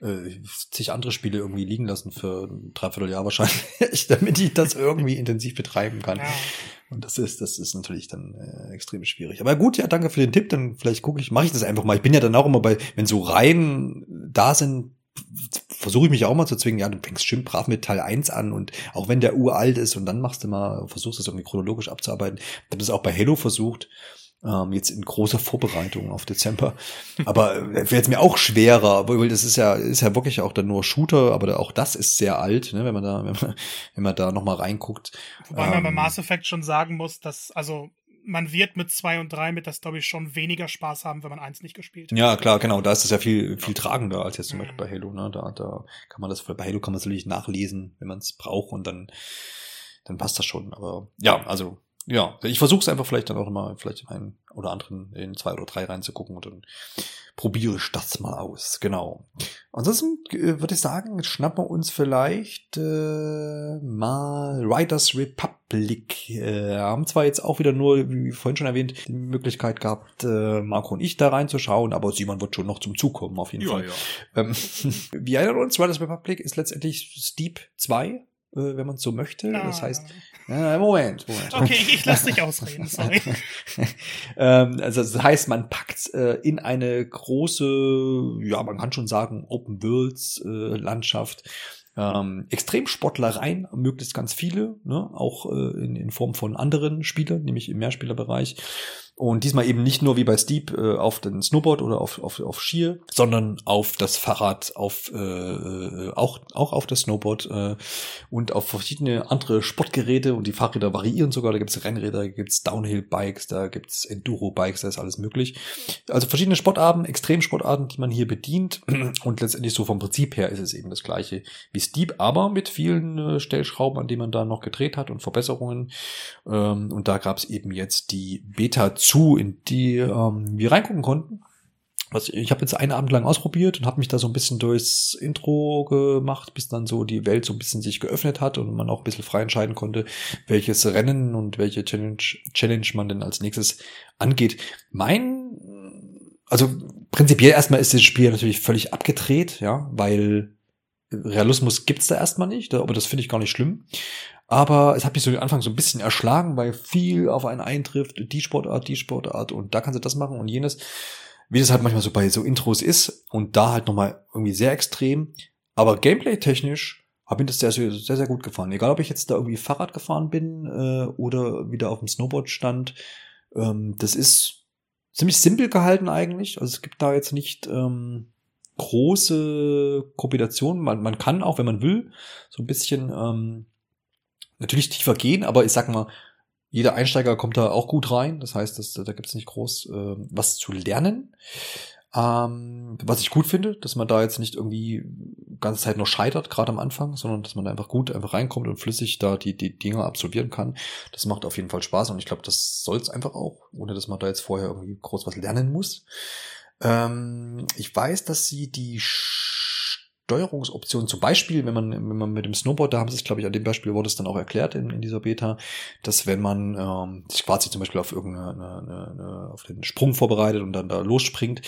äh, zig andere Spiele irgendwie liegen lassen für ein Dreivierteljahr wahrscheinlich, damit ich das irgendwie intensiv betreiben kann. Ja. Und das ist, das ist natürlich dann äh, extrem schwierig. Aber gut, ja, danke für den Tipp. Dann vielleicht gucke ich, mache ich das einfach mal. Ich bin ja dann auch immer bei, wenn so Reihen da sind, versuche ich mich auch mal zu zwingen, ja, du fängst schön brav mit Teil 1 an und auch wenn der uralt ist und dann machst du mal, versuchst es irgendwie chronologisch abzuarbeiten. Ich habe das auch bei Halo versucht, ähm, jetzt in großer Vorbereitung auf Dezember. Aber äh, wäre jetzt mir auch schwerer, weil das ist ja, ist ja wirklich auch dann nur Shooter, aber auch das ist sehr alt, ne, wenn man da, wenn man, wenn man da nochmal reinguckt. Wobei man bei Ähm, Mass Effect schon sagen muss, dass, also, man wird mit zwei und drei mit der Story schon weniger Spaß haben, wenn man eins nicht gespielt hat. Ja, klar, genau. Da ist es ja viel, viel tragender als jetzt zum Mhm. Beispiel bei Halo. Ne? Da, da kann man das, bei Halo kann man es natürlich nachlesen, wenn man es braucht und dann, dann passt das schon. Aber ja, also ja, ich versuche es einfach vielleicht dann auch mal, vielleicht in einen oder anderen in zwei oder drei reinzugucken und dann probiere ich das mal aus. Genau. Ansonsten äh, würde ich sagen, schnappen wir uns vielleicht äh, mal Riders Republic. Äh, haben zwar jetzt auch wieder nur, wie vorhin schon erwähnt, die Möglichkeit gehabt, äh, Marco und ich da reinzuschauen, aber Simon wird schon noch zum Zug kommen, auf jeden Ja, Fall. ja. Ähm, wir erinnern uns, Riders Republic ist letztendlich Steep 2, äh, wenn man es so möchte. Das Ah. heißt, äh, Moment, Moment. Okay, ich, lasse dich ausreden, sorry. ähm, also das heißt, man packt äh, in eine große, ja, man kann schon sagen, Open Worlds äh, Landschaft ähm, Extremsportler rein, möglichst ganz viele, ne? auch äh, in, in Form von anderen Spielern, nämlich im Mehrspielerbereich. Und diesmal eben nicht nur wie bei Steep äh, auf den Snowboard oder auf, auf, auf Skier, sondern auf das Fahrrad, auf äh, äh, auch, auch auf das Snowboard äh, und auf verschiedene andere Sportgeräte und die Fahrräder variieren sogar. Da gibt's Rennräder, da gibt's Downhill-Bikes, da gibt's Enduro-Bikes, da ist alles möglich. Also verschiedene Sportarten, Extremsportarten, die man hier bedient. Und letztendlich so vom Prinzip her ist es eben das gleiche wie Steep, aber mit vielen äh, Stellschrauben, an denen man da noch gedreht hat und Verbesserungen. Ähm, und da gab's eben jetzt die Beta zu, in die ähm, wir reingucken konnten. Was, ich habe jetzt einen Abend lang ausprobiert und habe mich da so ein bisschen durchs Intro gemacht, bis dann so die Welt so ein bisschen sich geöffnet hat und man auch ein bisschen frei entscheiden konnte, welches Rennen und welche Challenge, Challenge man denn als nächstes angeht. Mein, also prinzipiell erstmal ist das Spiel natürlich völlig abgedreht, ja, weil Realismus gibt's da erstmal nicht, aber das finde ich gar nicht schlimm. Aber es hat mich so am Anfang so ein bisschen erschlagen, weil viel auf einen eintrifft, die Sportart, die Sportart und da kannst du das machen und jenes. Wie das halt manchmal so bei so Intros ist und da halt nochmal irgendwie sehr extrem. Aber gameplay-technisch hat mir das sehr, sehr, sehr, gut gefallen. Egal, ob ich jetzt da irgendwie Fahrrad gefahren bin äh, oder wieder auf dem Snowboard stand. Ähm, das ist ziemlich simpel gehalten eigentlich. Also es gibt da jetzt nicht ähm, große Kombinationen. Man, man kann auch, wenn man will, so ein bisschen ähm, natürlich tiefer gehen, aber ich sag mal, jeder Einsteiger kommt da auch gut rein. Das heißt, dass, da gibt es nicht groß äh, was zu lernen. Ähm, was ich gut finde, dass man da jetzt nicht irgendwie ganze Zeit noch scheitert, gerade am Anfang, sondern dass man da einfach gut einfach reinkommt und flüssig da die, die Dinge absolvieren kann. Das macht auf jeden Fall Spaß und ich glaube, das soll es einfach auch, ohne dass man da jetzt vorher irgendwie groß was lernen muss. Ähm, ich weiß, dass sie die Steuerungsoptionen, zum Beispiel, wenn man, wenn man mit dem Snowboard, da haben sie es, glaube ich, an dem Beispiel wurde es dann auch erklärt in, in dieser Beta, dass wenn man ähm, sich quasi zum Beispiel auf irgendeine eine, eine, auf den Sprung vorbereitet und dann da losspringt,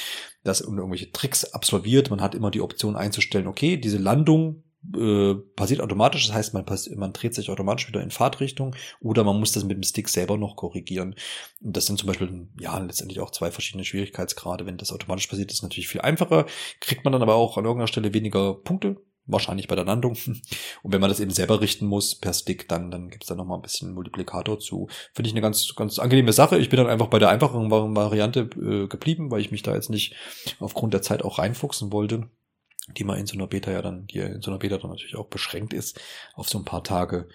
dass irgendwelche Tricks absolviert, man hat immer die Option einzustellen, okay, diese Landung äh, passiert automatisch, das heißt, man, man dreht sich automatisch wieder in Fahrtrichtung oder man muss das mit dem Stick selber noch korrigieren. Und das sind zum Beispiel, ja, letztendlich auch zwei verschiedene Schwierigkeitsgrade. Wenn das automatisch passiert, ist natürlich viel einfacher, kriegt man dann aber auch an irgendeiner Stelle weniger Punkte, wahrscheinlich bei der Landung. Und wenn man das eben selber richten muss per Stick, dann, dann gibt's da nochmal ein bisschen Multiplikator zu. Finde ich eine ganz, ganz angenehme Sache. Ich bin dann einfach bei der einfacheren Variante äh, geblieben, weil ich mich da jetzt nicht aufgrund der Zeit auch reinfuchsen wollte die man in so einer Beta ja dann, die in so einer Beta dann natürlich auch beschränkt ist auf so ein paar Tage.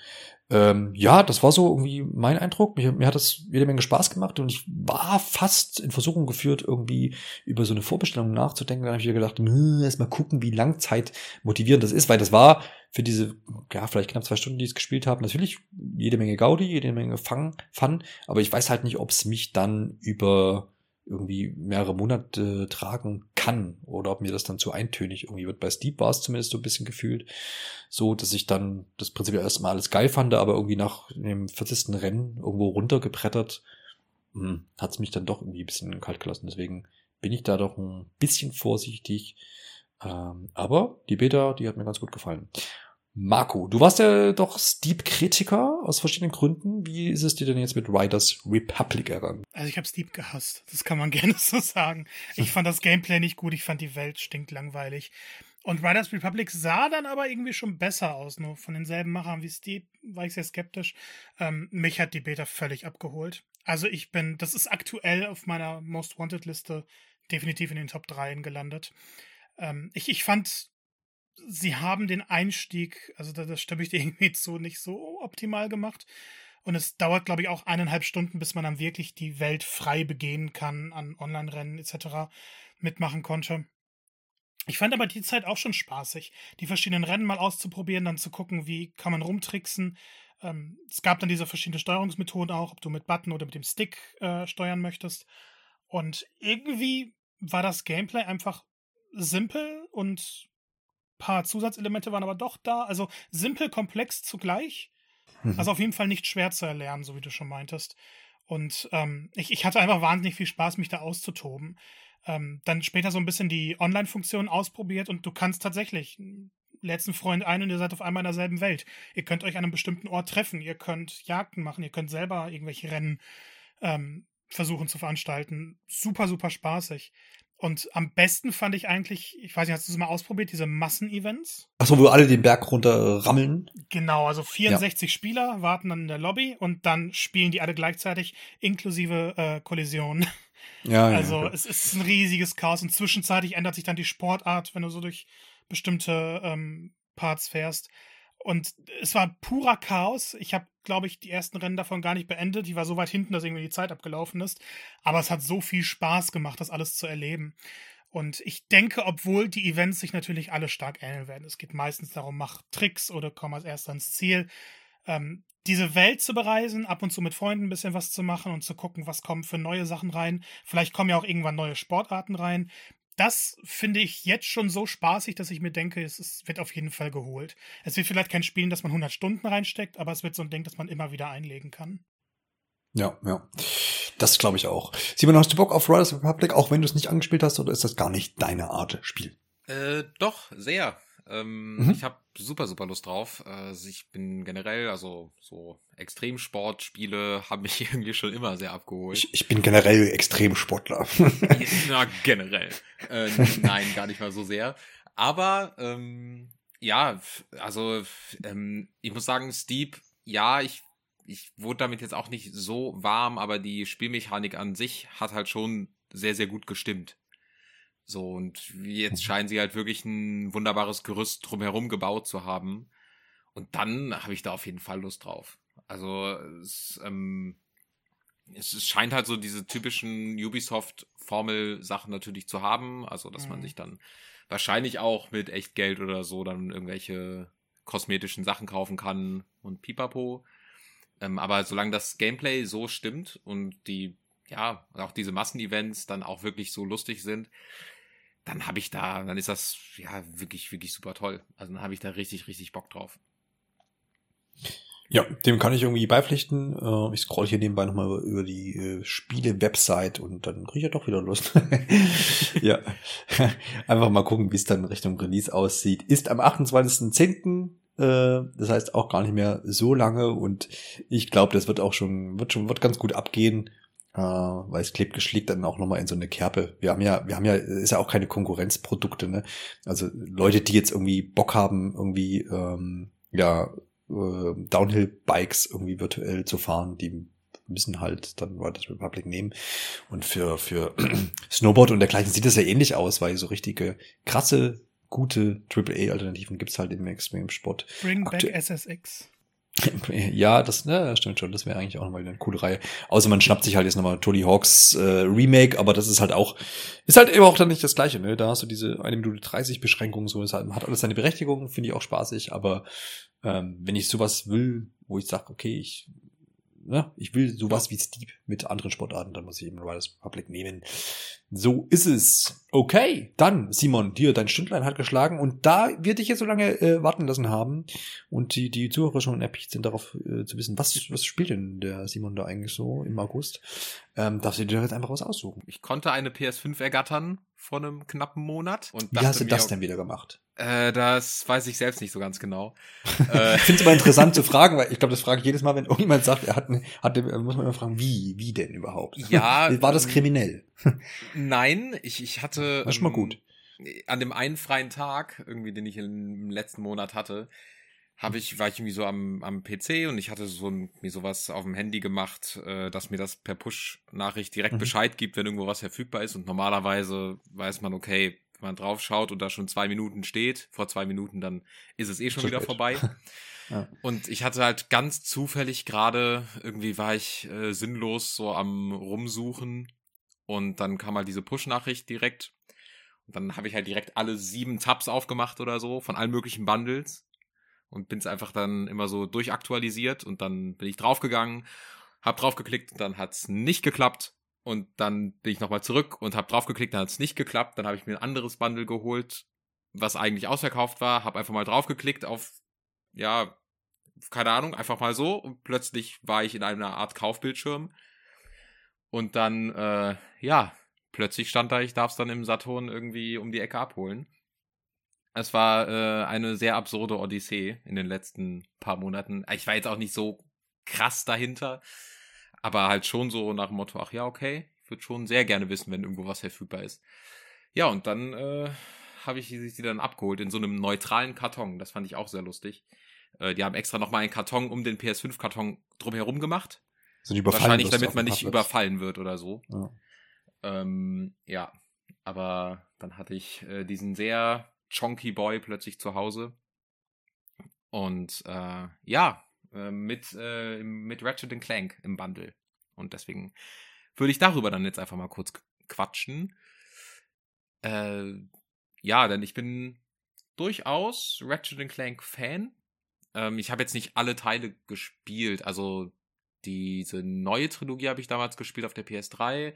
Ähm, ja, das war so irgendwie mein Eindruck. Mir, mir hat das jede Menge Spaß gemacht und ich war fast in Versuchung geführt, irgendwie über so eine Vorbestellung nachzudenken. Da habe ich mir gedacht, erst mal gucken, wie langzeit motivierend das ist, weil das war für diese, ja, vielleicht knapp zwei Stunden, die ich es gespielt habe, natürlich jede Menge Gaudi, jede Menge Fun, Fun aber ich weiß halt nicht, ob es mich dann über irgendwie mehrere Monate tragen kann oder ob mir das dann zu eintönig irgendwie wird. Bei Steep war es zumindest so ein bisschen gefühlt so, dass ich dann das Prinzip erstmal alles geil fand, aber irgendwie nach dem 40. Rennen irgendwo runtergebrettert, hm, hat es mich dann doch irgendwie ein bisschen kalt gelassen. Deswegen bin ich da doch ein bisschen vorsichtig. Ähm, aber die Beta, die hat mir ganz gut gefallen. Marco, du warst ja doch Steep-Kritiker aus verschiedenen Gründen. Wie ist es dir denn jetzt mit Riders Republic ergangen? Also ich habe Steep gehasst. Das kann man gerne so sagen. Ich fand das Gameplay nicht gut. Ich fand die Welt stinkt langweilig. Und Riders Republic sah dann aber irgendwie schon besser aus. Nur von denselben Machern wie Steep war ich sehr skeptisch. Ähm, mich hat die Beta völlig abgeholt. Also ich bin, das ist aktuell auf meiner Most Wanted Liste definitiv in den Top 3 gelandet. Ähm, ich, ich fand sie haben den Einstieg, also da, das stimme ich dir irgendwie zu, nicht so optimal gemacht. Und es dauert, glaube ich, auch eineinhalb Stunden, bis man dann wirklich die Welt frei begehen kann, an Online-Rennen etc. mitmachen konnte. Ich fand aber die Zeit auch schon spaßig, die verschiedenen Rennen mal auszuprobieren, dann zu gucken, wie kann man rumtricksen. Ähm, es gab dann diese verschiedenen Steuerungsmethoden auch, ob du mit Button oder mit dem Stick äh, steuern möchtest. Und irgendwie war das Gameplay einfach simpel und paar Zusatzelemente waren aber doch da. Also simpel, komplex zugleich. Mhm. Also auf jeden Fall nicht schwer zu erlernen, so wie du schon meintest. Und ähm, ich, ich hatte einfach wahnsinnig viel Spaß, mich da auszutoben. Ähm, dann später so ein bisschen die Online-Funktion ausprobiert und du kannst tatsächlich letzten Freund ein und ihr seid auf einmal in derselben Welt. Ihr könnt euch an einem bestimmten Ort treffen, ihr könnt Jagden machen, ihr könnt selber irgendwelche Rennen ähm, versuchen zu veranstalten. Super, super spaßig. Und am besten fand ich eigentlich, ich weiß nicht, hast du es mal ausprobiert, diese Massenevents? Achso, wo alle den Berg runter rammeln? Genau, also 64 ja. Spieler warten dann in der Lobby und dann spielen die alle gleichzeitig, inklusive äh, Kollision. Ja, also ja, es ist ein riesiges Chaos und zwischenzeitlich ändert sich dann die Sportart, wenn du so durch bestimmte ähm, Parts fährst. Und es war purer Chaos. Ich habe, glaube ich, die ersten Rennen davon gar nicht beendet. Ich war so weit hinten, dass irgendwie die Zeit abgelaufen ist. Aber es hat so viel Spaß gemacht, das alles zu erleben. Und ich denke, obwohl die Events sich natürlich alle stark ähneln werden, es geht meistens darum, mach Tricks oder komm als erster ins Ziel. Ähm, diese Welt zu bereisen, ab und zu mit Freunden ein bisschen was zu machen und zu gucken, was kommen für neue Sachen rein. Vielleicht kommen ja auch irgendwann neue Sportarten rein das finde ich jetzt schon so spaßig, dass ich mir denke, es ist, wird auf jeden Fall geholt. Es wird vielleicht kein Spiel, das man 100 Stunden reinsteckt, aber es wird so ein Ding, das man immer wieder einlegen kann. Ja, ja. Das glaube ich auch. Simon, hast du Bock auf Riders Republic, auch wenn du es nicht angespielt hast, oder ist das gar nicht deine Art Spiel? Äh, doch, sehr. Ähm, mhm. Ich habe super, super Lust drauf. Also ich bin generell, also so Extremsportspiele haben mich irgendwie schon immer sehr abgeholt. Ich, ich bin generell Extremsportler. Na, generell. Äh, nein, gar nicht mal so sehr. Aber ähm, ja, also ähm, ich muss sagen, Steep, ja, ich, ich wurde damit jetzt auch nicht so warm, aber die Spielmechanik an sich hat halt schon sehr, sehr gut gestimmt. So, und jetzt mhm. scheinen sie halt wirklich ein wunderbares Gerüst drumherum gebaut zu haben. Und dann habe ich da auf jeden Fall Lust drauf. Also es, ähm, es scheint halt so diese typischen Ubisoft-Formel-Sachen natürlich zu haben. Also, dass mhm. man sich dann wahrscheinlich auch mit echt Geld oder so dann irgendwelche kosmetischen Sachen kaufen kann und pipapo. Ähm, aber solange das Gameplay so stimmt und die, ja, auch diese Massenevents dann auch wirklich so lustig sind, dann habe ich da, dann ist das ja wirklich, wirklich super toll. Also dann habe ich da richtig, richtig Bock drauf. Ja, dem kann ich irgendwie beipflichten. Äh, ich scroll hier nebenbei nochmal über die äh, Spiele-Website und dann kriege ich ja doch wieder Lust. ja, einfach mal gucken, wie es dann Richtung Release aussieht. Ist am 28.10., äh, das heißt auch gar nicht mehr so lange und ich glaube, das wird auch schon, wird schon, wird ganz gut abgehen äh, weil es klebt geschlägt dann auch nochmal in so eine Kerbe. Wir haben ja, wir haben ja, ist ja auch keine Konkurrenzprodukte, ne? Also Leute, die jetzt irgendwie Bock haben, irgendwie ähm, ja äh, Downhill-Bikes irgendwie virtuell zu fahren, die müssen halt dann Riders Republic nehmen. Und für, für Snowboard und dergleichen sieht das ja ähnlich aus, weil so richtige krasse, gute AAA-Alternativen gibt's halt im Extreme-Sport. Bring back SSX. Ja, das ne, stimmt schon. Das wäre eigentlich auch nochmal eine coole Reihe. Außer man schnappt sich halt jetzt nochmal Tony Hawks äh, Remake, aber das ist halt auch, ist halt eben auch dann nicht das Gleiche. Ne? Da hast du diese eine Minute 30 Beschränkung, so ist halt, hat alles seine Berechtigung, finde ich auch spaßig. Aber ähm, wenn ich sowas will, wo ich sage, okay, ich ja, ich will sowas wie Steep mit anderen Sportarten, dann muss ich eben Riders Republic nehmen. So ist es. Okay, dann, Simon, dir dein Stündlein hat geschlagen und da wird dich jetzt so lange äh, warten lassen haben und die, die Zuhörer schon erpicht sind darauf äh, zu wissen, was, was spielt denn der Simon da eigentlich so im August? Ähm, darfst du dir jetzt einfach was aussuchen. Ich konnte eine PS5 ergattern vor einem knappen Monat. Und Wie hast du das denn wieder gemacht? Äh, das weiß ich selbst nicht so ganz genau. äh, ich finde es immer interessant zu fragen, weil ich glaube, das frage ich jedes Mal, wenn irgendjemand sagt, er hat, eine, hat muss man immer fragen, wie, wie denn überhaupt? Ja. War das kriminell? Nein, ich, ich hatte. Das ist schon mal gut. Ähm, an dem einen freien Tag, irgendwie, den ich im letzten Monat hatte, habe ich, war ich irgendwie so am, am PC und ich hatte so mir sowas auf dem Handy gemacht, äh, dass mir das per Push-Nachricht direkt mhm. Bescheid gibt, wenn irgendwo was verfügbar ist. Und normalerweise weiß man, okay, man drauf schaut und da schon zwei Minuten steht, vor zwei Minuten, dann ist es eh schon Zu wieder spät. vorbei. ja. Und ich hatte halt ganz zufällig gerade, irgendwie war ich äh, sinnlos so am Rumsuchen und dann kam halt diese Push-Nachricht direkt. Und dann habe ich halt direkt alle sieben Tabs aufgemacht oder so von allen möglichen Bundles und bin es einfach dann immer so durchaktualisiert und dann bin ich draufgegangen, hab draufgeklickt und dann hat's nicht geklappt und dann bin ich nochmal zurück und hab draufgeklickt, dann hat's nicht geklappt, dann habe ich mir ein anderes Bundle geholt, was eigentlich ausverkauft war, hab einfach mal draufgeklickt auf ja, keine Ahnung, einfach mal so. Und plötzlich war ich in einer Art Kaufbildschirm. Und dann äh, ja, plötzlich stand da, ich darf es dann im Saturn irgendwie um die Ecke abholen. Es war äh, eine sehr absurde Odyssee in den letzten paar Monaten. Ich war jetzt auch nicht so krass dahinter, aber halt schon so nach dem Motto, ach ja, okay, ich würde schon sehr gerne wissen, wenn irgendwo was verfügbar ist. Ja, und dann äh, habe ich sie dann abgeholt in so einem neutralen Karton. Das fand ich auch sehr lustig. Äh, die haben extra nochmal einen Karton um den PS5-Karton drumherum gemacht. So Wahrscheinlich, damit man nicht überfallen wird oder so. Ja. Ähm, ja, aber dann hatte ich äh, diesen sehr Chonky Boy plötzlich zu Hause. Und äh, ja, äh, mit, äh, mit Ratchet Clank im Bundle. Und deswegen würde ich darüber dann jetzt einfach mal kurz quatschen. Äh, ja, denn ich bin durchaus Ratchet Clank Fan. Ähm, ich habe jetzt nicht alle Teile gespielt. Also diese neue Trilogie habe ich damals gespielt auf der PS3.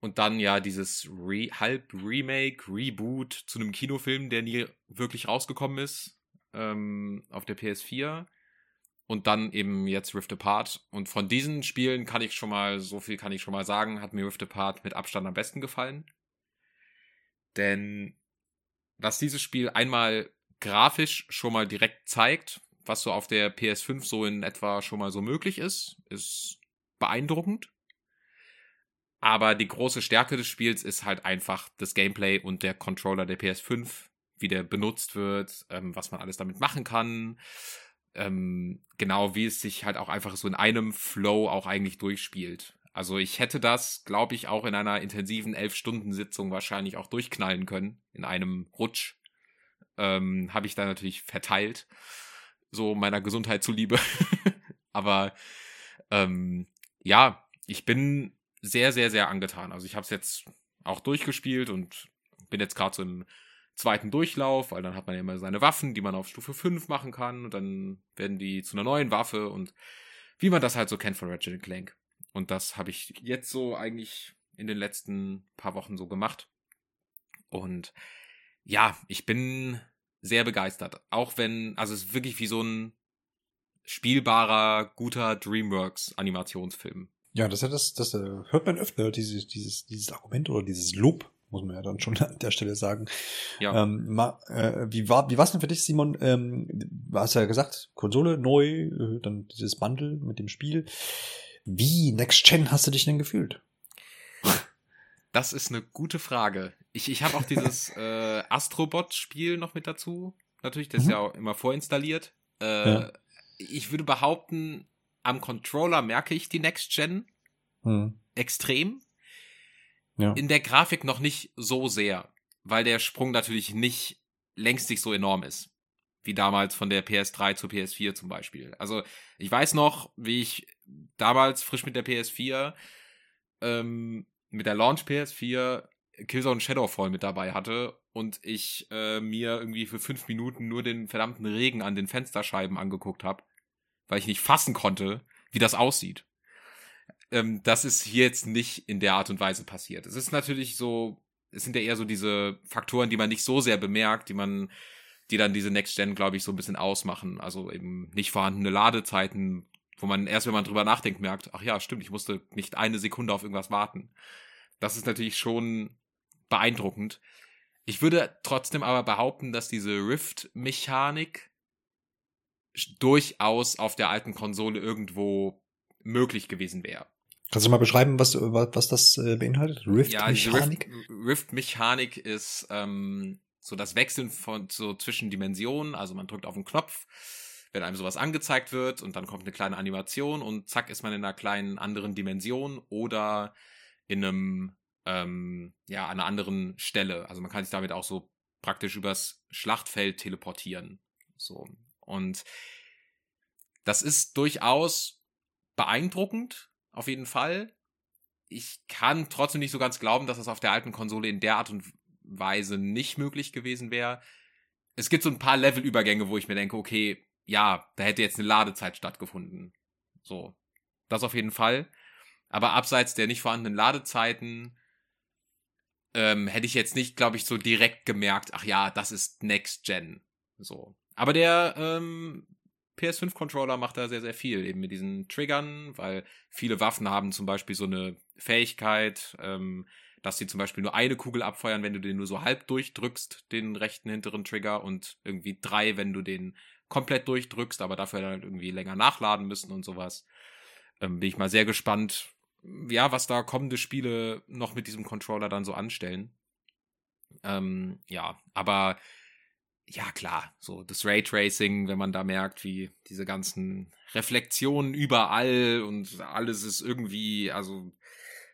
Und dann ja dieses Re halb Remake, Reboot zu einem Kinofilm, der nie wirklich rausgekommen ist, ähm, auf der PS4. Und dann eben jetzt Rift Apart. Und von diesen Spielen kann ich schon mal, so viel kann ich schon mal sagen, hat mir Rift Apart mit Abstand am besten gefallen. Denn was dieses Spiel einmal grafisch schon mal direkt zeigt, was so auf der PS5 so in etwa schon mal so möglich ist, ist beeindruckend. Aber die große Stärke des Spiels ist halt einfach das Gameplay und der Controller der PS5, wie der benutzt wird, ähm, was man alles damit machen kann. Ähm, genau wie es sich halt auch einfach so in einem Flow auch eigentlich durchspielt. Also ich hätte das, glaube ich, auch in einer intensiven elf-Stunden-Sitzung wahrscheinlich auch durchknallen können, in einem Rutsch. Ähm, Habe ich da natürlich verteilt, so meiner Gesundheit zuliebe. Aber ähm, ja, ich bin sehr, sehr, sehr angetan. Also ich habe es jetzt auch durchgespielt und bin jetzt gerade so im zweiten Durchlauf, weil dann hat man ja immer seine Waffen, die man auf Stufe 5 machen kann und dann werden die zu einer neuen Waffe und wie man das halt so kennt von Ratchet Clank. Und das habe ich jetzt so eigentlich in den letzten paar Wochen so gemacht. Und ja, ich bin sehr begeistert. Auch wenn, also es ist wirklich wie so ein spielbarer, guter DreamWorks Animationsfilm. Ja, das, das, das äh, hört man öfter, dieses, dieses, dieses Argument oder dieses Lob, muss man ja dann schon an der Stelle sagen. Ja. Ähm, ma, äh, wie war wie war's denn für dich, Simon? Ähm, du hast ja gesagt, Konsole neu, äh, dann dieses Bundle mit dem Spiel. Wie Next Gen hast du dich denn gefühlt? Das ist eine gute Frage. Ich, ich habe auch dieses äh, Astrobot-Spiel noch mit dazu. Natürlich, das mhm. ist ja auch immer vorinstalliert. Äh, ja. Ich würde behaupten, am Controller merke ich die Next Gen hm. extrem. Ja. In der Grafik noch nicht so sehr, weil der Sprung natürlich nicht längst nicht so enorm ist. Wie damals von der PS3 zur PS4 zum Beispiel. Also ich weiß noch, wie ich damals frisch mit der PS4, ähm, mit der Launch PS4 Killzone Shadowfall mit dabei hatte und ich äh, mir irgendwie für fünf Minuten nur den verdammten Regen an den Fensterscheiben angeguckt habe weil ich nicht fassen konnte, wie das aussieht. Ähm, das ist hier jetzt nicht in der Art und Weise passiert. Es ist natürlich so, es sind ja eher so diese Faktoren, die man nicht so sehr bemerkt, die man, die dann diese Next Gen, glaube ich, so ein bisschen ausmachen. Also eben nicht vorhandene Ladezeiten, wo man erst, wenn man drüber nachdenkt, merkt, ach ja, stimmt, ich musste nicht eine Sekunde auf irgendwas warten. Das ist natürlich schon beeindruckend. Ich würde trotzdem aber behaupten, dass diese Rift-Mechanik durchaus auf der alten Konsole irgendwo möglich gewesen wäre. Kannst du mal beschreiben, was, was das äh, beinhaltet? Rift-Mechanik? Ja, Rift-Mechanik Rift ist ähm, so das Wechseln von so zwischen Dimensionen. Also man drückt auf den Knopf, wenn einem sowas angezeigt wird und dann kommt eine kleine Animation und zack ist man in einer kleinen anderen Dimension oder in einem ähm, ja an einer anderen Stelle. Also man kann sich damit auch so praktisch übers Schlachtfeld teleportieren. So und das ist durchaus beeindruckend auf jeden Fall. Ich kann trotzdem nicht so ganz glauben, dass das auf der alten Konsole in der Art und Weise nicht möglich gewesen wäre. Es gibt so ein paar Levelübergänge, wo ich mir denke, okay, ja, da hätte jetzt eine Ladezeit stattgefunden. So. Das auf jeden Fall. Aber abseits der nicht vorhandenen Ladezeiten ähm, hätte ich jetzt nicht, glaube ich, so direkt gemerkt, ach ja, das ist Next Gen. So. Aber der ähm, PS5-Controller macht da sehr, sehr viel, eben mit diesen Triggern, weil viele Waffen haben zum Beispiel so eine Fähigkeit, ähm, dass sie zum Beispiel nur eine Kugel abfeuern, wenn du den nur so halb durchdrückst, den rechten hinteren Trigger, und irgendwie drei, wenn du den komplett durchdrückst, aber dafür dann irgendwie länger nachladen müssen und sowas. Ähm, bin ich mal sehr gespannt, ja, was da kommende Spiele noch mit diesem Controller dann so anstellen. Ähm, ja, aber ja, klar, so das Raytracing, wenn man da merkt, wie diese ganzen Reflexionen überall und alles ist irgendwie, also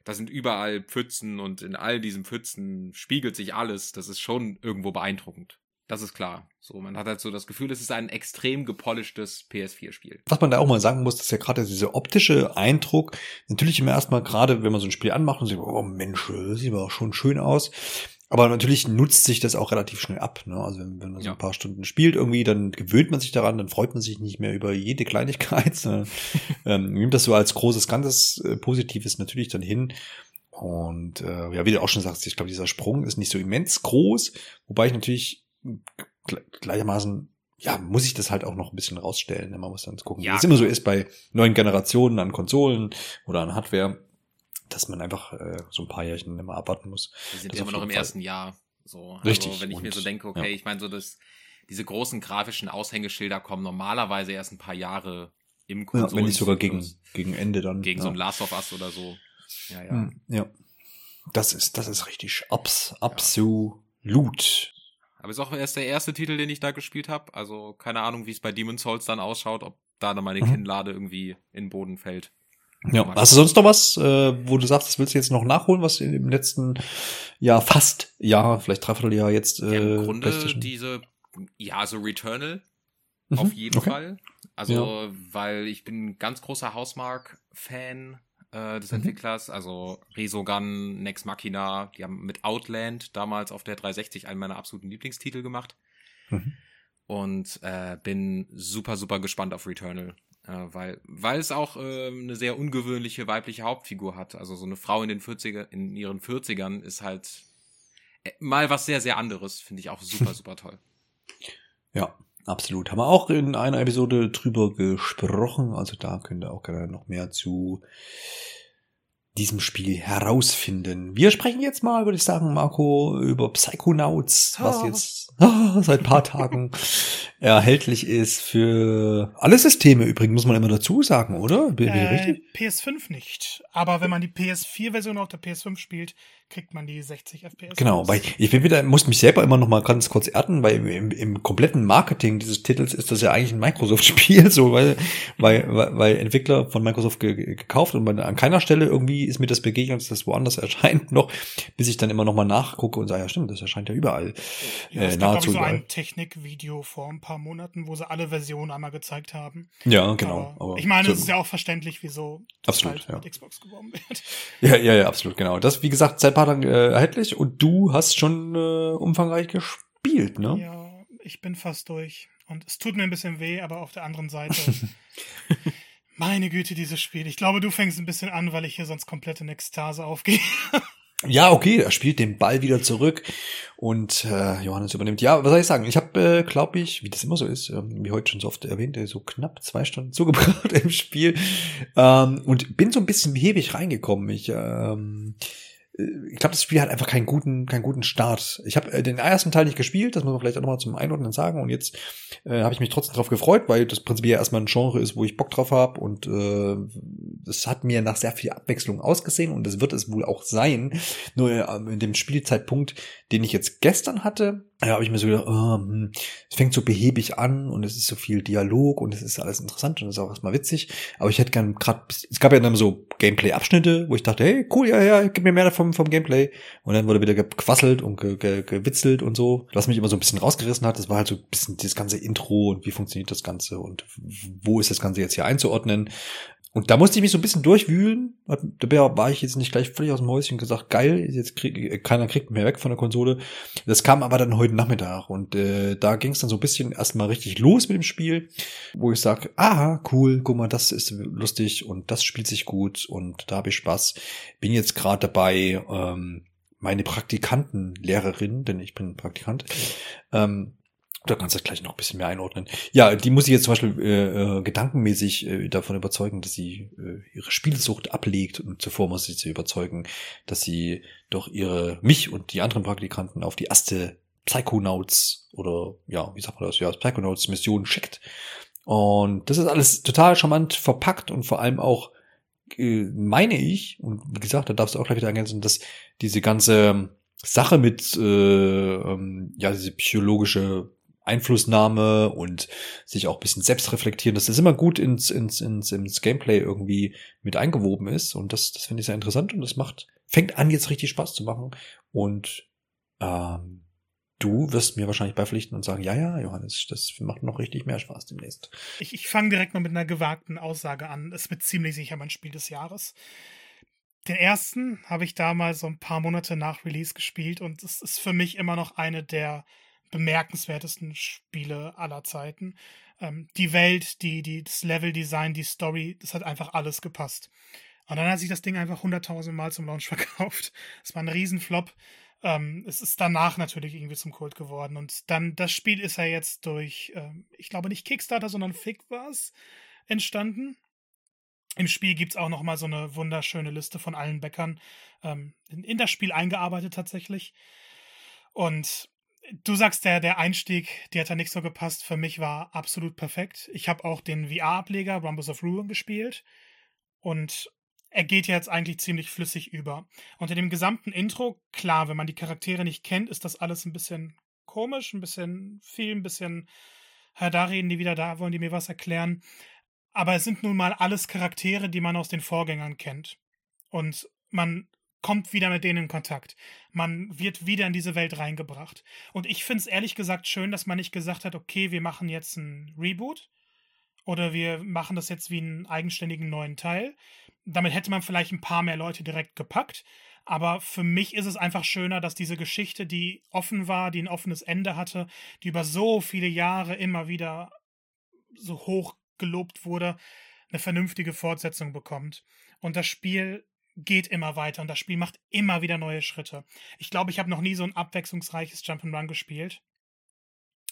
da sind überall Pfützen und in all diesen Pfützen spiegelt sich alles. Das ist schon irgendwo beeindruckend. Das ist klar. So, man hat halt so das Gefühl, es ist ein extrem gepolischtes PS4-Spiel. Was man da auch mal sagen muss, ist ja gerade dieser optische Eindruck. Natürlich immer erstmal gerade, wenn man so ein Spiel anmacht und sieht, oh Mensch, das sieht aber auch schon schön aus. Aber natürlich nutzt sich das auch relativ schnell ab. Ne? Also wenn, wenn man so ja. ein paar Stunden spielt irgendwie, dann gewöhnt man sich daran, dann freut man sich nicht mehr über jede Kleinigkeit. sondern, ähm, nimmt das so als großes Ganzes äh, Positives natürlich dann hin. Und äh, ja, wie du auch schon sagst, ich glaube, dieser Sprung ist nicht so immens groß, wobei ich natürlich gleichermaßen ja, muss ich das halt auch noch ein bisschen rausstellen. Ne? Man muss dann gucken, ja, wie es immer so ist bei neuen Generationen an Konsolen oder an Hardware dass man einfach äh, so ein paar Jährchen immer abwarten muss. Wir sind ja immer noch im Fall. ersten Jahr. So. Also, Richtig. wenn ich Und, mir so denke, okay, ja. ich meine, so das, diese großen grafischen Aushängeschilder kommen normalerweise erst ein paar Jahre im Konsolen. Ja, wenn nicht sogar gegen, gegen Ende dann. Gegen ja. so ein Last of Us oder so. Ja, ja. Hm, ja. Das ist, das ist richtig abs, absolut. Aber ist auch erst der erste Titel, den ich da gespielt habe. Also keine Ahnung, wie es bei Demon's Souls dann ausschaut, ob da dann meine mhm. Kinnlade irgendwie in den Boden fällt. Ja, hast du sonst noch was, äh, wo du sagst, das willst du jetzt noch nachholen, was im letzten Jahr fast Jahr, vielleicht dreiviertel Jahr jetzt äh, ja, Im Grunde diese, ja, so Returnal mhm, auf jeden okay. Fall. Also, ja. weil ich bin ganz großer Housemark-Fan äh, des mhm. Entwicklers, also Resogun, Nex Machina, die haben mit Outland damals auf der 360 einen meiner absoluten Lieblingstitel gemacht. Mhm. Und äh, bin super, super gespannt auf Returnal. Äh, weil, weil es auch äh, eine sehr ungewöhnliche weibliche Hauptfigur hat. Also so eine Frau in den 40er, in ihren 40ern ist halt äh, mal was sehr, sehr anderes. Finde ich auch super, super toll. Ja, absolut. Haben wir auch in einer Episode drüber gesprochen. Also da könnt ihr auch gerne noch mehr zu diesem Spiel herausfinden. Wir sprechen jetzt mal, würde ich sagen, Marco, über Psychonauts, was ah. jetzt ah, seit paar Tagen erhältlich ist für alle Systeme übrigens, muss man immer dazu sagen, oder? Bin äh, richtig? PS5 nicht. Aber wenn man die PS4-Version auf der PS5 spielt, kriegt man die 60 FPS. Genau, weil ich bin wieder, muss mich selber immer noch mal ganz kurz erden, weil im, im kompletten Marketing dieses Titels ist das ja eigentlich ein Microsoft-Spiel, so weil, weil, weil Entwickler von Microsoft ge gekauft und an keiner Stelle irgendwie ist mir das begegnet, dass das woanders erscheint noch, bis ich dann immer noch mal nachgucke und sage, ja stimmt, das erscheint ja überall. Ja, äh, es gab, nahezu so ein Technikvideo vor ein paar Monaten, wo sie alle Versionen einmal gezeigt haben. Ja, genau. Aber, aber ich meine, es ist ja auch verständlich, wieso absolut, halt ja. mit Xbox geworben wird. Ja, ja, ja, absolut, genau. Das, wie gesagt, seit paar Tagen äh, erhältlich und du hast schon äh, umfangreich gespielt, ne? Ja, ich bin fast durch. Und es tut mir ein bisschen weh, aber auf der anderen Seite Meine Güte, dieses Spiel. Ich glaube, du fängst ein bisschen an, weil ich hier sonst komplett in Ekstase aufgehe. Ja, okay, er spielt den Ball wieder zurück und äh, Johannes übernimmt. Ja, was soll ich sagen? Ich habe, äh, glaube ich, wie das immer so ist, ähm, wie heute schon so oft erwähnt, äh, so knapp zwei Stunden zugebracht im Spiel ähm, und bin so ein bisschen behäbig reingekommen. Ich ähm, ich glaube, das Spiel hat einfach keinen guten, keinen guten Start. Ich habe äh, den ersten Teil nicht gespielt, das muss man vielleicht auch nochmal zum Einordnen sagen. Und jetzt äh, habe ich mich trotzdem drauf gefreut, weil das prinzipiell ja erstmal ein Genre ist, wo ich Bock drauf habe. Und äh, das hat mir nach sehr viel Abwechslung ausgesehen und das wird es wohl auch sein. Nur äh, in dem Spielzeitpunkt, den ich jetzt gestern hatte, ja, habe ich mir so gedacht, oh, hm, es fängt so behäbig an und es ist so viel Dialog und es ist alles interessant und es ist auch erstmal witzig. Aber ich hätte gern gerade, es gab ja dann so Gameplay-Abschnitte, wo ich dachte, hey, cool, ja, ja, gib mir mehr vom, vom Gameplay. Und dann wurde wieder gequasselt und ge, ge, gewitzelt und so. Was mich immer so ein bisschen rausgerissen hat, das war halt so ein bisschen dieses ganze Intro und wie funktioniert das Ganze und wo ist das Ganze jetzt hier einzuordnen. Und da musste ich mich so ein bisschen durchwühlen. Da war ich jetzt nicht gleich völlig aus dem Häuschen gesagt, geil, jetzt krieg, keiner kriegt mehr weg von der Konsole. Das kam aber dann heute Nachmittag und äh, da ging es dann so ein bisschen erstmal richtig los mit dem Spiel, wo ich sage, aha, cool, guck mal, das ist lustig und das spielt sich gut und da habe ich Spaß. Bin jetzt gerade dabei, ähm, meine Praktikantenlehrerin, denn ich bin Praktikant, ähm, da kannst du gleich noch ein bisschen mehr einordnen. Ja, die muss ich jetzt zum Beispiel äh, äh, gedankenmäßig äh, davon überzeugen, dass sie äh, ihre Spielsucht ablegt. Und zuvor muss ich sie überzeugen, dass sie doch ihre mich und die anderen Praktikanten auf die erste Psychonauts oder ja, wie sagt man das? Ja, Psychonauts Mission schickt. Und das ist alles total charmant verpackt und vor allem auch äh, meine ich, und wie gesagt, da darfst du auch gleich wieder ergänzen, dass diese ganze Sache mit äh, ähm, ja diese psychologische Einflussnahme und sich auch ein bisschen selbst reflektieren, dass das immer gut ins, ins, ins, ins Gameplay irgendwie mit eingewoben ist. Und das, das finde ich sehr interessant und das macht, fängt an, jetzt richtig Spaß zu machen. Und ähm, du wirst mir wahrscheinlich beipflichten und sagen, ja, ja, Johannes, das macht noch richtig mehr Spaß demnächst. Ich, ich fange direkt mal mit einer gewagten Aussage an. Es wird ziemlich sicher mein Spiel des Jahres. Den ersten habe ich damals so ein paar Monate nach Release gespielt und es ist für mich immer noch eine der bemerkenswertesten Spiele aller Zeiten. Ähm, die Welt, die, die, das Leveldesign, die Story, das hat einfach alles gepasst. Und dann hat sich das Ding einfach hunderttausend Mal zum Launch verkauft. Es war ein Riesenflop. Ähm, es ist danach natürlich irgendwie zum Kult geworden. Und dann, das Spiel ist ja jetzt durch, ähm, ich glaube nicht Kickstarter, sondern Fig war entstanden. Im Spiel gibt es auch nochmal so eine wunderschöne Liste von allen Bäckern ähm, in das Spiel eingearbeitet tatsächlich. Und Du sagst, der, der Einstieg, der hat da nicht so gepasst. Für mich war absolut perfekt. Ich habe auch den VR-Ableger Rumbles of Ruin gespielt und er geht jetzt eigentlich ziemlich flüssig über. Und in dem gesamten Intro, klar, wenn man die Charaktere nicht kennt, ist das alles ein bisschen komisch, ein bisschen viel, ein bisschen, da reden die wieder, da wollen die mir was erklären. Aber es sind nun mal alles Charaktere, die man aus den Vorgängern kennt. Und man kommt wieder mit denen in Kontakt. Man wird wieder in diese Welt reingebracht. Und ich finde es ehrlich gesagt schön, dass man nicht gesagt hat, okay, wir machen jetzt ein Reboot oder wir machen das jetzt wie einen eigenständigen neuen Teil. Damit hätte man vielleicht ein paar mehr Leute direkt gepackt. Aber für mich ist es einfach schöner, dass diese Geschichte, die offen war, die ein offenes Ende hatte, die über so viele Jahre immer wieder so hoch gelobt wurde, eine vernünftige Fortsetzung bekommt. Und das Spiel geht immer weiter und das Spiel macht immer wieder neue Schritte. Ich glaube, ich habe noch nie so ein abwechslungsreiches Jump'n'Run gespielt.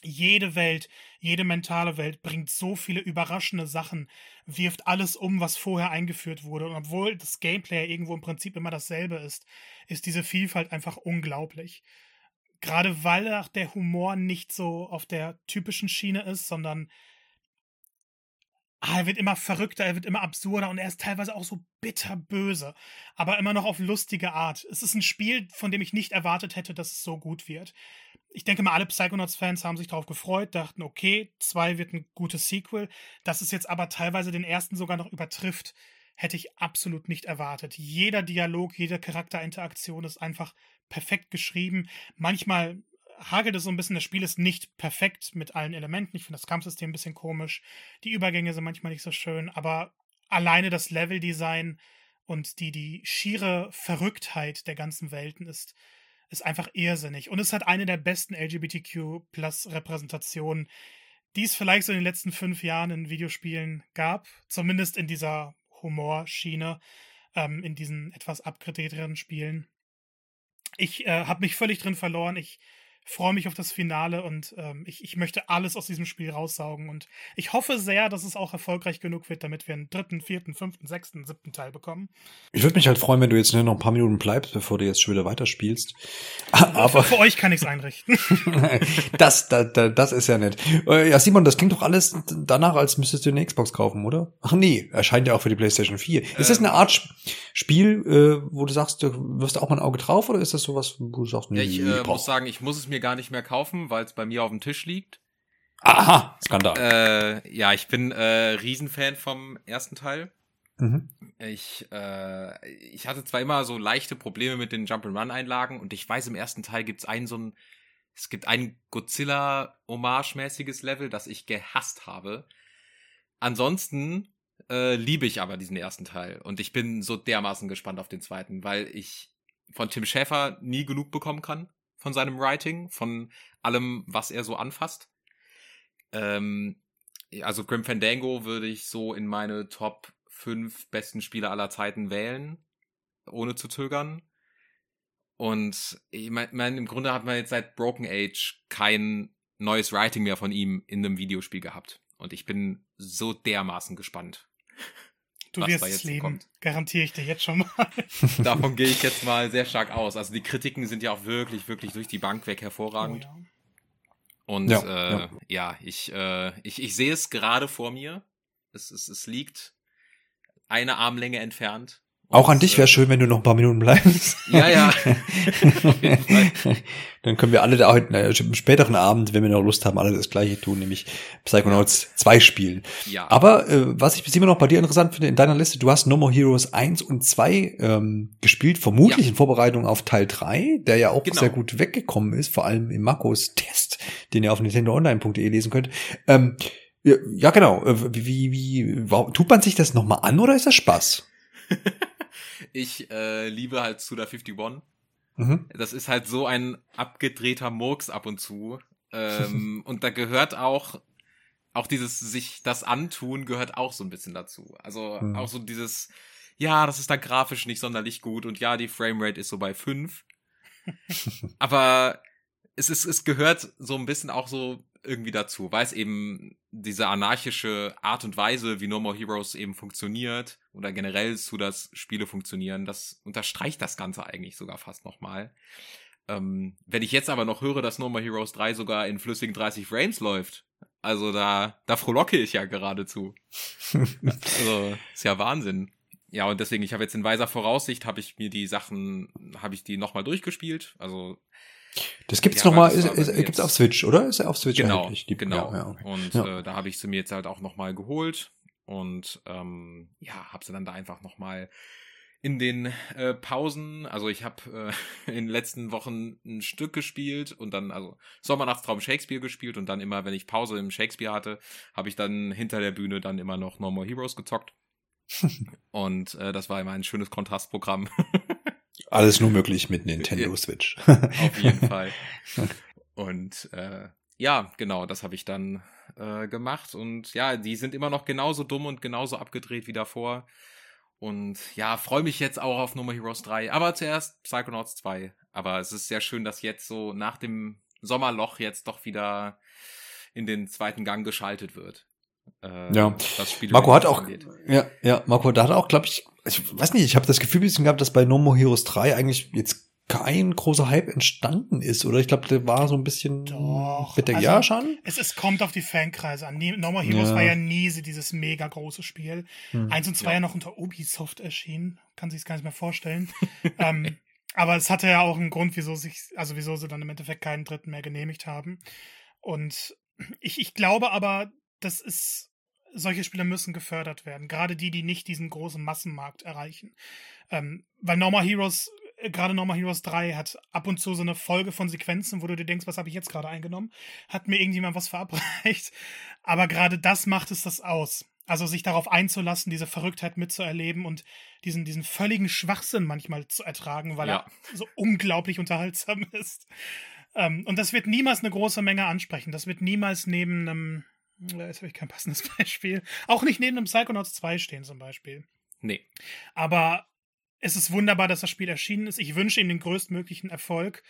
Jede Welt, jede mentale Welt bringt so viele überraschende Sachen, wirft alles um, was vorher eingeführt wurde. Und obwohl das Gameplay irgendwo im Prinzip immer dasselbe ist, ist diese Vielfalt einfach unglaublich. Gerade weil auch der Humor nicht so auf der typischen Schiene ist, sondern ah, er wird immer verrückter, er wird immer absurder und er ist teilweise auch so bitterböse, aber immer noch auf lustige Art. Es ist ein Spiel, von dem ich nicht erwartet hätte, dass es so gut wird. Ich denke mal, alle Psychonauts-Fans haben sich darauf gefreut, dachten, okay, zwei wird ein gutes Sequel. Dass es jetzt aber teilweise den ersten sogar noch übertrifft, hätte ich absolut nicht erwartet. Jeder Dialog, jede Charakterinteraktion ist einfach perfekt geschrieben. Manchmal hagelt es so ein bisschen. Das Spiel ist nicht perfekt mit allen Elementen. Ich finde das Kampfsystem ein bisschen komisch. Die Übergänge sind manchmal nicht so schön, aber alleine das Leveldesign und die, die schiere Verrücktheit der ganzen Welten ist, ist einfach irrsinnig. Und es hat eine der besten LGBTQ-Plus-Repräsentationen, die es vielleicht so in den letzten fünf Jahren in Videospielen gab, zumindest in dieser Humorschiene, ähm, in diesen etwas abgedrehteren Spielen. Ich äh, habe mich völlig drin verloren. Ich freue mich auf das Finale und ähm, ich, ich möchte alles aus diesem Spiel raussaugen. Und ich hoffe sehr, dass es auch erfolgreich genug wird, damit wir einen dritten, vierten, fünften, sechsten, siebten Teil bekommen. Ich würde mich halt freuen, wenn du jetzt nur noch ein paar Minuten bleibst, bevor du jetzt schon wieder weiterspielst. Aber für, für euch kann ich es einrichten. das, das, das ist ja nett. Äh, ja, Simon, das klingt doch alles danach, als müsstest du eine Xbox kaufen, oder? Ach nee, erscheint ja auch für die PlayStation 4. Ist das eine ähm. Art Spiel, äh, wo du sagst, du wirst auch mal ein Auge drauf, oder ist das sowas, wo du sagst, nee, ja, ich äh, muss sagen, ich muss es mir gar nicht mehr kaufen, weil es bei mir auf dem Tisch liegt. Aha, Skandal. Äh, ja, ich bin äh, Riesenfan vom ersten Teil. Mhm. Ich, äh, ich hatte zwar immer so leichte Probleme mit den Jump-and-Run-Einlagen und ich weiß, im ersten Teil gibt's einen so ein, es gibt ein Godzilla-Hommage-mäßiges Level, das ich gehasst habe. Ansonsten äh, liebe ich aber diesen ersten Teil und ich bin so dermaßen gespannt auf den zweiten, weil ich von Tim Schäfer nie genug bekommen kann von seinem Writing, von allem, was er so anfasst. Ähm, also Grim Fandango würde ich so in meine Top 5 besten Spieler aller Zeiten wählen, ohne zu zögern. Und ich meine, im Grunde hat man jetzt seit Broken Age kein neues Writing mehr von ihm in einem Videospiel gehabt. Und ich bin so dermaßen gespannt. Du wirst es leben, kommt. garantiere ich dir jetzt schon mal. Davon gehe ich jetzt mal sehr stark aus. Also die Kritiken sind ja auch wirklich, wirklich durch die Bank weg hervorragend. Oh, ja. Und ja, äh, ja. ja ich, äh, ich, ich sehe es gerade vor mir. Es, es, es liegt eine Armlänge entfernt. Auch an dich wäre schön, wenn du noch ein paar Minuten bleibst. Ja, ja. Dann können wir alle da heute, äh, im späteren Abend, wenn wir noch Lust haben, alle das gleiche tun, nämlich Psychonauts 2 spielen. Ja. Aber äh, was ich bis immer noch bei dir interessant finde, in deiner Liste, du hast No More Heroes 1 und 2 ähm, gespielt, vermutlich ja. in Vorbereitung auf Teil 3, der ja auch genau. sehr gut weggekommen ist, vor allem im Marcos Test, den ihr auf nintendoonline.de lesen könnt. Ähm, ja, ja, genau. Äh, wie, wie, wie, tut man sich das nochmal an oder ist das Spaß? ich äh, liebe halt Suda 51. Mhm. Das ist halt so ein abgedrehter Murks ab und zu. Ähm, und da gehört auch, auch dieses sich das antun gehört auch so ein bisschen dazu. Also mhm. auch so dieses, ja, das ist da grafisch nicht sonderlich gut und ja, die Framerate ist so bei fünf. Aber es ist, es gehört so ein bisschen auch so irgendwie dazu, weil es eben diese anarchische Art und Weise, wie No More Heroes eben funktioniert oder generell zu das Spiele funktionieren, das unterstreicht das Ganze eigentlich sogar fast nochmal. Ähm, wenn ich jetzt aber noch höre, dass No More Heroes 3 sogar in flüssigen 30 Frames läuft, also da, da frohlocke ich ja geradezu. also, ist ja Wahnsinn. Ja, und deswegen, ich habe jetzt in weiser Voraussicht, habe ich mir die Sachen, habe ich die nochmal durchgespielt. Also das gibt's ja, noch mal, ist, ist, gibt's auf Switch, oder? Ist er auf Switch genau, eigentlich? Die, genau. Ja, ja, okay. Und äh, da habe ich sie mir jetzt halt auch noch mal geholt und ähm, ja, habe sie dann da einfach noch mal in den äh, Pausen, also ich habe äh, in den letzten Wochen ein Stück gespielt und dann also Sommernachtstraum Shakespeare gespielt und dann immer, wenn ich Pause im Shakespeare hatte, habe ich dann hinter der Bühne dann immer noch No More Heroes gezockt. und äh, das war immer ein schönes Kontrastprogramm. Alles nur möglich mit Nintendo Switch. Auf jeden Fall. Und äh, ja, genau, das habe ich dann äh, gemacht. Und ja, die sind immer noch genauso dumm und genauso abgedreht wie davor. Und ja, freue mich jetzt auch auf Nummer Heroes 3. Aber zuerst Psychonauts 2. Aber es ist sehr schön, dass jetzt so nach dem Sommerloch jetzt doch wieder in den zweiten Gang geschaltet wird. Äh, ja, Marco hat auch, ja, ja, Marco, da hat auch, glaube ich, ich weiß nicht, ich habe das Gefühl ein bisschen gehabt, dass bei No More Heroes 3 eigentlich jetzt kein großer Hype entstanden ist, oder? Ich glaube, der war so ein bisschen Doch, mit der also, Jahr schon. Es, es kommt auf die Fankreise an. No More Heroes ja. war ja nie so dieses mega große Spiel. Hm. Eins und zwei ja. ja noch unter Ubisoft erschienen. Kann sich gar nicht mehr vorstellen. ähm, aber es hatte ja auch einen Grund, wieso sich, also wieso sie dann im Endeffekt keinen dritten mehr genehmigt haben. Und ich, ich glaube aber, das ist solche Spiele müssen gefördert werden. Gerade die, die nicht diesen großen Massenmarkt erreichen. Ähm, weil Normal Heroes, äh, gerade Normal Heroes 3 hat ab und zu so eine Folge von Sequenzen, wo du dir denkst, was habe ich jetzt gerade eingenommen? Hat mir irgendjemand was verabreicht? Aber gerade das macht es das aus. Also sich darauf einzulassen, diese Verrücktheit mitzuerleben und diesen, diesen völligen Schwachsinn manchmal zu ertragen, weil ja. er so unglaublich unterhaltsam ist. Ähm, und das wird niemals eine große Menge ansprechen. Das wird niemals neben einem Jetzt habe ich kein passendes Beispiel. Auch nicht neben einem Psychonauts 2 stehen zum Beispiel. Nee. Aber es ist wunderbar, dass das Spiel erschienen ist. Ich wünsche ihm den größtmöglichen Erfolg,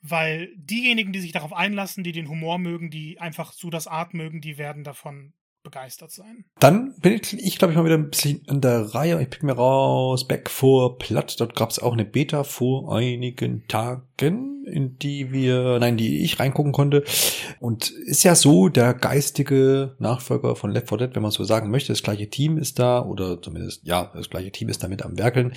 weil diejenigen, die sich darauf einlassen, die den Humor mögen, die einfach so das Art mögen, die werden davon begeistert sein. Dann bin ich, ich glaube ich, mal wieder ein bisschen in der Reihe. Ich pick mir raus, Back for Platt. Dort gab es auch eine Beta vor einigen Tagen, in die wir, nein, die ich reingucken konnte. Und ist ja so, der geistige Nachfolger von Left 4 Dead, wenn man so sagen möchte, das gleiche Team ist da, oder zumindest, ja, das gleiche Team ist damit am Werkeln.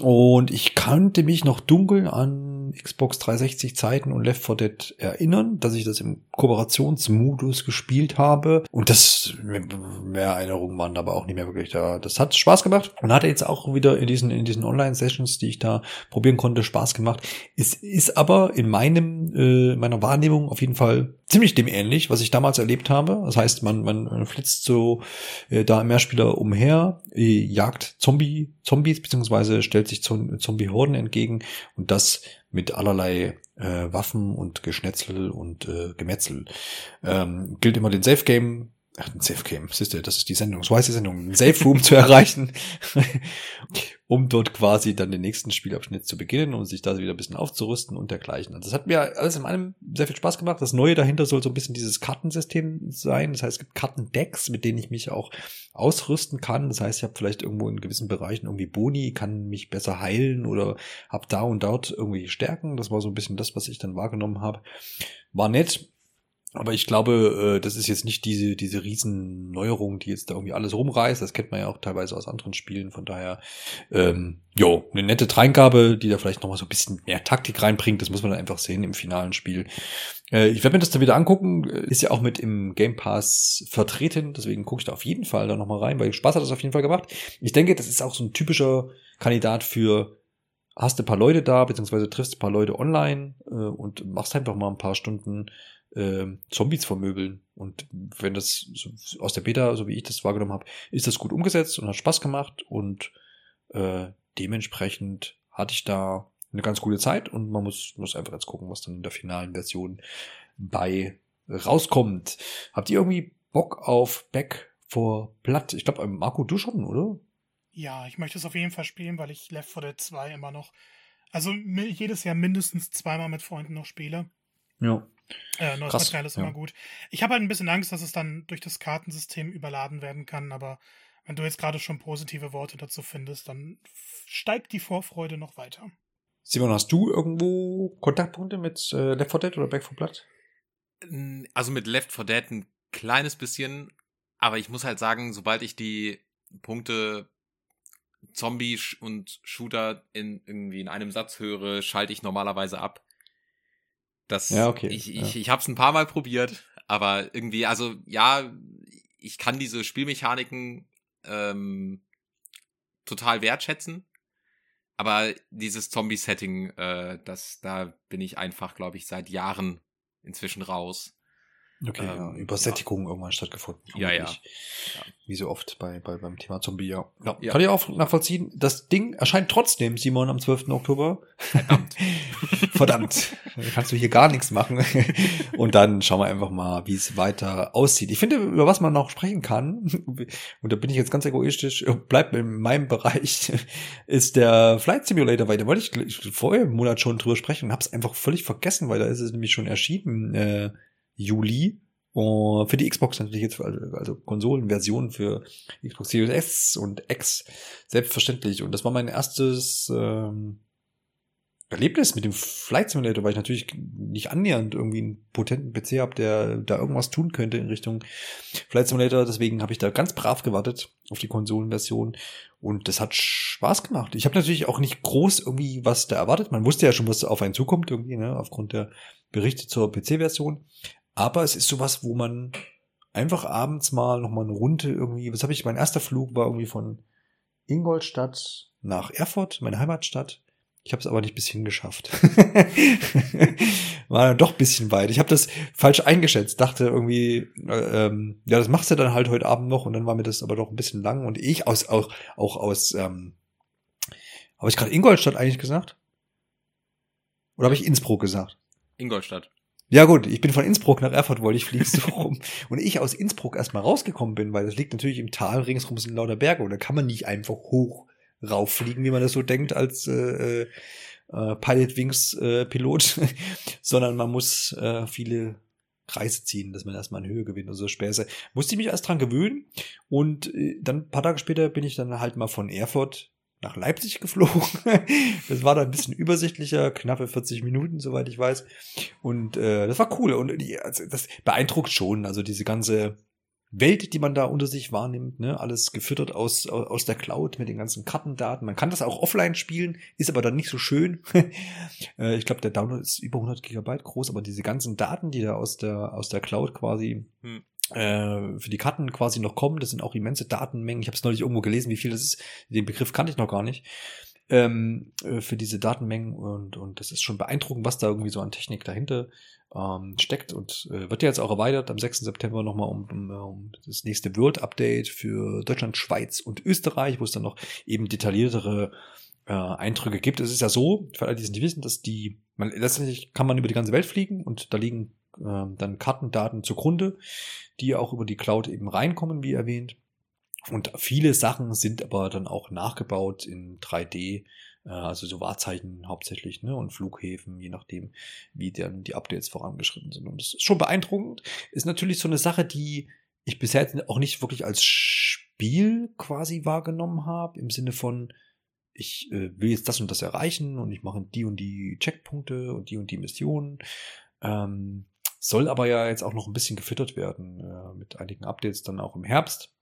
Und ich kannte mich noch dunkel an Xbox 360 Zeiten und Left 4 Dead erinnern, dass ich das im Kooperationsmodus gespielt habe. Und das, mehr Erinnerungen waren aber auch nicht mehr wirklich da. Das hat Spaß gemacht und hatte jetzt auch wieder in diesen, in diesen Online-Sessions, die ich da probieren konnte, Spaß gemacht. Es ist aber in meinem, äh, meiner Wahrnehmung auf jeden Fall ziemlich dem ähnlich, was ich damals erlebt habe. Das heißt, man, man flitzt so äh, da im Mehrspieler umher, äh, jagt Zombie, Zombies, beziehungsweise stellt sich Zombie-Horden entgegen und das mit allerlei äh, Waffen und Geschnetzel und äh, Gemetzel. Ähm, gilt immer den Safe Game Ach, ein Safe Game, siehst du, das ist die Sendung, so heißt die Sendung, ein Safe Room zu erreichen, um dort quasi dann den nächsten Spielabschnitt zu beginnen und sich da wieder ein bisschen aufzurüsten und dergleichen. Also das hat mir alles in allem sehr viel Spaß gemacht. Das Neue dahinter soll so ein bisschen dieses Kartensystem sein. Das heißt, es gibt Kartendecks, mit denen ich mich auch ausrüsten kann. Das heißt, ich habe vielleicht irgendwo in gewissen Bereichen irgendwie Boni, kann mich besser heilen oder habe da und dort irgendwie Stärken. Das war so ein bisschen das, was ich dann wahrgenommen habe. War nett aber ich glaube, äh, das ist jetzt nicht diese, diese Riesenneuerung, die jetzt da irgendwie alles rumreißt. Das kennt man ja auch teilweise aus anderen Spielen. Von daher, ähm, jo, eine nette Dreingabe, die da vielleicht nochmal so ein bisschen mehr Taktik reinbringt. Das muss man dann einfach sehen im finalen Spiel. Äh, ich werde mir das dann wieder angucken. Ist ja auch mit im Game Pass vertreten. Deswegen gucke ich da auf jeden Fall da nochmal rein, weil Spaß hat das auf jeden Fall gemacht. Ich denke, das ist auch so ein typischer Kandidat für hast ein paar Leute da, beziehungsweise triffst ein paar Leute online äh, und machst einfach mal ein paar Stunden äh, Zombies vermöbeln. Und wenn das so aus der Beta, so wie ich das wahrgenommen habe, ist das gut umgesetzt und hat Spaß gemacht und äh, dementsprechend hatte ich da eine ganz gute Zeit und man muss, muss einfach jetzt gucken, was dann in der finalen Version bei rauskommt. Habt ihr irgendwie Bock auf Back for Blood? Ich glaube, Marco, du schon, oder? Ja, ich möchte es auf jeden Fall spielen, weil ich Left 4 Dead 2 immer noch, also jedes Jahr mindestens zweimal mit Freunden noch spiele. Ja. Äh, neues Krass, Material ist ja. immer gut. Ich habe halt ein bisschen Angst, dass es dann durch das Kartensystem überladen werden kann, aber wenn du jetzt gerade schon positive Worte dazu findest, dann steigt die Vorfreude noch weiter. Simon, hast du irgendwo Kontaktpunkte mit äh, Left 4 Dead oder Back 4 Blood? Also mit Left 4 Dead ein kleines bisschen, aber ich muss halt sagen, sobald ich die Punkte Zombie und Shooter in irgendwie in einem Satz höre, schalte ich normalerweise ab. Das, ja, okay. Ich, ich, ja. ich habe es ein paar Mal probiert, aber irgendwie, also ja, ich kann diese Spielmechaniken ähm, total wertschätzen. Aber dieses Zombie-Setting, äh, das, da bin ich einfach, glaube ich, seit Jahren inzwischen raus. Okay, ähm, ja, Übersättigung ja. irgendwann stattgefunden. Ja, ja, ja. Wie so oft bei, bei, beim Thema Zombie, ja. ja. Kann ich auch nachvollziehen. Das Ding erscheint trotzdem, Simon, am 12. Oktober. Verdammt. Verdammt. Kannst du hier gar nichts machen. Und dann schauen wir einfach mal, wie es weiter aussieht. Ich finde, über was man noch sprechen kann, und da bin ich jetzt ganz egoistisch, bleibt in meinem Bereich, ist der Flight Simulator, weil da wollte ich vorher im Monat schon drüber sprechen und habe es einfach völlig vergessen, weil da ist es nämlich schon erschienen. Äh, Juli. Und für die Xbox natürlich jetzt, also Konsolenversion für Xbox Series S und X, selbstverständlich. Und das war mein erstes ähm, Erlebnis mit dem Flight Simulator, weil ich natürlich nicht annähernd irgendwie einen potenten PC habe, der da irgendwas tun könnte in Richtung Flight Simulator. Deswegen habe ich da ganz brav gewartet auf die Konsolenversion und das hat Spaß gemacht. Ich habe natürlich auch nicht groß irgendwie was da erwartet. Man wusste ja schon, was auf einen zukommt irgendwie, ne, aufgrund der Berichte zur PC-Version. Aber es ist sowas, wo man einfach abends mal noch mal eine Runde irgendwie, was habe ich, mein erster Flug war irgendwie von Ingolstadt nach Erfurt, meine Heimatstadt. Ich habe es aber nicht bis hingeschafft. war dann doch bisschen weit. Ich habe das falsch eingeschätzt, dachte irgendwie, äh, ähm, ja, das machst du dann halt heute Abend noch und dann war mir das aber doch ein bisschen lang und ich aus auch auch aus ähm, habe ich gerade Ingolstadt eigentlich gesagt? Oder habe ich Innsbruck gesagt? Ingolstadt. Ja gut, ich bin von Innsbruck nach Erfurt, wollte ich fliegen so rum. Und ich aus Innsbruck erstmal rausgekommen bin, weil das liegt natürlich im Tal, ringsrum sind lauter Berge und da kann man nicht einfach hoch rauffliegen, wie man das so denkt als äh, äh, Pilot Wings äh, Pilot, sondern man muss äh, viele Kreise ziehen, dass man erstmal in Höhe gewinnt und so Späße. Musste ich mich erst dran gewöhnen und äh, dann ein paar Tage später bin ich dann halt mal von Erfurt nach Leipzig geflogen. Das war da ein bisschen übersichtlicher, knappe 40 Minuten, soweit ich weiß. Und äh, das war cool und die, also das beeindruckt schon. Also diese ganze Welt, die man da unter sich wahrnimmt, ne, alles gefüttert aus, aus der Cloud mit den ganzen Kartendaten. Man kann das auch offline spielen, ist aber dann nicht so schön. Äh, ich glaube, der Download ist über 100 Gigabyte groß, aber diese ganzen Daten, die da aus der, aus der Cloud quasi hm. Äh, für die Karten quasi noch kommen, das sind auch immense Datenmengen. Ich habe es neulich irgendwo gelesen, wie viel das ist. Den Begriff kannte ich noch gar nicht. Ähm, äh, für diese Datenmengen und, und das ist schon beeindruckend, was da irgendwie so an Technik dahinter ähm, steckt und äh, wird ja jetzt auch erweitert am 6. September nochmal um, um, um das nächste World Update für Deutschland, Schweiz und Österreich, wo es dann noch eben detailliertere äh, Eindrücke gibt. Es ist ja so, für alle, die es nicht wissen, dass die, man, letztendlich kann man über die ganze Welt fliegen und da liegen äh, dann Kartendaten zugrunde, die auch über die Cloud eben reinkommen, wie erwähnt. Und viele Sachen sind aber dann auch nachgebaut in 3D äh, also so Wahrzeichen hauptsächlich, ne, und Flughäfen, je nachdem, wie dann die Updates vorangeschritten sind. Und das ist schon beeindruckend. Ist natürlich so eine Sache, die ich bisher auch nicht wirklich als Spiel quasi wahrgenommen habe, im Sinne von, ich äh, will jetzt das und das erreichen und ich mache die und die Checkpunkte und die und die Missionen. Ähm, soll aber ja jetzt auch noch ein bisschen gefüttert werden äh, mit einigen Updates dann auch im Herbst,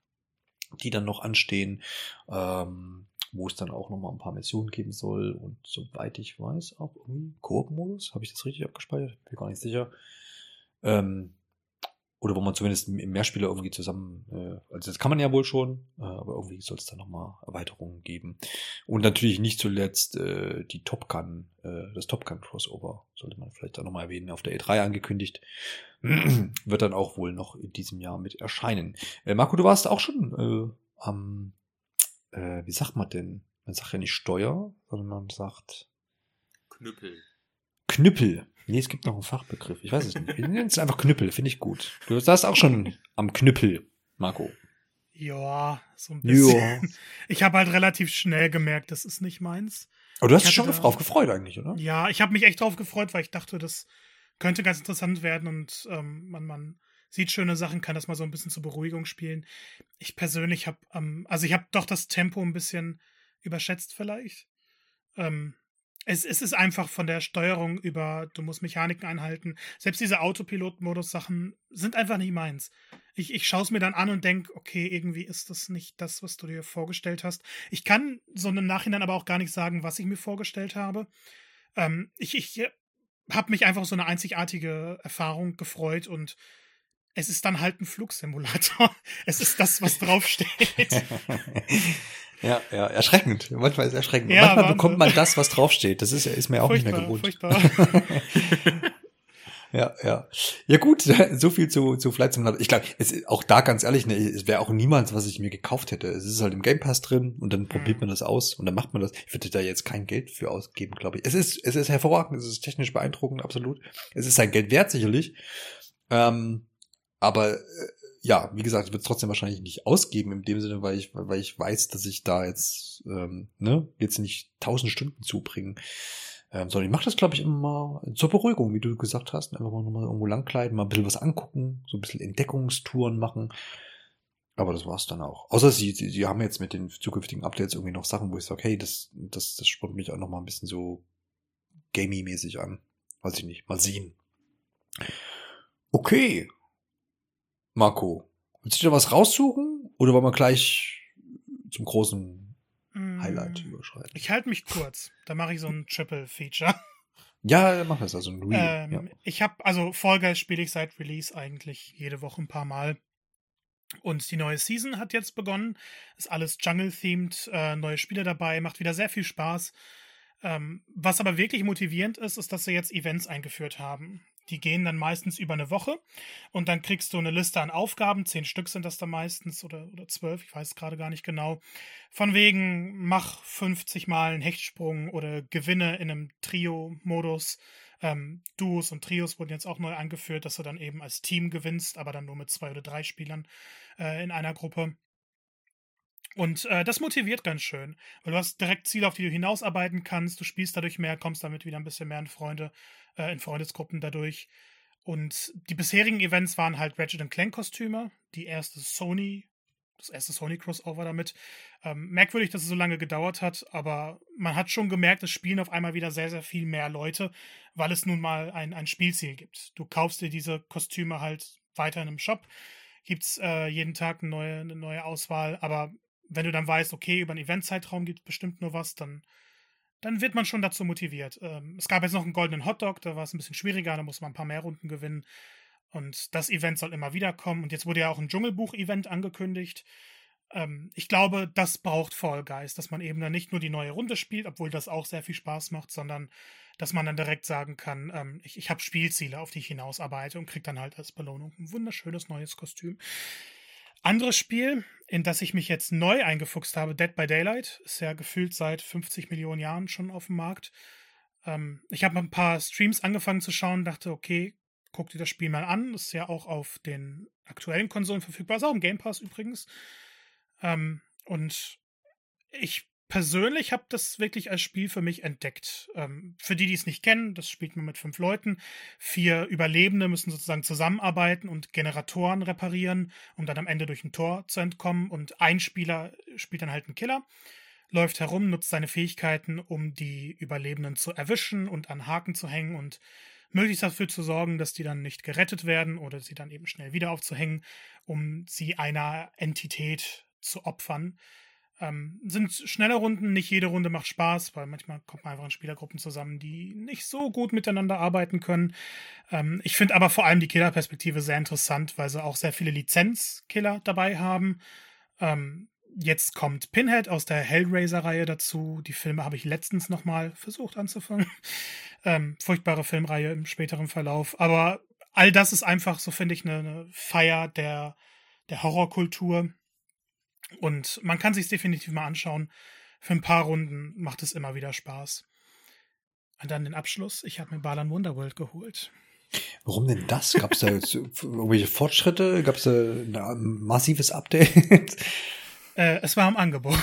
die dann noch anstehen. Ähm, wo es dann auch nochmal ein paar Missionen geben soll und soweit ich weiß, auch irgendwie Koop-Modus. Habe ich das richtig abgespeichert? Bin gar nicht sicher. Ähm, oder wo man zumindest im Mehrspieler irgendwie zusammen, äh, also das kann man ja wohl schon, äh, aber irgendwie soll es da nochmal Erweiterungen geben. Und natürlich nicht zuletzt äh, die Top Gun, äh, das Top Gun Crossover, sollte man vielleicht auch nochmal erwähnen, auf der E3 angekündigt. Wird dann auch wohl noch in diesem Jahr mit erscheinen. Äh, Marco, du warst auch schon äh, am äh, wie sagt man denn? Man sagt ja nicht Steuer, sondern man sagt Knüppel. Knüppel. Nee, es gibt noch einen Fachbegriff. Ich weiß es nicht. Wir nennen es einfach Knüppel, finde ich gut. Du saßt auch schon am Knüppel, Marco. Ja, so ein bisschen. Ja. Ich habe halt relativ schnell gemerkt, das ist nicht meins. Aber du hast dich schon da, drauf gefreut eigentlich, oder? Ja, ich habe mich echt drauf gefreut, weil ich dachte, das könnte ganz interessant werden und ähm, man, man sieht schöne Sachen, kann das mal so ein bisschen zur Beruhigung spielen. Ich persönlich habe, ähm, also ich habe doch das Tempo ein bisschen überschätzt vielleicht. Ähm, es, es ist einfach von der Steuerung über, du musst Mechaniken einhalten. Selbst diese Autopilot-Modus-Sachen sind einfach nicht meins. Ich, ich schaue es mir dann an und denke, okay, irgendwie ist das nicht das, was du dir vorgestellt hast. Ich kann so im Nachhinein aber auch gar nicht sagen, was ich mir vorgestellt habe. Ähm, ich ich habe mich einfach so eine einzigartige Erfahrung gefreut und es ist dann halt ein Flugsimulator. Es ist das, was draufsteht. ja, ja, erschreckend. Manchmal ist es erschreckend. Ja, Manchmal Wahnsinn. bekommt man das, was draufsteht. Das ist, ist mir auch furchtbar, nicht mehr gewohnt. ja, ja. Ja gut, so viel zu, zu Flight Simulator. Ich glaube, auch da ganz ehrlich, ne, es wäre auch niemals, was ich mir gekauft hätte. Es ist halt im Game Pass drin und dann probiert mhm. man das aus und dann macht man das. Ich würde da jetzt kein Geld für ausgeben, glaube ich. Es ist, es ist hervorragend, es ist technisch beeindruckend, absolut. Es ist sein Geld wert, sicherlich. Ähm, aber äh, ja, wie gesagt, ich würde es trotzdem wahrscheinlich nicht ausgeben in dem Sinne, weil ich, weil ich weiß, dass ich da jetzt, ähm, ne, jetzt nicht tausend Stunden zubringen. Ähm, sondern ich mache das, glaube ich, immer mal zur Beruhigung, wie du gesagt hast. Einfach mal nochmal irgendwo langkleiden, mal ein bisschen was angucken, so ein bisschen Entdeckungstouren machen. Aber das war's dann auch. Außer sie, sie, sie haben jetzt mit den zukünftigen Updates irgendwie noch Sachen, wo ich sage, hey, das, das, das spornt mich auch noch mal ein bisschen so gamey-mäßig an. Weiß ich nicht. Mal sehen. Okay, Marco, willst du dir was raussuchen oder wollen wir gleich zum großen Highlight mm, überschreiten? Ich halte mich kurz. Da mache ich so ein Triple Feature. Ja, mach das also ein Real. Ähm, ja. Ich habe also Fall Guys spiele ich seit Release eigentlich jede Woche ein paar Mal. Und die neue Season hat jetzt begonnen. Ist alles Jungle-themed, äh, neue Spiele dabei, macht wieder sehr viel Spaß. Ähm, was aber wirklich motivierend ist, ist, dass sie jetzt Events eingeführt haben. Die gehen dann meistens über eine Woche und dann kriegst du eine Liste an Aufgaben, zehn Stück sind das da meistens oder, oder zwölf, ich weiß gerade gar nicht genau. Von wegen, mach 50 Mal einen Hechtsprung oder gewinne in einem Trio-Modus Ähm, Duos und Trios wurden jetzt auch neu eingeführt, dass du dann eben als Team gewinnst, aber dann nur mit zwei oder drei Spielern äh, in einer Gruppe. Und äh, das motiviert ganz schön, weil du hast direkt Ziele, auf die du hinausarbeiten kannst. Du spielst dadurch mehr, kommst damit wieder ein bisschen mehr in Freunde, äh, in Freundesgruppen dadurch. Und die bisherigen Events waren halt Ratchet Clank Kostüme, die erste Sony, das erste Sony Crossover damit. Ähm, merkwürdig, dass es so lange gedauert hat, aber man hat schon gemerkt, es spielen auf einmal wieder sehr, sehr viel mehr Leute, weil es nun mal ein, ein Spielziel gibt. Du kaufst dir diese Kostüme halt weiter in einem Shop, gibt es äh, jeden Tag eine neue, eine neue Auswahl, aber wenn du dann weißt, okay, über einen Eventzeitraum gibt es bestimmt nur was, dann, dann wird man schon dazu motiviert. Ähm, es gab jetzt noch einen goldenen Hotdog, da war es ein bisschen schwieriger, da muss man ein paar mehr Runden gewinnen. Und das Event soll immer wieder kommen. Und jetzt wurde ja auch ein Dschungelbuch-Event angekündigt. Ähm, ich glaube, das braucht Fall Guys, dass man eben dann nicht nur die neue Runde spielt, obwohl das auch sehr viel Spaß macht, sondern dass man dann direkt sagen kann, ähm, ich, ich habe Spielziele, auf die ich hinausarbeite und kriege dann halt als Belohnung ein wunderschönes neues Kostüm. Anderes Spiel, in das ich mich jetzt neu eingefuchst habe, Dead by Daylight, ist ja gefühlt seit 50 Millionen Jahren schon auf dem Markt. Ähm, ich habe ein paar Streams angefangen zu schauen, dachte, okay, guck dir das Spiel mal an. Ist ja auch auf den aktuellen Konsolen verfügbar, ist auch im Game Pass übrigens. Ähm, und ich persönlich habe das wirklich als Spiel für mich entdeckt. Ähm, für die, die es nicht kennen, das spielt man mit fünf Leuten. Vier Überlebende müssen sozusagen zusammenarbeiten und Generatoren reparieren, um dann am Ende durch ein Tor zu entkommen. Und ein Spieler spielt dann halt einen Killer, läuft herum, nutzt seine Fähigkeiten, um die Überlebenden zu erwischen und an Haken zu hängen und möglichst dafür zu sorgen, dass die dann nicht gerettet werden oder sie dann eben schnell wieder aufzuhängen, um sie einer Entität zu opfern. Ähm, sind schnelle Runden, nicht jede Runde macht Spaß, weil manchmal kommt man einfach in Spielergruppen zusammen, die nicht so gut miteinander arbeiten können. Ähm, ich finde aber vor allem die Killerperspektive sehr interessant, weil sie auch sehr viele Lizenzkiller dabei haben. Ähm, jetzt kommt Pinhead aus der Hellraiser-Reihe dazu. Die Filme habe ich letztens nochmal versucht anzufangen. Ähm, furchtbare Filmreihe im späteren Verlauf. Aber all das ist einfach, so finde ich, eine, eine Feier der, der Horrorkultur und man kann sich definitiv mal anschauen. Für ein paar Runden macht es immer wieder Spaß. Und dann den Abschluss. Ich habe mir Balan Wonderworld geholt. Warum denn das? Gab es da irgendwelche Fortschritte? Gab es da ein massives Update? Äh, es war im Angebot.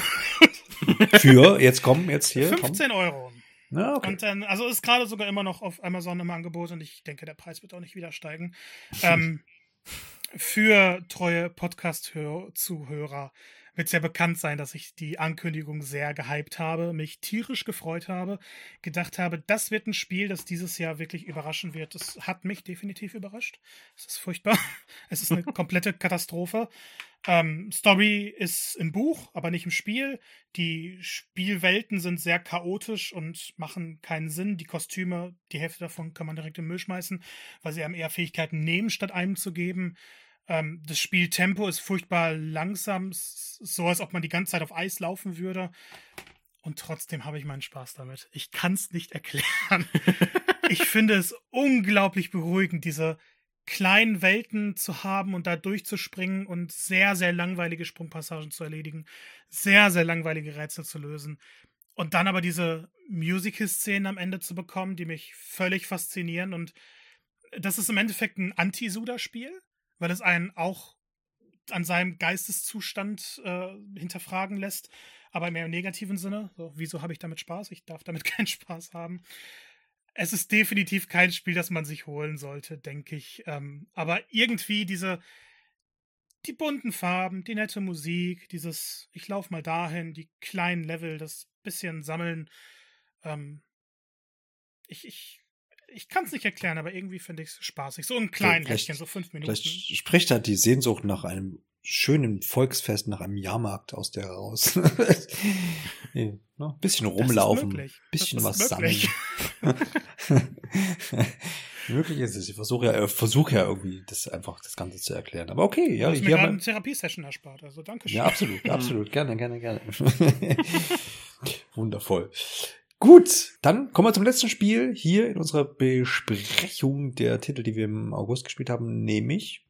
Für, jetzt kommen, jetzt hier. 15 komm. Euro. Ja, okay. Und dann, also ist gerade sogar immer noch auf Amazon im Angebot und ich denke, der Preis wird auch nicht wieder steigen. ähm, für treue Podcast-Zuhörer wird ja bekannt sein, dass ich die Ankündigung sehr gehypt habe, mich tierisch gefreut habe, gedacht habe, das wird ein Spiel, das dieses Jahr wirklich überraschen wird. Das hat mich definitiv überrascht. Es ist furchtbar. Es ist eine komplette Katastrophe. Ähm, Story ist im Buch, aber nicht im Spiel. Die Spielwelten sind sehr chaotisch und machen keinen Sinn. Die Kostüme, die Hälfte davon kann man direkt im Müll schmeißen, weil sie einem eher Fähigkeiten nehmen, statt einem zu geben. Ähm, das Spieltempo ist furchtbar langsam, so als ob man die ganze Zeit auf Eis laufen würde. Und trotzdem habe ich meinen Spaß damit. Ich kann es nicht erklären. ich finde es unglaublich beruhigend, diese kleinen Welten zu haben und da durchzuspringen und sehr, sehr langweilige Sprungpassagen zu erledigen, sehr, sehr langweilige Rätsel zu lösen. Und dann aber diese Musical-Szenen am Ende zu bekommen, die mich völlig faszinieren. Und das ist im Endeffekt ein Anti-Suda-Spiel weil es einen auch an seinem Geisteszustand äh, hinterfragen lässt, aber mehr im negativen Sinne. So, wieso habe ich damit Spaß? Ich darf damit keinen Spaß haben. Es ist definitiv kein Spiel, das man sich holen sollte, denke ich. Ähm, aber irgendwie diese, die bunten Farben, die nette Musik, dieses, ich laufe mal dahin, die kleinen Level, das bisschen sammeln. Ähm, ich, ich ich kann es nicht erklären, aber irgendwie finde ich es spaßig. So ein kleines Häppchen, so fünf Minuten. Vielleicht spricht halt die Sehnsucht nach einem schönen Volksfest, nach einem Jahrmarkt aus der raus. nee, ne? Bisschen rumlaufen, bisschen was sammeln. Möglich ist es. Ich versuche ja, versuche ja irgendwie das einfach das Ganze zu erklären. Aber okay, ja. Mir gerade eine Therapiesession erspart, also danke schön. Ja, absolut, absolut. Gerne, gerne, gerne. Wundervoll. Gut, dann kommen wir zum letzten Spiel hier in unserer Besprechung der Titel, die wir im August gespielt haben, nämlich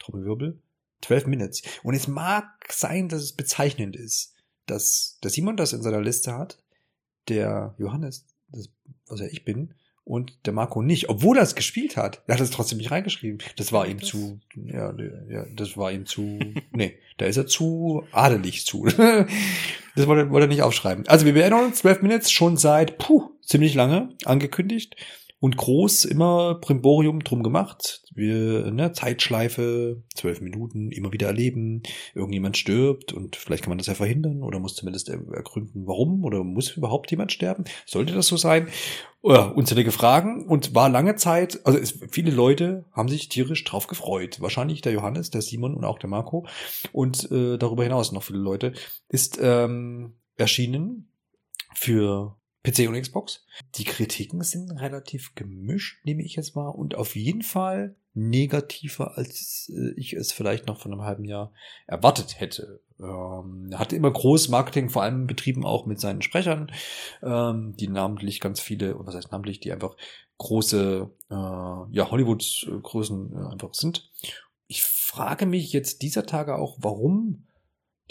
Trommelwirbel, 12 Minutes. Und es mag sein, dass es bezeichnend ist, dass der Simon das in seiner Liste hat, der Johannes, das, was ja ich bin, und der Marco nicht, obwohl er es gespielt hat. Er hat es trotzdem nicht reingeschrieben. Das war ihm zu, ja, ja, das war ihm zu, nee, da ist er zu adelig zu. das wollte, wollte er nicht aufschreiben. Also wir erinnern uns, 12 Minutes schon seit, puh, ziemlich lange angekündigt und groß immer Primborium drum gemacht. Wir, ne, Zeitschleife, zwölf Minuten, immer wieder erleben, irgendjemand stirbt und vielleicht kann man das ja verhindern oder muss zumindest ergründen, warum oder muss überhaupt jemand sterben? Sollte das so sein? Ja, unzählige Fragen und war lange Zeit, also es, viele Leute haben sich tierisch drauf gefreut. Wahrscheinlich der Johannes, der Simon und auch der Marco und äh, darüber hinaus noch viele Leute. Ist ähm, erschienen für PC und Xbox. Die Kritiken sind relativ gemischt, nehme ich jetzt mal, und auf jeden Fall negativer, als äh, ich es vielleicht noch von einem halben Jahr erwartet hätte. Ähm, er hatte immer großes Marketing, vor allem betrieben auch mit seinen Sprechern, ähm, die namentlich ganz viele, was heißt namentlich, die einfach große äh, ja, Hollywood-Größen äh, einfach sind. Ich frage mich jetzt dieser Tage auch, warum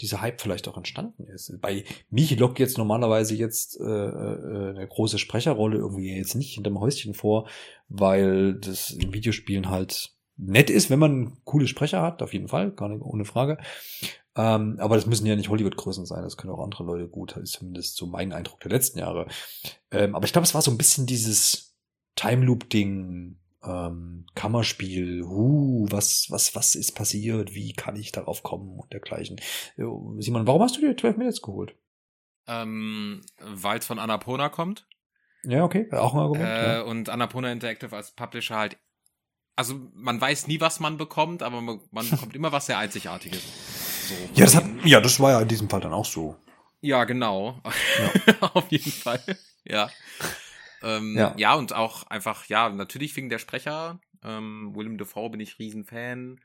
dieser Hype vielleicht auch entstanden ist. Bei mich lockt jetzt normalerweise jetzt äh, äh, eine große Sprecherrolle irgendwie jetzt nicht hinterm Häuschen vor, weil das in Videospielen halt nett ist, wenn man coole Sprecher hat, auf jeden Fall, gar nicht ohne Frage. Ähm, aber das müssen ja nicht Hollywood-Größen sein, das können auch andere Leute gut, ist zumindest so mein Eindruck der letzten Jahre. Ähm, aber ich glaube, es war so ein bisschen dieses Time Loop-Ding, ähm, Kammerspiel, huh, was, was, was ist passiert, wie kann ich darauf kommen und dergleichen. Simon, warum hast du dir 12 Minutes geholt? Ähm, Weil es von Annapurna kommt. Ja, okay, auch ein Argument. Äh, ja. Und Annapurna Interactive als Publisher halt, also man weiß nie, was man bekommt, aber man, man bekommt immer was sehr Einzigartiges. So. Ja, das hat, ja, das war ja in diesem Fall dann auch so. Ja, genau. Ja. Auf jeden Fall. Ja. Ähm, ja. ja, und auch einfach, ja, natürlich wegen der Sprecher. Ähm, Willem Dafoe bin ich Riesenfan.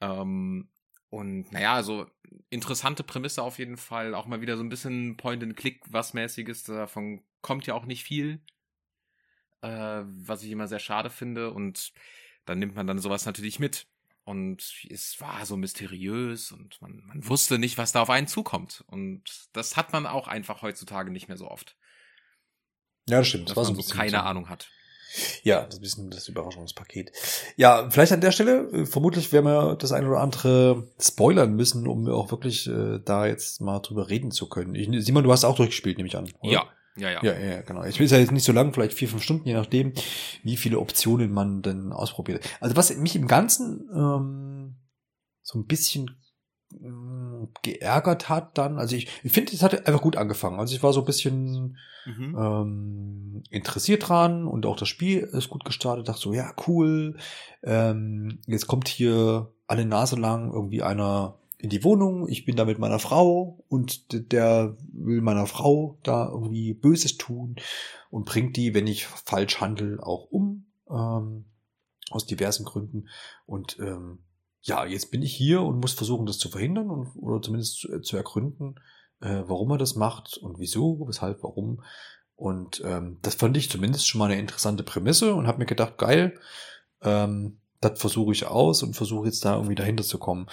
Ähm, und naja, also interessante Prämisse auf jeden Fall. Auch mal wieder so ein bisschen Point-and-Click, was mäßiges. Davon kommt ja auch nicht viel. Äh, was ich immer sehr schade finde. Und dann nimmt man dann sowas natürlich mit. Und es war so mysteriös und man, man wusste nicht, was da auf einen zukommt. Und das hat man auch einfach heutzutage nicht mehr so oft. Ja, das stimmt. Das war so ein bisschen keine so. Ahnung hat. Ja, das ist ein bisschen das Überraschungspaket. Ja, vielleicht an der Stelle, äh, vermutlich werden wir das eine oder andere spoilern müssen, um auch wirklich äh, da jetzt mal drüber reden zu können. Ich, Simon, du hast auch durchgespielt, nehme ich an. Oder? Ja. Ja, ja. Ja, ja, genau. Ich will es ja jetzt nicht so lang, vielleicht vier, fünf Stunden, je nachdem, wie viele Optionen man denn ausprobiert. Also was mich im Ganzen ähm, so ein bisschen geärgert hat dann. Also ich, ich finde, es hat einfach gut angefangen. Also ich war so ein bisschen mhm. ähm, interessiert dran und auch das Spiel ist gut gestartet. Dachte so, ja, cool. Ähm, jetzt kommt hier alle Nase lang irgendwie einer in die Wohnung. Ich bin da mit meiner Frau und der will meiner Frau da irgendwie Böses tun und bringt die, wenn ich falsch handel, auch um. Ähm, aus diversen Gründen. Und ähm, ja, jetzt bin ich hier und muss versuchen, das zu verhindern und, oder zumindest zu, äh, zu ergründen, äh, warum er das macht und wieso, weshalb, warum. Und ähm, das fand ich zumindest schon mal eine interessante Prämisse und habe mir gedacht, geil, ähm, das versuche ich aus und versuche jetzt da irgendwie dahinter zu kommen.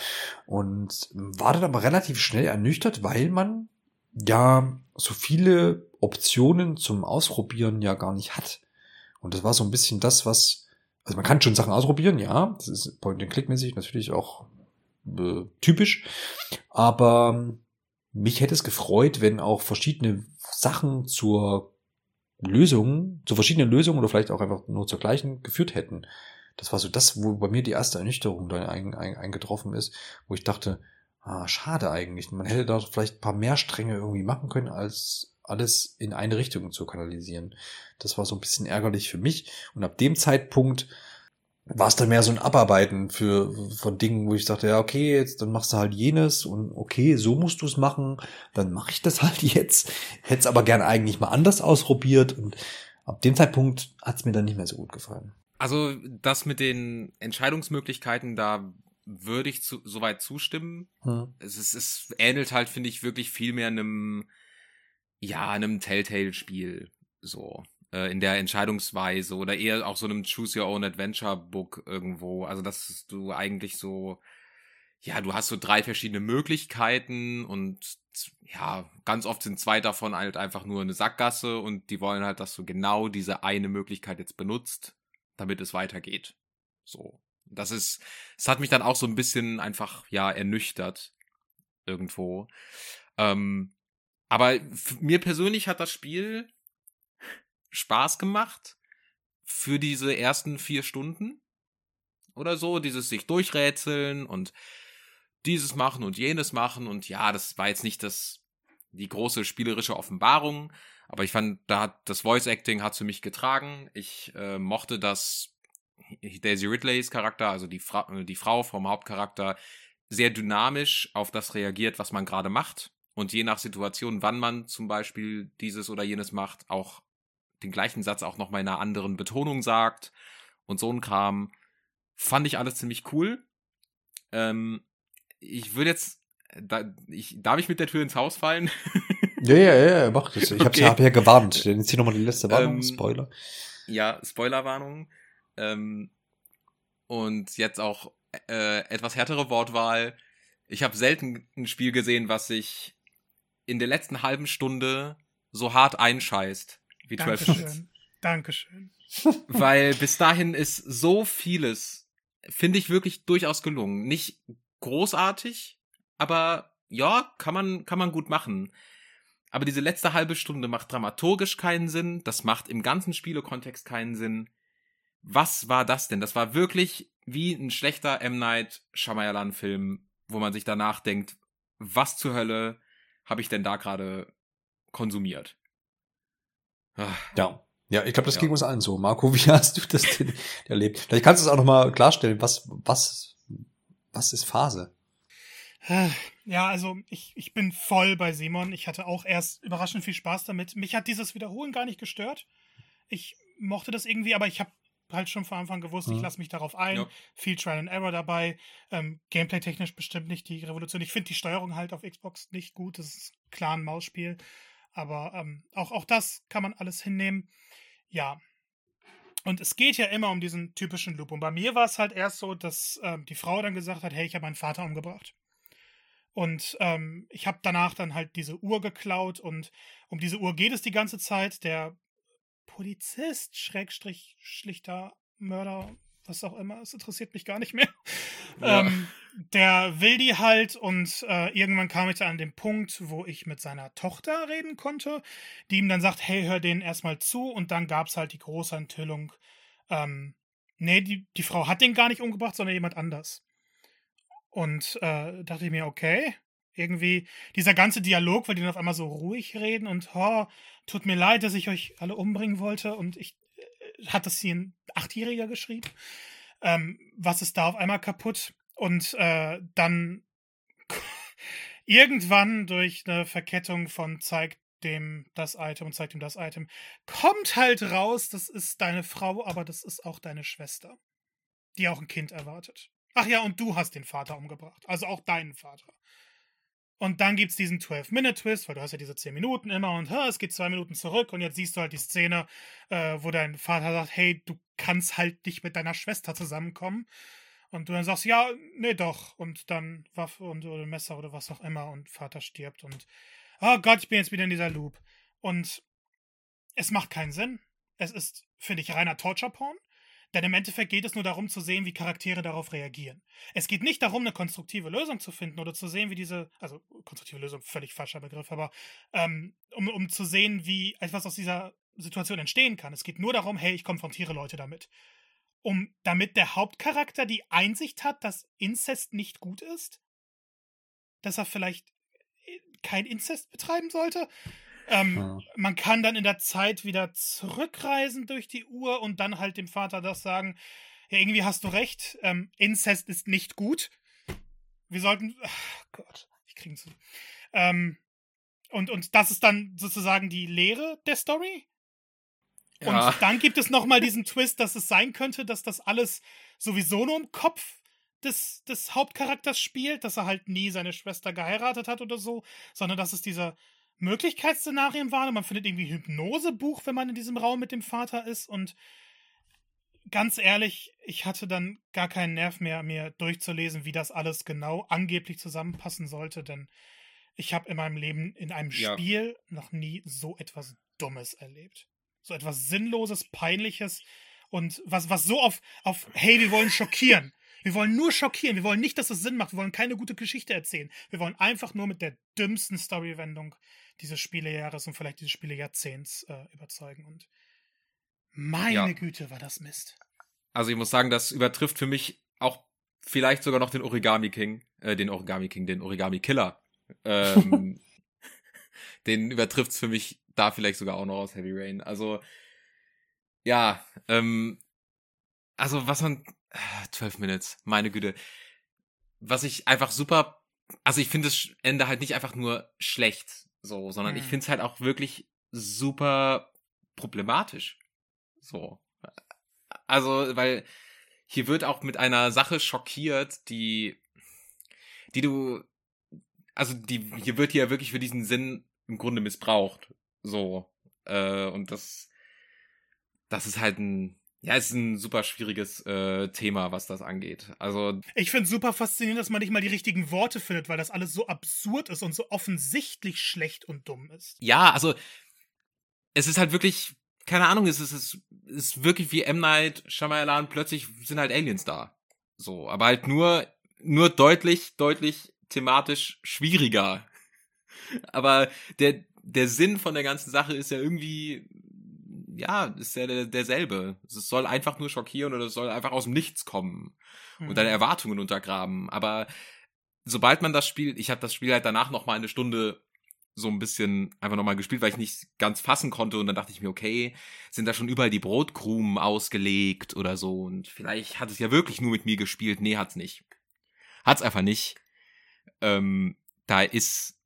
Und war dann aber relativ schnell ernüchtert, weil man ja so viele Optionen zum Ausprobieren ja gar nicht hat. Und das war so ein bisschen das, was also man kann schon Sachen ausprobieren, ja. Das ist Point-and-Click-mäßig natürlich auch äh, typisch. Aber ähm, mich hätte es gefreut, wenn auch verschiedene Sachen zur Lösung, zu verschiedenen Lösungen oder vielleicht auch einfach nur zur gleichen geführt hätten. Das war so das, wo bei mir die erste Ernüchterung dann ein, ein, eingetroffen ist, wo ich dachte, ah, schade eigentlich. Man hätte da vielleicht ein paar mehr Stränge irgendwie machen können, als alles in eine Richtung zu kanalisieren. Das war so ein bisschen ärgerlich für mich. Und ab dem Zeitpunkt war es dann mehr so ein Abarbeiten für von Dingen, wo ich dachte, ja, okay, jetzt dann machst du halt jenes und okay, so musst du es machen, dann mache ich das halt jetzt. Hätte es aber gern eigentlich mal anders ausprobiert und ab dem Zeitpunkt hat es mir dann nicht mehr so gut gefallen. Also das mit den Entscheidungsmöglichkeiten, da würde ich zu, soweit zustimmen. Hm. Es, ist, es ähnelt halt, finde ich, wirklich viel mehr einem ja, einem Telltale-Spiel so äh, in der Entscheidungsweise oder eher auch so einem Choose Your Own Adventure Book irgendwo. Also dass du eigentlich so ja, du hast so drei verschiedene Möglichkeiten und ja, ganz oft sind zwei davon halt einfach nur eine Sackgasse und die wollen halt, dass du genau diese eine Möglichkeit jetzt benutzt, damit es weitergeht. So. Das ist, es hat mich dann auch so ein bisschen einfach, ja, ernüchtert. Irgendwo. Ähm, aber mir persönlich hat das Spiel Spaß gemacht für diese ersten vier Stunden oder so, dieses sich durchrätseln und dieses machen und jenes machen und ja, das war jetzt nicht das die große spielerische Offenbarung, aber ich fand, da hat das Voice Acting hat für mich getragen. Ich äh, mochte das Daisy Ridleys Charakter, also die, Fra die Frau vom Hauptcharakter, sehr dynamisch auf das reagiert, was man gerade macht. Und je nach Situation, wann man zum Beispiel dieses oder jenes macht, auch den gleichen Satz auch nochmal in einer anderen Betonung sagt und so ein Kram. Fand ich alles ziemlich cool. Ähm, ich würde jetzt, da, ich, darf ich mit der Tür ins Haus fallen? ja, ja, ja, mach das. Ich okay. hab ja gewarnt. Jetzt hier nochmal die letzte Warnung, ähm, Spoiler. Ja, Spoilerwarnung. Ähm, und jetzt auch äh, etwas härtere Wortwahl. Ich habe selten ein Spiel gesehen, was sich in der letzten halben Stunde so hart einscheißt wie Dankeschön. 12 Minutes. Dankeschön. Weil bis dahin ist so vieles, finde ich wirklich durchaus gelungen. Nicht großartig, aber ja, kann man, kann man gut machen. Aber diese letzte halbe Stunde macht dramaturgisch keinen Sinn, das macht im ganzen Spielekontext keinen Sinn. Was war das denn? Das war wirklich wie ein schlechter M. Night Shyamalan Film, wo man sich danach denkt, was zur Hölle habe ich denn da gerade konsumiert? Ach. Ja. Ja, ich glaube, das ja. ging uns allen so. Marco, wie hast du das denn erlebt? Vielleicht kannst du es auch nochmal klarstellen. Was, was, was ist Phase? Ja, also ich, ich bin voll bei Simon. Ich hatte auch erst überraschend viel Spaß damit. Mich hat dieses Wiederholen gar nicht gestört. Ich mochte das irgendwie, aber ich habe halt schon von Anfang gewusst, mhm. ich lasse mich darauf ein. Ja. Viel Trial and Error dabei. Ähm, Gameplay-technisch bestimmt nicht die Revolution. Ich finde die Steuerung halt auf Xbox nicht gut. Das ist klar ein Mausspiel. Aber ähm, auch, auch das kann man alles hinnehmen. Ja. Und es geht ja immer um diesen typischen Loop. Und bei mir war es halt erst so, dass ähm, die Frau dann gesagt hat, hey, ich habe meinen Vater umgebracht. Und ähm, ich habe danach dann halt diese Uhr geklaut und um diese Uhr geht es die ganze Zeit. Der Polizist, Schrägstrich, schlichter Mörder, was auch immer, es interessiert mich gar nicht mehr. Ja. Ähm, der will die halt und äh, irgendwann kam ich dann an den Punkt, wo ich mit seiner Tochter reden konnte, die ihm dann sagt, hey, hör denen erstmal zu und dann gab es halt die große Enthüllung, ähm, nee, die, die Frau hat den gar nicht umgebracht, sondern jemand anders. Und äh, dachte ich mir, okay, irgendwie dieser ganze Dialog, weil die dann auf einmal so ruhig reden und, oh, tut mir leid, dass ich euch alle umbringen wollte und ich, äh, hat das hier ein Achtjähriger geschrieben? Ähm, was ist da auf einmal kaputt? Und äh, dann irgendwann durch eine Verkettung von zeigt dem das Item und zeigt ihm das Item, kommt halt raus, das ist deine Frau, aber das ist auch deine Schwester, die auch ein Kind erwartet. Ach ja, und du hast den Vater umgebracht, also auch deinen Vater. Und dann gibt es diesen 12-Minute-Twist, weil du hast ja diese 10 Minuten immer und es geht zwei Minuten zurück und jetzt siehst du halt die Szene, äh, wo dein Vater sagt, hey, du kannst halt nicht mit deiner Schwester zusammenkommen. Und du dann sagst, ja, nee, doch. Und dann Waffe und oder Messer oder was auch immer und Vater stirbt und oh Gott, ich bin jetzt wieder in dieser Loop. Und es macht keinen Sinn. Es ist, finde ich, reiner Torture-Porn. Denn im Endeffekt geht es nur darum zu sehen, wie Charaktere darauf reagieren. Es geht nicht darum, eine konstruktive Lösung zu finden oder zu sehen, wie diese, also konstruktive Lösung, völlig falscher Begriff, aber ähm, um, um zu sehen, wie etwas aus dieser Situation entstehen kann. Es geht nur darum, hey, ich konfrontiere Leute damit um damit der Hauptcharakter die Einsicht hat, dass Inzest nicht gut ist? Dass er vielleicht äh, kein Inzest betreiben sollte? Ähm, ja. Man kann dann in der Zeit wieder zurückreisen durch die Uhr und dann halt dem Vater das sagen, ja, irgendwie hast du recht, ähm, Inzest ist nicht gut. Wir sollten, ach Gott, ich kriege zu. Ähm, und, und das ist dann sozusagen die Lehre der Story. Ja. Und dann gibt es nochmal diesen Twist, dass es sein könnte, dass das alles sowieso nur im Kopf des, des Hauptcharakters spielt, dass er halt nie seine Schwester geheiratet hat oder so, sondern dass es diese Möglichkeitsszenarien waren und man findet irgendwie ein Hypnosebuch, wenn man in diesem Raum mit dem Vater ist und ganz ehrlich, ich hatte dann gar keinen Nerv mehr, mir durchzulesen, wie das alles genau angeblich zusammenpassen sollte, denn ich habe in meinem Leben in einem Ja. Spiel noch nie so etwas Dummes erlebt. So etwas Sinnloses, Peinliches und was, was so auf, auf, hey, wir wollen schockieren. Wir wollen nur schockieren. Wir wollen nicht, dass es Sinn macht. Wir wollen keine gute Geschichte erzählen. Wir wollen einfach nur mit der dümmsten Storywendung dieses Spielejahres und vielleicht dieses Spielejahrzehnts äh, überzeugen. Und meine Ja. Güte, war das Mist. Also ich muss sagen, das übertrifft für mich auch vielleicht sogar noch den Origami King, äh, den Origami King, den Origami Killer. Ähm, den übertrifft's für mich da vielleicht sogar auch noch aus Heavy Rain. Also ja, ähm, also was man ah, 12 Minutes, meine Güte. Was ich einfach super, also ich finde das Ende halt nicht einfach nur schlecht, so, sondern ich Mhm. finde es halt auch wirklich super problematisch. So. Also, weil hier wird auch mit einer Sache schockiert, die, die du, also die, hier wird hier wirklich für diesen Sinn im Grunde missbraucht. So. Äh, und das, das ist halt ein, ja, ist ein super schwieriges äh, Thema, was das angeht. Also, Ich finde super faszinierend, dass man nicht mal die richtigen Worte findet, weil das alles so absurd ist und so offensichtlich schlecht und dumm ist. ja, also, es ist halt wirklich, keine Ahnung, es ist, es ist wirklich wie M. Night Shyamalan, plötzlich sind halt Aliens da. So, aber halt nur, nur deutlich, deutlich thematisch schwieriger. Aber der, der Sinn von der ganzen Sache ist ja irgendwie, ja, ist ja der, derselbe. Es soll einfach nur schockieren oder es soll einfach aus dem Nichts kommen Mhm. und deine Erwartungen untergraben. Aber sobald man das Spiel, ich habe das Spiel halt danach noch mal eine Stunde so ein bisschen einfach nochmal gespielt, weil ich nicht ganz fassen konnte und dann dachte ich mir, okay, sind da schon überall die Brotkrumen ausgelegt oder so und vielleicht hat es ja wirklich nur mit mir gespielt. Nee, hat's nicht. Hat's einfach nicht. Ähm, da ist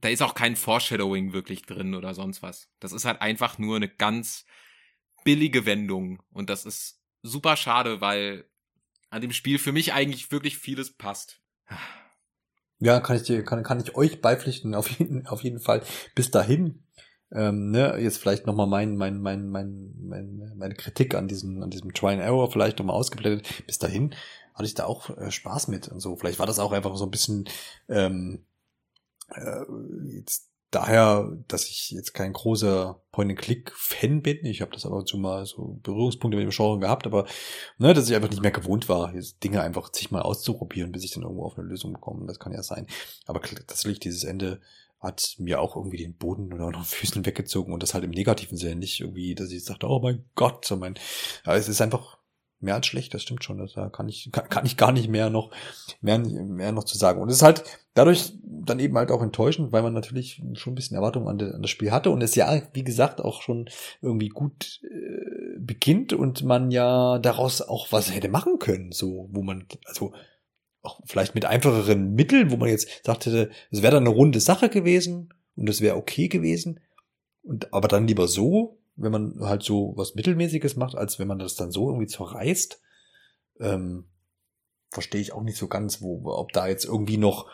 da ist auch kein Foreshadowing wirklich drin oder sonst was. Das ist halt einfach nur eine ganz billige Wendung und das ist super schade, weil an dem Spiel für mich eigentlich wirklich vieles passt. Ja, kann ich dir, kann, kann ich euch beipflichten, auf jeden, auf jeden Fall. Bis dahin, ähm, ne, jetzt vielleicht nochmal mein, mein, mein, mein, mein, meine Kritik an diesem, an diesem Try and Error vielleicht nochmal ausgeblendet. Bis dahin hatte ich da auch äh, Spaß mit und so. Vielleicht war das auch einfach so ein bisschen, ähm, äh, jetzt daher, dass ich jetzt kein großer Point-and-Click-Fan bin. Ich habe das aber zu mal so Berührungspunkte mit dem Genre gehabt, aber ne, dass ich einfach nicht mehr gewohnt war, Dinge einfach sich mal auszuprobieren, bis ich dann irgendwo auf eine Lösung bekomme. Das kann ja sein. Aber tatsächlich dieses Ende hat mir auch irgendwie den Boden oder noch Füßen weggezogen und das halt im negativen Sinne, nicht irgendwie, dass ich sagte, oh mein Gott, so mein, aber es ist einfach mehr als schlecht, das stimmt schon, da kann ich, kann, kann ich gar nicht mehr noch, mehr, mehr noch zu sagen. Und es ist halt dadurch dann eben halt auch enttäuschend, weil man natürlich schon ein bisschen Erwartungen an, an das Spiel hatte und es ja, wie gesagt, auch schon irgendwie gut äh, beginnt und man ja daraus auch was hätte machen können, so, wo man, also auch vielleicht mit einfacheren Mitteln, wo man jetzt sagt hätte, es wäre dann eine runde Sache gewesen und es wäre okay gewesen. Und aber dann lieber so, wenn man halt so was Mittelmäßiges macht, als wenn man das dann so irgendwie zerreißt. Ähm, verstehe ich auch nicht so ganz, wo, ob da jetzt irgendwie noch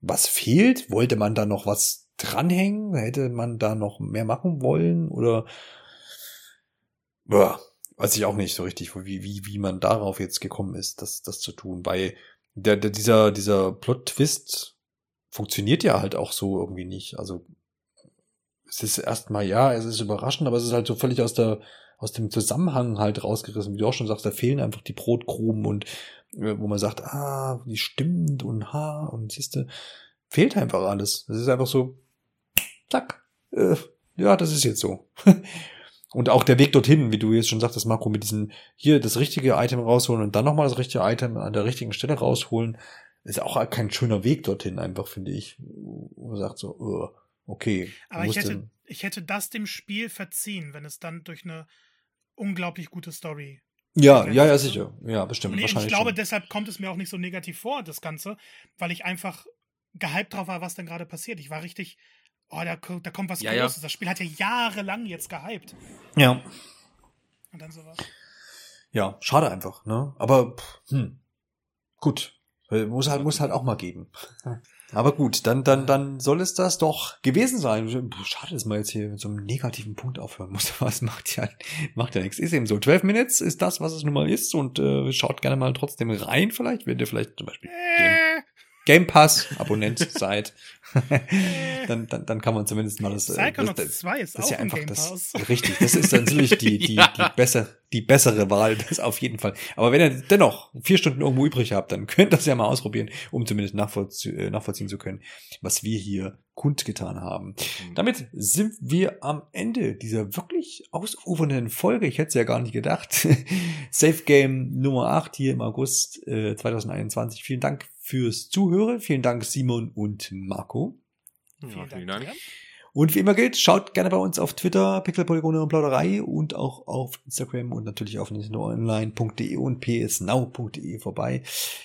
was fehlt. Wollte man da noch was dranhängen? Hätte man da noch mehr machen wollen? Oder ja, weiß ich auch nicht so richtig, wie, wie, wie man darauf jetzt gekommen ist, das, das zu tun. Weil der, der, dieser, dieser Plot-Twist funktioniert ja halt auch so irgendwie nicht. Also es ist erstmal, ja, es ist überraschend, aber es ist halt so völlig aus der, aus dem Zusammenhang halt rausgerissen. Wie du auch schon sagst, da fehlen einfach die Brotkrumen und äh, wo man sagt, ah, die stimmt und ha und siehste, fehlt einfach alles. Es ist einfach so, zack, äh, ja, das ist jetzt so. und auch der Weg dorthin, wie du jetzt schon sagtest, Marco, mit diesem hier das richtige Item rausholen und dann nochmal das richtige Item an der richtigen Stelle rausholen, ist auch kein schöner Weg dorthin einfach, finde ich. Man sagt so, uh, okay. Aber ich hätte, ich hätte das dem Spiel verziehen, wenn es dann durch eine unglaublich gute Story. Ja, ja, ja, sicher. Ja, bestimmt. Und ich, wahrscheinlich ich glaube, schon. deshalb kommt es mir auch nicht so negativ vor, das Ganze, weil ich einfach gehypt drauf war, was denn gerade passiert. Ich war richtig, oh, da, da kommt was Ja, ja. Großes. Das Spiel hat ja jahrelang jetzt gehypt. Ja. Und dann sowas. Ja, schade einfach, ne? Aber hm, gut. Äh, Muss halt, muss halt auch mal geben. Aber gut, dann, dann, dann soll es das doch gewesen sein. Schade, dass man jetzt hier mit so einem negativen Punkt aufhören muss. Was macht ja, macht ja nichts. Ist eben so. 12 Minutes ist das, was es nun mal ist. Und äh, schaut gerne mal trotzdem rein, vielleicht, wenn ihr vielleicht zum Beispiel Äh, Game Pass Abonnent seid. dann, dann, dann kann man zumindest mal das. äh, Psychonauts das, das 2 ist das ist auch ja im einfach das. Richtig, das ist dann natürlich die, die, Ja. die, besser, die bessere Wahl, das auf jeden Fall. Aber wenn ihr dennoch vier Stunden irgendwo übrig habt, dann könnt ihr das ja mal ausprobieren, um zumindest nachvollzie äh, nachvollziehen zu können, was wir hier kundgetan haben. Damit sind wir am Ende dieser wirklich ausufernden Folge. Ich hätte es ja gar nicht gedacht. Safe Game Nummer 8 hier im August äh, 2021. Vielen Dank fürs Zuhören. Vielen Dank Simon und Marco. Ja, vielen Dank. Ja. Und wie immer gilt, schaut gerne bei uns auf Twitter, Pixelpolygone und Plauderei und auch auf Instagram und natürlich auf nintendoonline.de und psnow.de vorbei.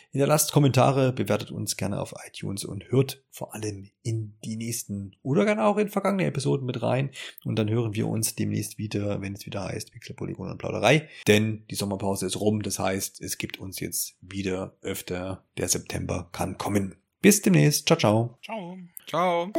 Hinterlasst Kommentare, bewertet uns gerne auf iTunes und hört vor allem in die nächsten oder gerne auch in vergangene Episoden mit rein. Und dann hören wir uns demnächst wieder, wenn es wieder heißt Pixelpolygone und Plauderei. Denn die Sommerpause ist rum, das heißt, es gibt uns jetzt wieder öfter. Der September kann kommen. Bis demnächst. Ciao, ciao. Ciao. Ciao.